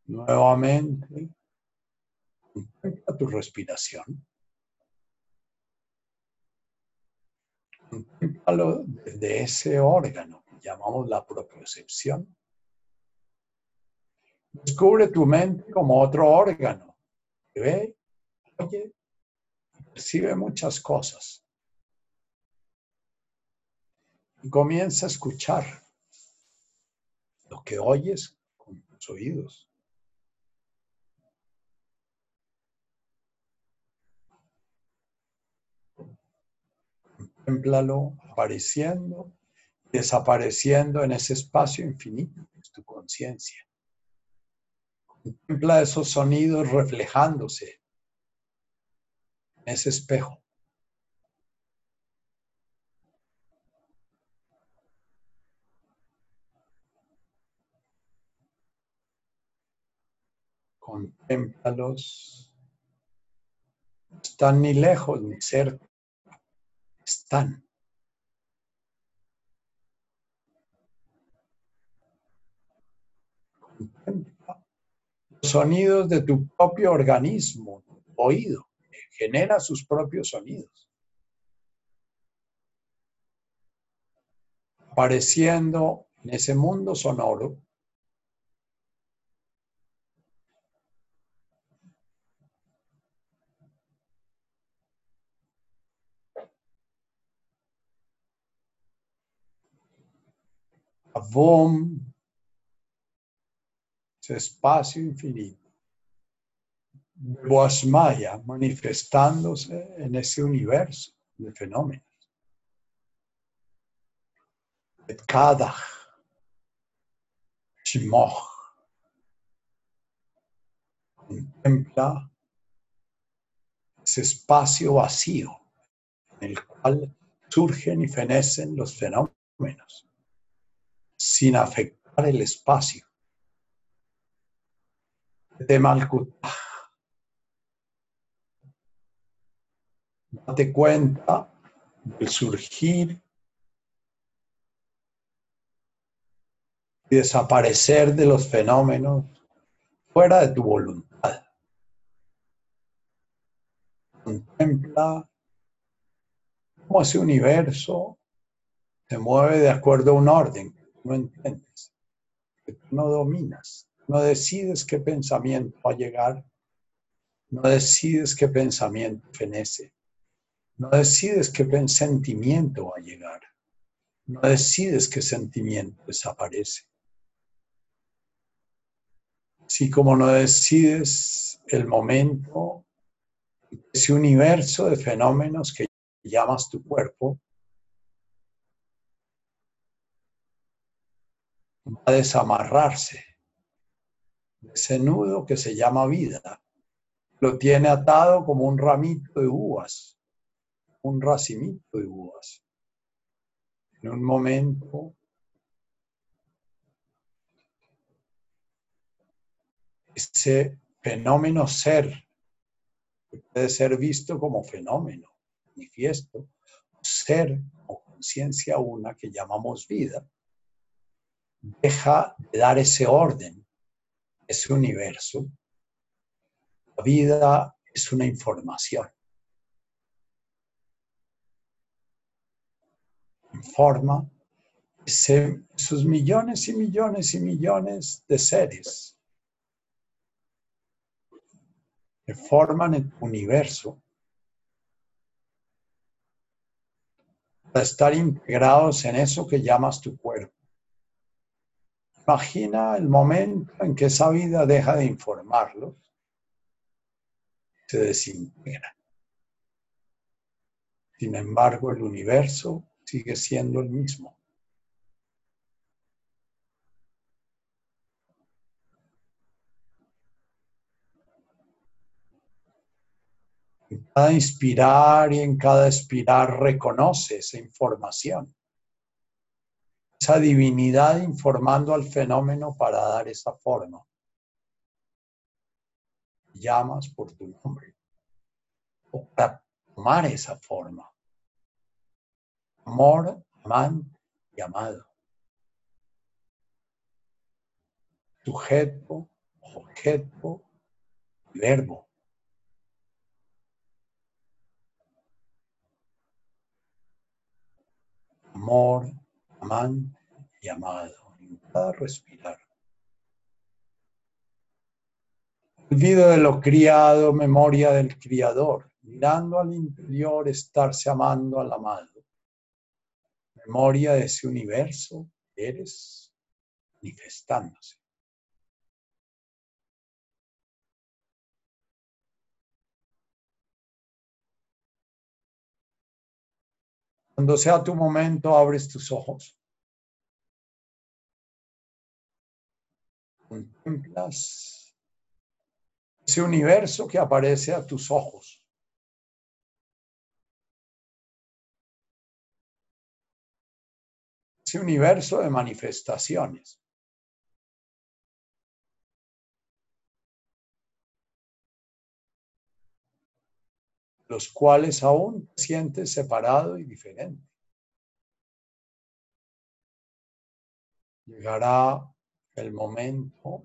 Nuevamente, contempla tu respiración. Contémplalo desde ese órgano que llamamos la propiocepción. Descubre tu mente como otro órgano que ve, oye, percibe muchas cosas. Y comienza a escuchar lo que oyes con tus oídos. Contémplalo apareciendo, desapareciendo en ese espacio infinito que es tu conciencia. Contempla esos sonidos reflejándose en ese espejo. Contémplalos. No están ni lejos ni cerca están. los sonidos de tu propio organismo, oído, genera sus propios sonidos. Apareciendo en ese mundo sonoro Avom, ese espacio infinito. Boasmaya manifestándose en ese universo de fenómenos. Et Kadach, Shimoch, contempla ese espacio vacío en el cual surgen y fenecen los fenómenos sin afectar el espacio. De Malkuta. Date cuenta del surgir y desaparecer de los fenómenos fuera de tu voluntad. Contempla cómo ese universo se mueve de acuerdo a un orden no entiendes, que no dominas, no decides qué pensamiento va a llegar, no decides qué pensamiento fenece, no decides qué sentimiento va a llegar, no decides qué sentimiento desaparece. Así como no decides el momento, ese universo de fenómenos que llamas tu cuerpo, va a desamarrarse ese nudo que se llama vida. Lo tiene atado como un ramito de uvas, un racimito de uvas. En un momento ese fenómeno ser, puede ser visto como fenómeno, manifiesto, ser o conciencia una que llamamos vida, deja de dar ese orden, ese universo. La vida es una información. forma esos millones y millones y millones de seres que forman el universo para estar integrados en eso que llamas tu cuerpo. Imagina el momento en que esa vida deja de informarlos, se desintegra. Sin embargo, el universo sigue siendo el mismo. En cada inspirar y en cada expirar reconoce esa información. Esa divinidad informando al fenómeno para dar esa forma. Llamas por tu nombre. O para tomar esa forma. Amor, amante y amado. Sujeto, objeto, verbo. amor, amante y amado en cada respirar. Olvido de lo criado, memoria del criador, mirando al interior, estarse amando al amado. Memoria de ese universo eres manifestándose. Cuando sea tu momento, abres tus ojos. Contemplas ese universo que aparece a tus ojos. Ese universo de manifestaciones. Los cuales aún te sientes separado y diferente. Llegará el momento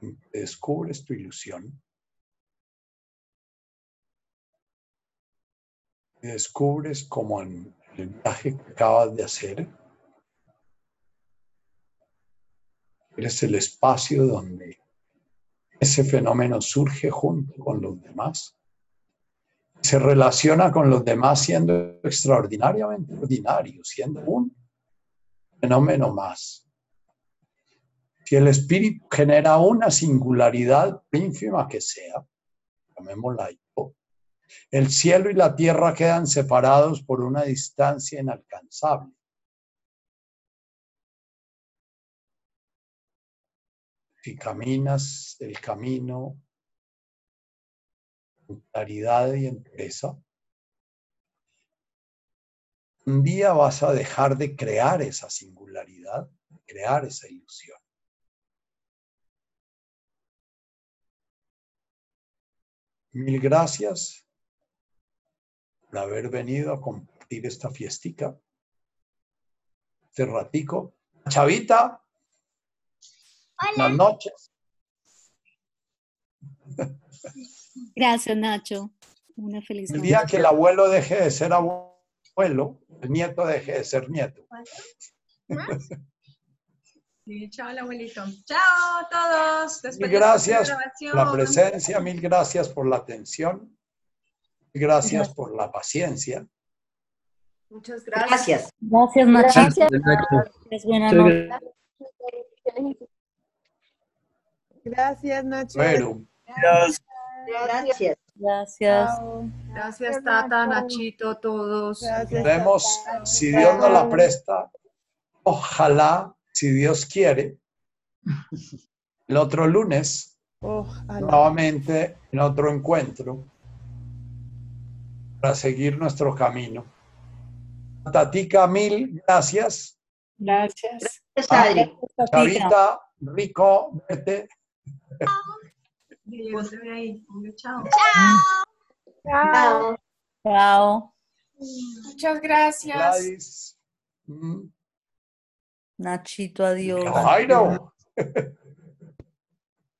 en que descubres tu ilusión descubres como en el viaje que acabas de hacer, eres el espacio donde ese fenómeno surge junto con los demás se relaciona con los demás siendo extraordinariamente ordinario, siendo un fenómeno más. Si el espíritu genera una singularidad ínfima que sea, llamémosla yo, el cielo y la tierra quedan separados por una distancia inalcanzable. Si caminas el camino claridad y empresa, un día vas a dejar de crear esa singularidad, crear esa ilusión. Mil gracias por haber venido a compartir esta fiestica, este ratico. Chavita, buenas noches. Gracias, Nacho. Una feliz El día que el abuelo deje de ser abuelo, el nieto deje de ser nieto. Sí, chao, abuelito. Chao a todos. mil gracias por la presencia, mil gracias por la atención, mil gracias por la paciencia. Muchas gracias. Gracias, Nacho. Gracias, buenas noches. Gracias, Nacho. Bueno. Gracias. Gracias. Gracias, Tata, Nachito, todos. Vemos, si Dios nos la presta, ojalá, si Dios quiere, el otro lunes, nuevamente en otro encuentro, para seguir nuestro camino. Tatica, mil gracias. Gracias. Gracias, Chavita, rico verte. Chao. Chao. Chao. Muchas gracias. Gladys. Mm. Nachito, adiós. Jairo.